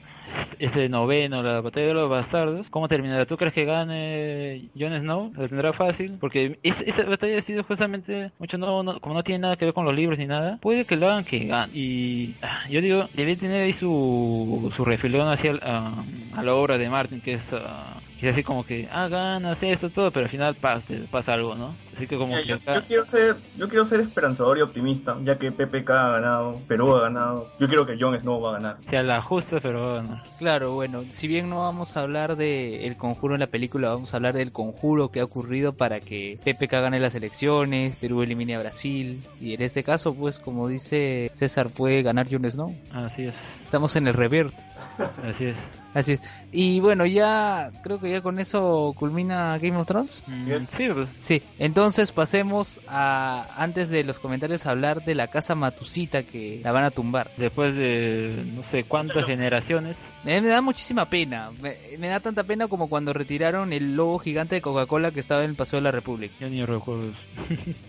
S1: ese noveno, la batalla de los bastardos, ¿cómo terminará? ¿Tú crees que gane Jon Snow? ¿Lo tendrá fácil? Porque es- esa batalla ha sido justamente, mucho no, como no tiene nada que ver con los libros ni nada, puede que lo hagan que gane. Y ah, yo digo, debe tener ahí su, su refilón hacia el- a, la obra de Martin, que es... ah, es así como que, ah, ganas esto, todo, pero al final pasa, pasa algo, ¿no? Así que como que
S4: yo,
S1: acá-
S4: yo quiero ser, yo quiero ser esperanzador y optimista, ya que PPK ha ganado, Perú ha ganado. Yo quiero que Jon Snow va a ganar.
S1: sea la justa, pero bueno.
S3: Claro, bueno, si bien no vamos a hablar de el conjuro en la película, vamos a hablar del conjuro que ha ocurrido para que PPK gane las elecciones, Perú elimine a Brasil, y en este caso, pues como dice César, puede ganar Jon Snow.
S1: Así es,
S3: Estamos en el revert.
S1: Así es.
S3: Así es. Y bueno, ya creo que ya con eso culmina Game of Thrones.
S1: Mm,
S4: Yes.
S1: Sí, pues,
S3: Sí, entonces pasemos a, antes de los comentarios, a hablar de la casa Matusita que la van a tumbar.
S1: después de no sé cuántas generaciones.
S3: Me, me da muchísima pena. Me, me da tanta pena como cuando retiraron el logo gigante de Coca-Cola que estaba en el Paseo de la República.
S1: Yo ni recuerdo.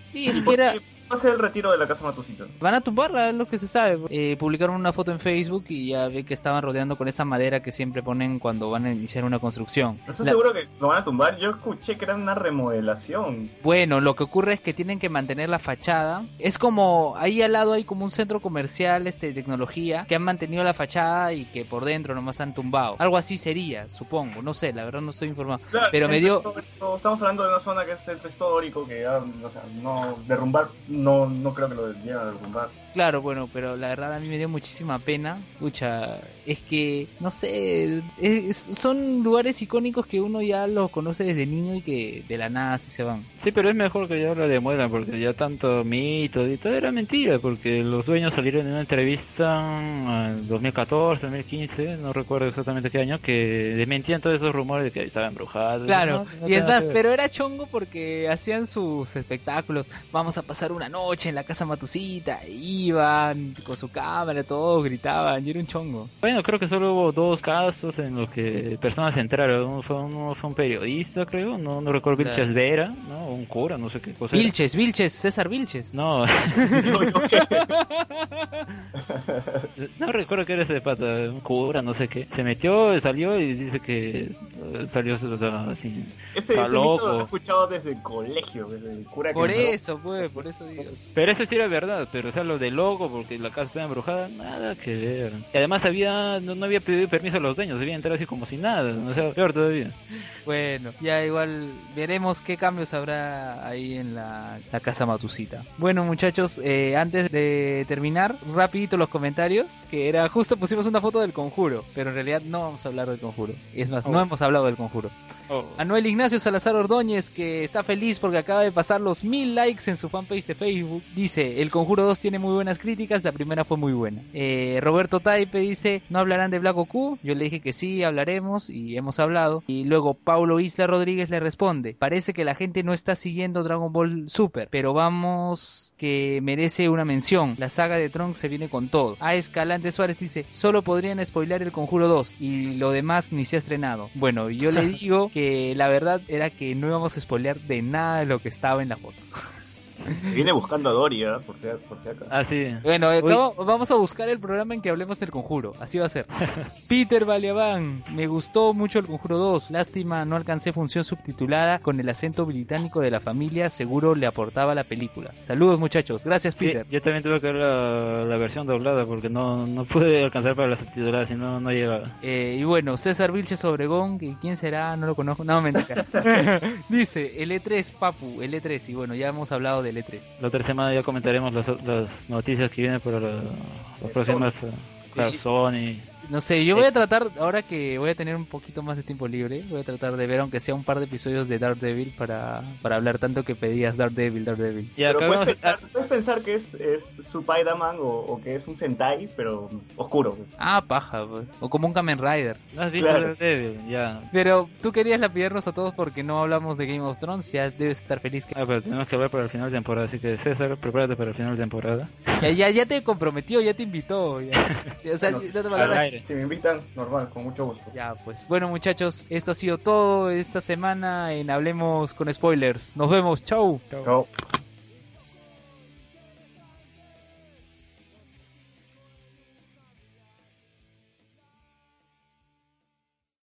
S3: Sí, es que era,
S4: va a ser el retiro de la casa Matusita?
S3: Van a tumbarla, es lo que se sabe. Eh, publicaron una foto en Facebook y ya ve que estaban rodeando con esa madera que siempre ponen cuando van a iniciar una construcción.
S4: ¿Estás
S3: La-
S4: seguro que lo van a tumbar? Yo escuché que era una remodelación.
S3: Bueno, lo que ocurre es que tienen que mantener la fachada. Es como ahí al lado hay como un centro comercial este de tecnología que han mantenido la fachada y que por dentro nomás han tumbado. Algo así sería, supongo. No sé, la verdad no estoy informado.
S4: Claro,
S3: Pero me dio
S4: Estamos hablando de una zona que es centro histórico, que ya, o sea, no, derrumbar, no, no creo que lo lleguen a derrumbar.
S3: Claro, bueno, pero la verdad a mí me dio muchísima pena. Pucha, es que, no sé, es- son lugares icónicos que uno ya los conoce desde niño y que de la nada así se van.
S1: Sí, pero es mejor que ya lo demuestran porque ya tanto mito y todo era mentira porque los dueños salieron en una entrevista en 2014, 2015, no recuerdo exactamente qué año, que desmentían todos esos rumores de que estaba embrujado.
S3: Claro,
S1: No, no
S3: y es más, pero era chongo porque hacían sus espectáculos. Vamos a pasar una noche en la casa Matusita. e Iban con su cámara, todos gritaban. Y era un chongo.
S1: Bueno, creo que solo hubo dos casos en los que personas entraron. Uno fue, uno fue un periodista, creo, no, no recuerdo,
S3: Claro.
S1: Vilches Vera, ¿no? Un cura, no sé qué cosa. era.
S3: Vilches, Vilches, César Vilches.
S1: No, no recuerdo qué era ese pata, un cura, no sé qué. Se metió, salió y dice que eh, salió o sea, así.
S4: Ese, ese mito
S1: loco.
S4: lo he escuchado desde el colegio, desde el cura que
S3: Por eso, pues, por eso digo.
S1: Pero eso sí era verdad, pero o sea, lo de loco, porque la casa estaba embrujada, nada que ver. Y además había, no, no había pedido permiso a los dueños, había entrado así como si nada, o sea, peor todavía.
S3: Bueno, ya igual veremos qué cambios habrá ahí en la, la casa Matusita. Bueno muchachos, eh, antes de terminar, rapidito los comentarios, que era justo pusimos una foto del conjuro, pero en realidad no vamos a hablar del conjuro. Es más, no
S1: Oh.
S3: hemos hablado del conjuro.
S1: Oh.
S3: Anuel Ignacio Salazar Ordóñez, que está feliz porque acaba de pasar los mil likes en su fanpage de Facebook, dice, El Conjuro 2 tiene muy buenas críticas, la primera fue muy buena. Eh, Roberto Taipe dice, ¿no hablarán de Black Goku? Yo le dije que sí, hablaremos y hemos hablado. Y luego Paulo Isla Rodríguez le responde, parece que la gente no está siguiendo Dragon Ball Super, pero vamos que merece una mención. La saga de Trunks se viene con todo. A Escalante Suárez dice, solo podrían spoilear el Conjuro 2 y lo demás ni se ha estrenado. Bueno, yo le digo que la verdad era que no íbamos a spoilear de nada de lo que estaba en la foto.
S4: Viene buscando a Doria, por si, por si acá.
S1: Ah, sí.
S3: Bueno, eh, acabo- vamos a buscar el programa en que hablemos del conjuro. Así va a ser. Peter Baliaban, me gustó mucho el conjuro 2. Lástima, no alcancé función subtitulada con el acento británico de la familia. Seguro le aportaba la película. Saludos, muchachos. Gracias,
S1: Sí,
S3: Peter.
S1: yo también tuve que ver la, la versión doblada porque no, no pude alcanzar para la subtitulada, si no, no llegaba.
S3: Eh, y bueno, César Vilches Obregón, que ¿quién será? No lo conozco. No, mentira. Dice, el E3, Papu, el E3. Y bueno, ya hemos hablado del E3.
S1: La otra semana ya comentaremos las, las noticias que vienen para la- las próximas. eh, claro. Sony.
S3: No sé, yo voy a tratar, ahora que voy a tener un poquito más de tiempo libre, voy a tratar de ver aunque sea un par de episodios de Daredevil para, para hablar tanto que pedías Daredevil, Daredevil.
S1: Y acá
S4: pero puedes
S1: a-
S4: pensar, puedes pensar que es, es Spider-Man o, o que es un Sentai, pero oscuro.
S3: Ah, paja, pues. o como un Kamen Rider.
S1: ¿No has visto
S4: Claro.
S1: Daredevil? Ya.
S3: Pero tú querías lapidarnos a todos porque no hablamos de Game of Thrones, ya debes estar feliz que...
S1: Ah, pero tenemos que hablar para el final de temporada, así que César, prepárate para el final de temporada.
S3: Ya, ya, ya te comprometió, ya te invitó. Ya, Ya, o sea,
S4: Bueno,
S3: ya te
S1: al
S3: valoras.
S1: aire.
S4: Si me invitan, normal, con mucho gusto.
S3: Ya, pues. Bueno, muchachos, esto ha sido todo esta semana en Hablemos con Spoilers. Nos vemos, chau.
S4: Chao.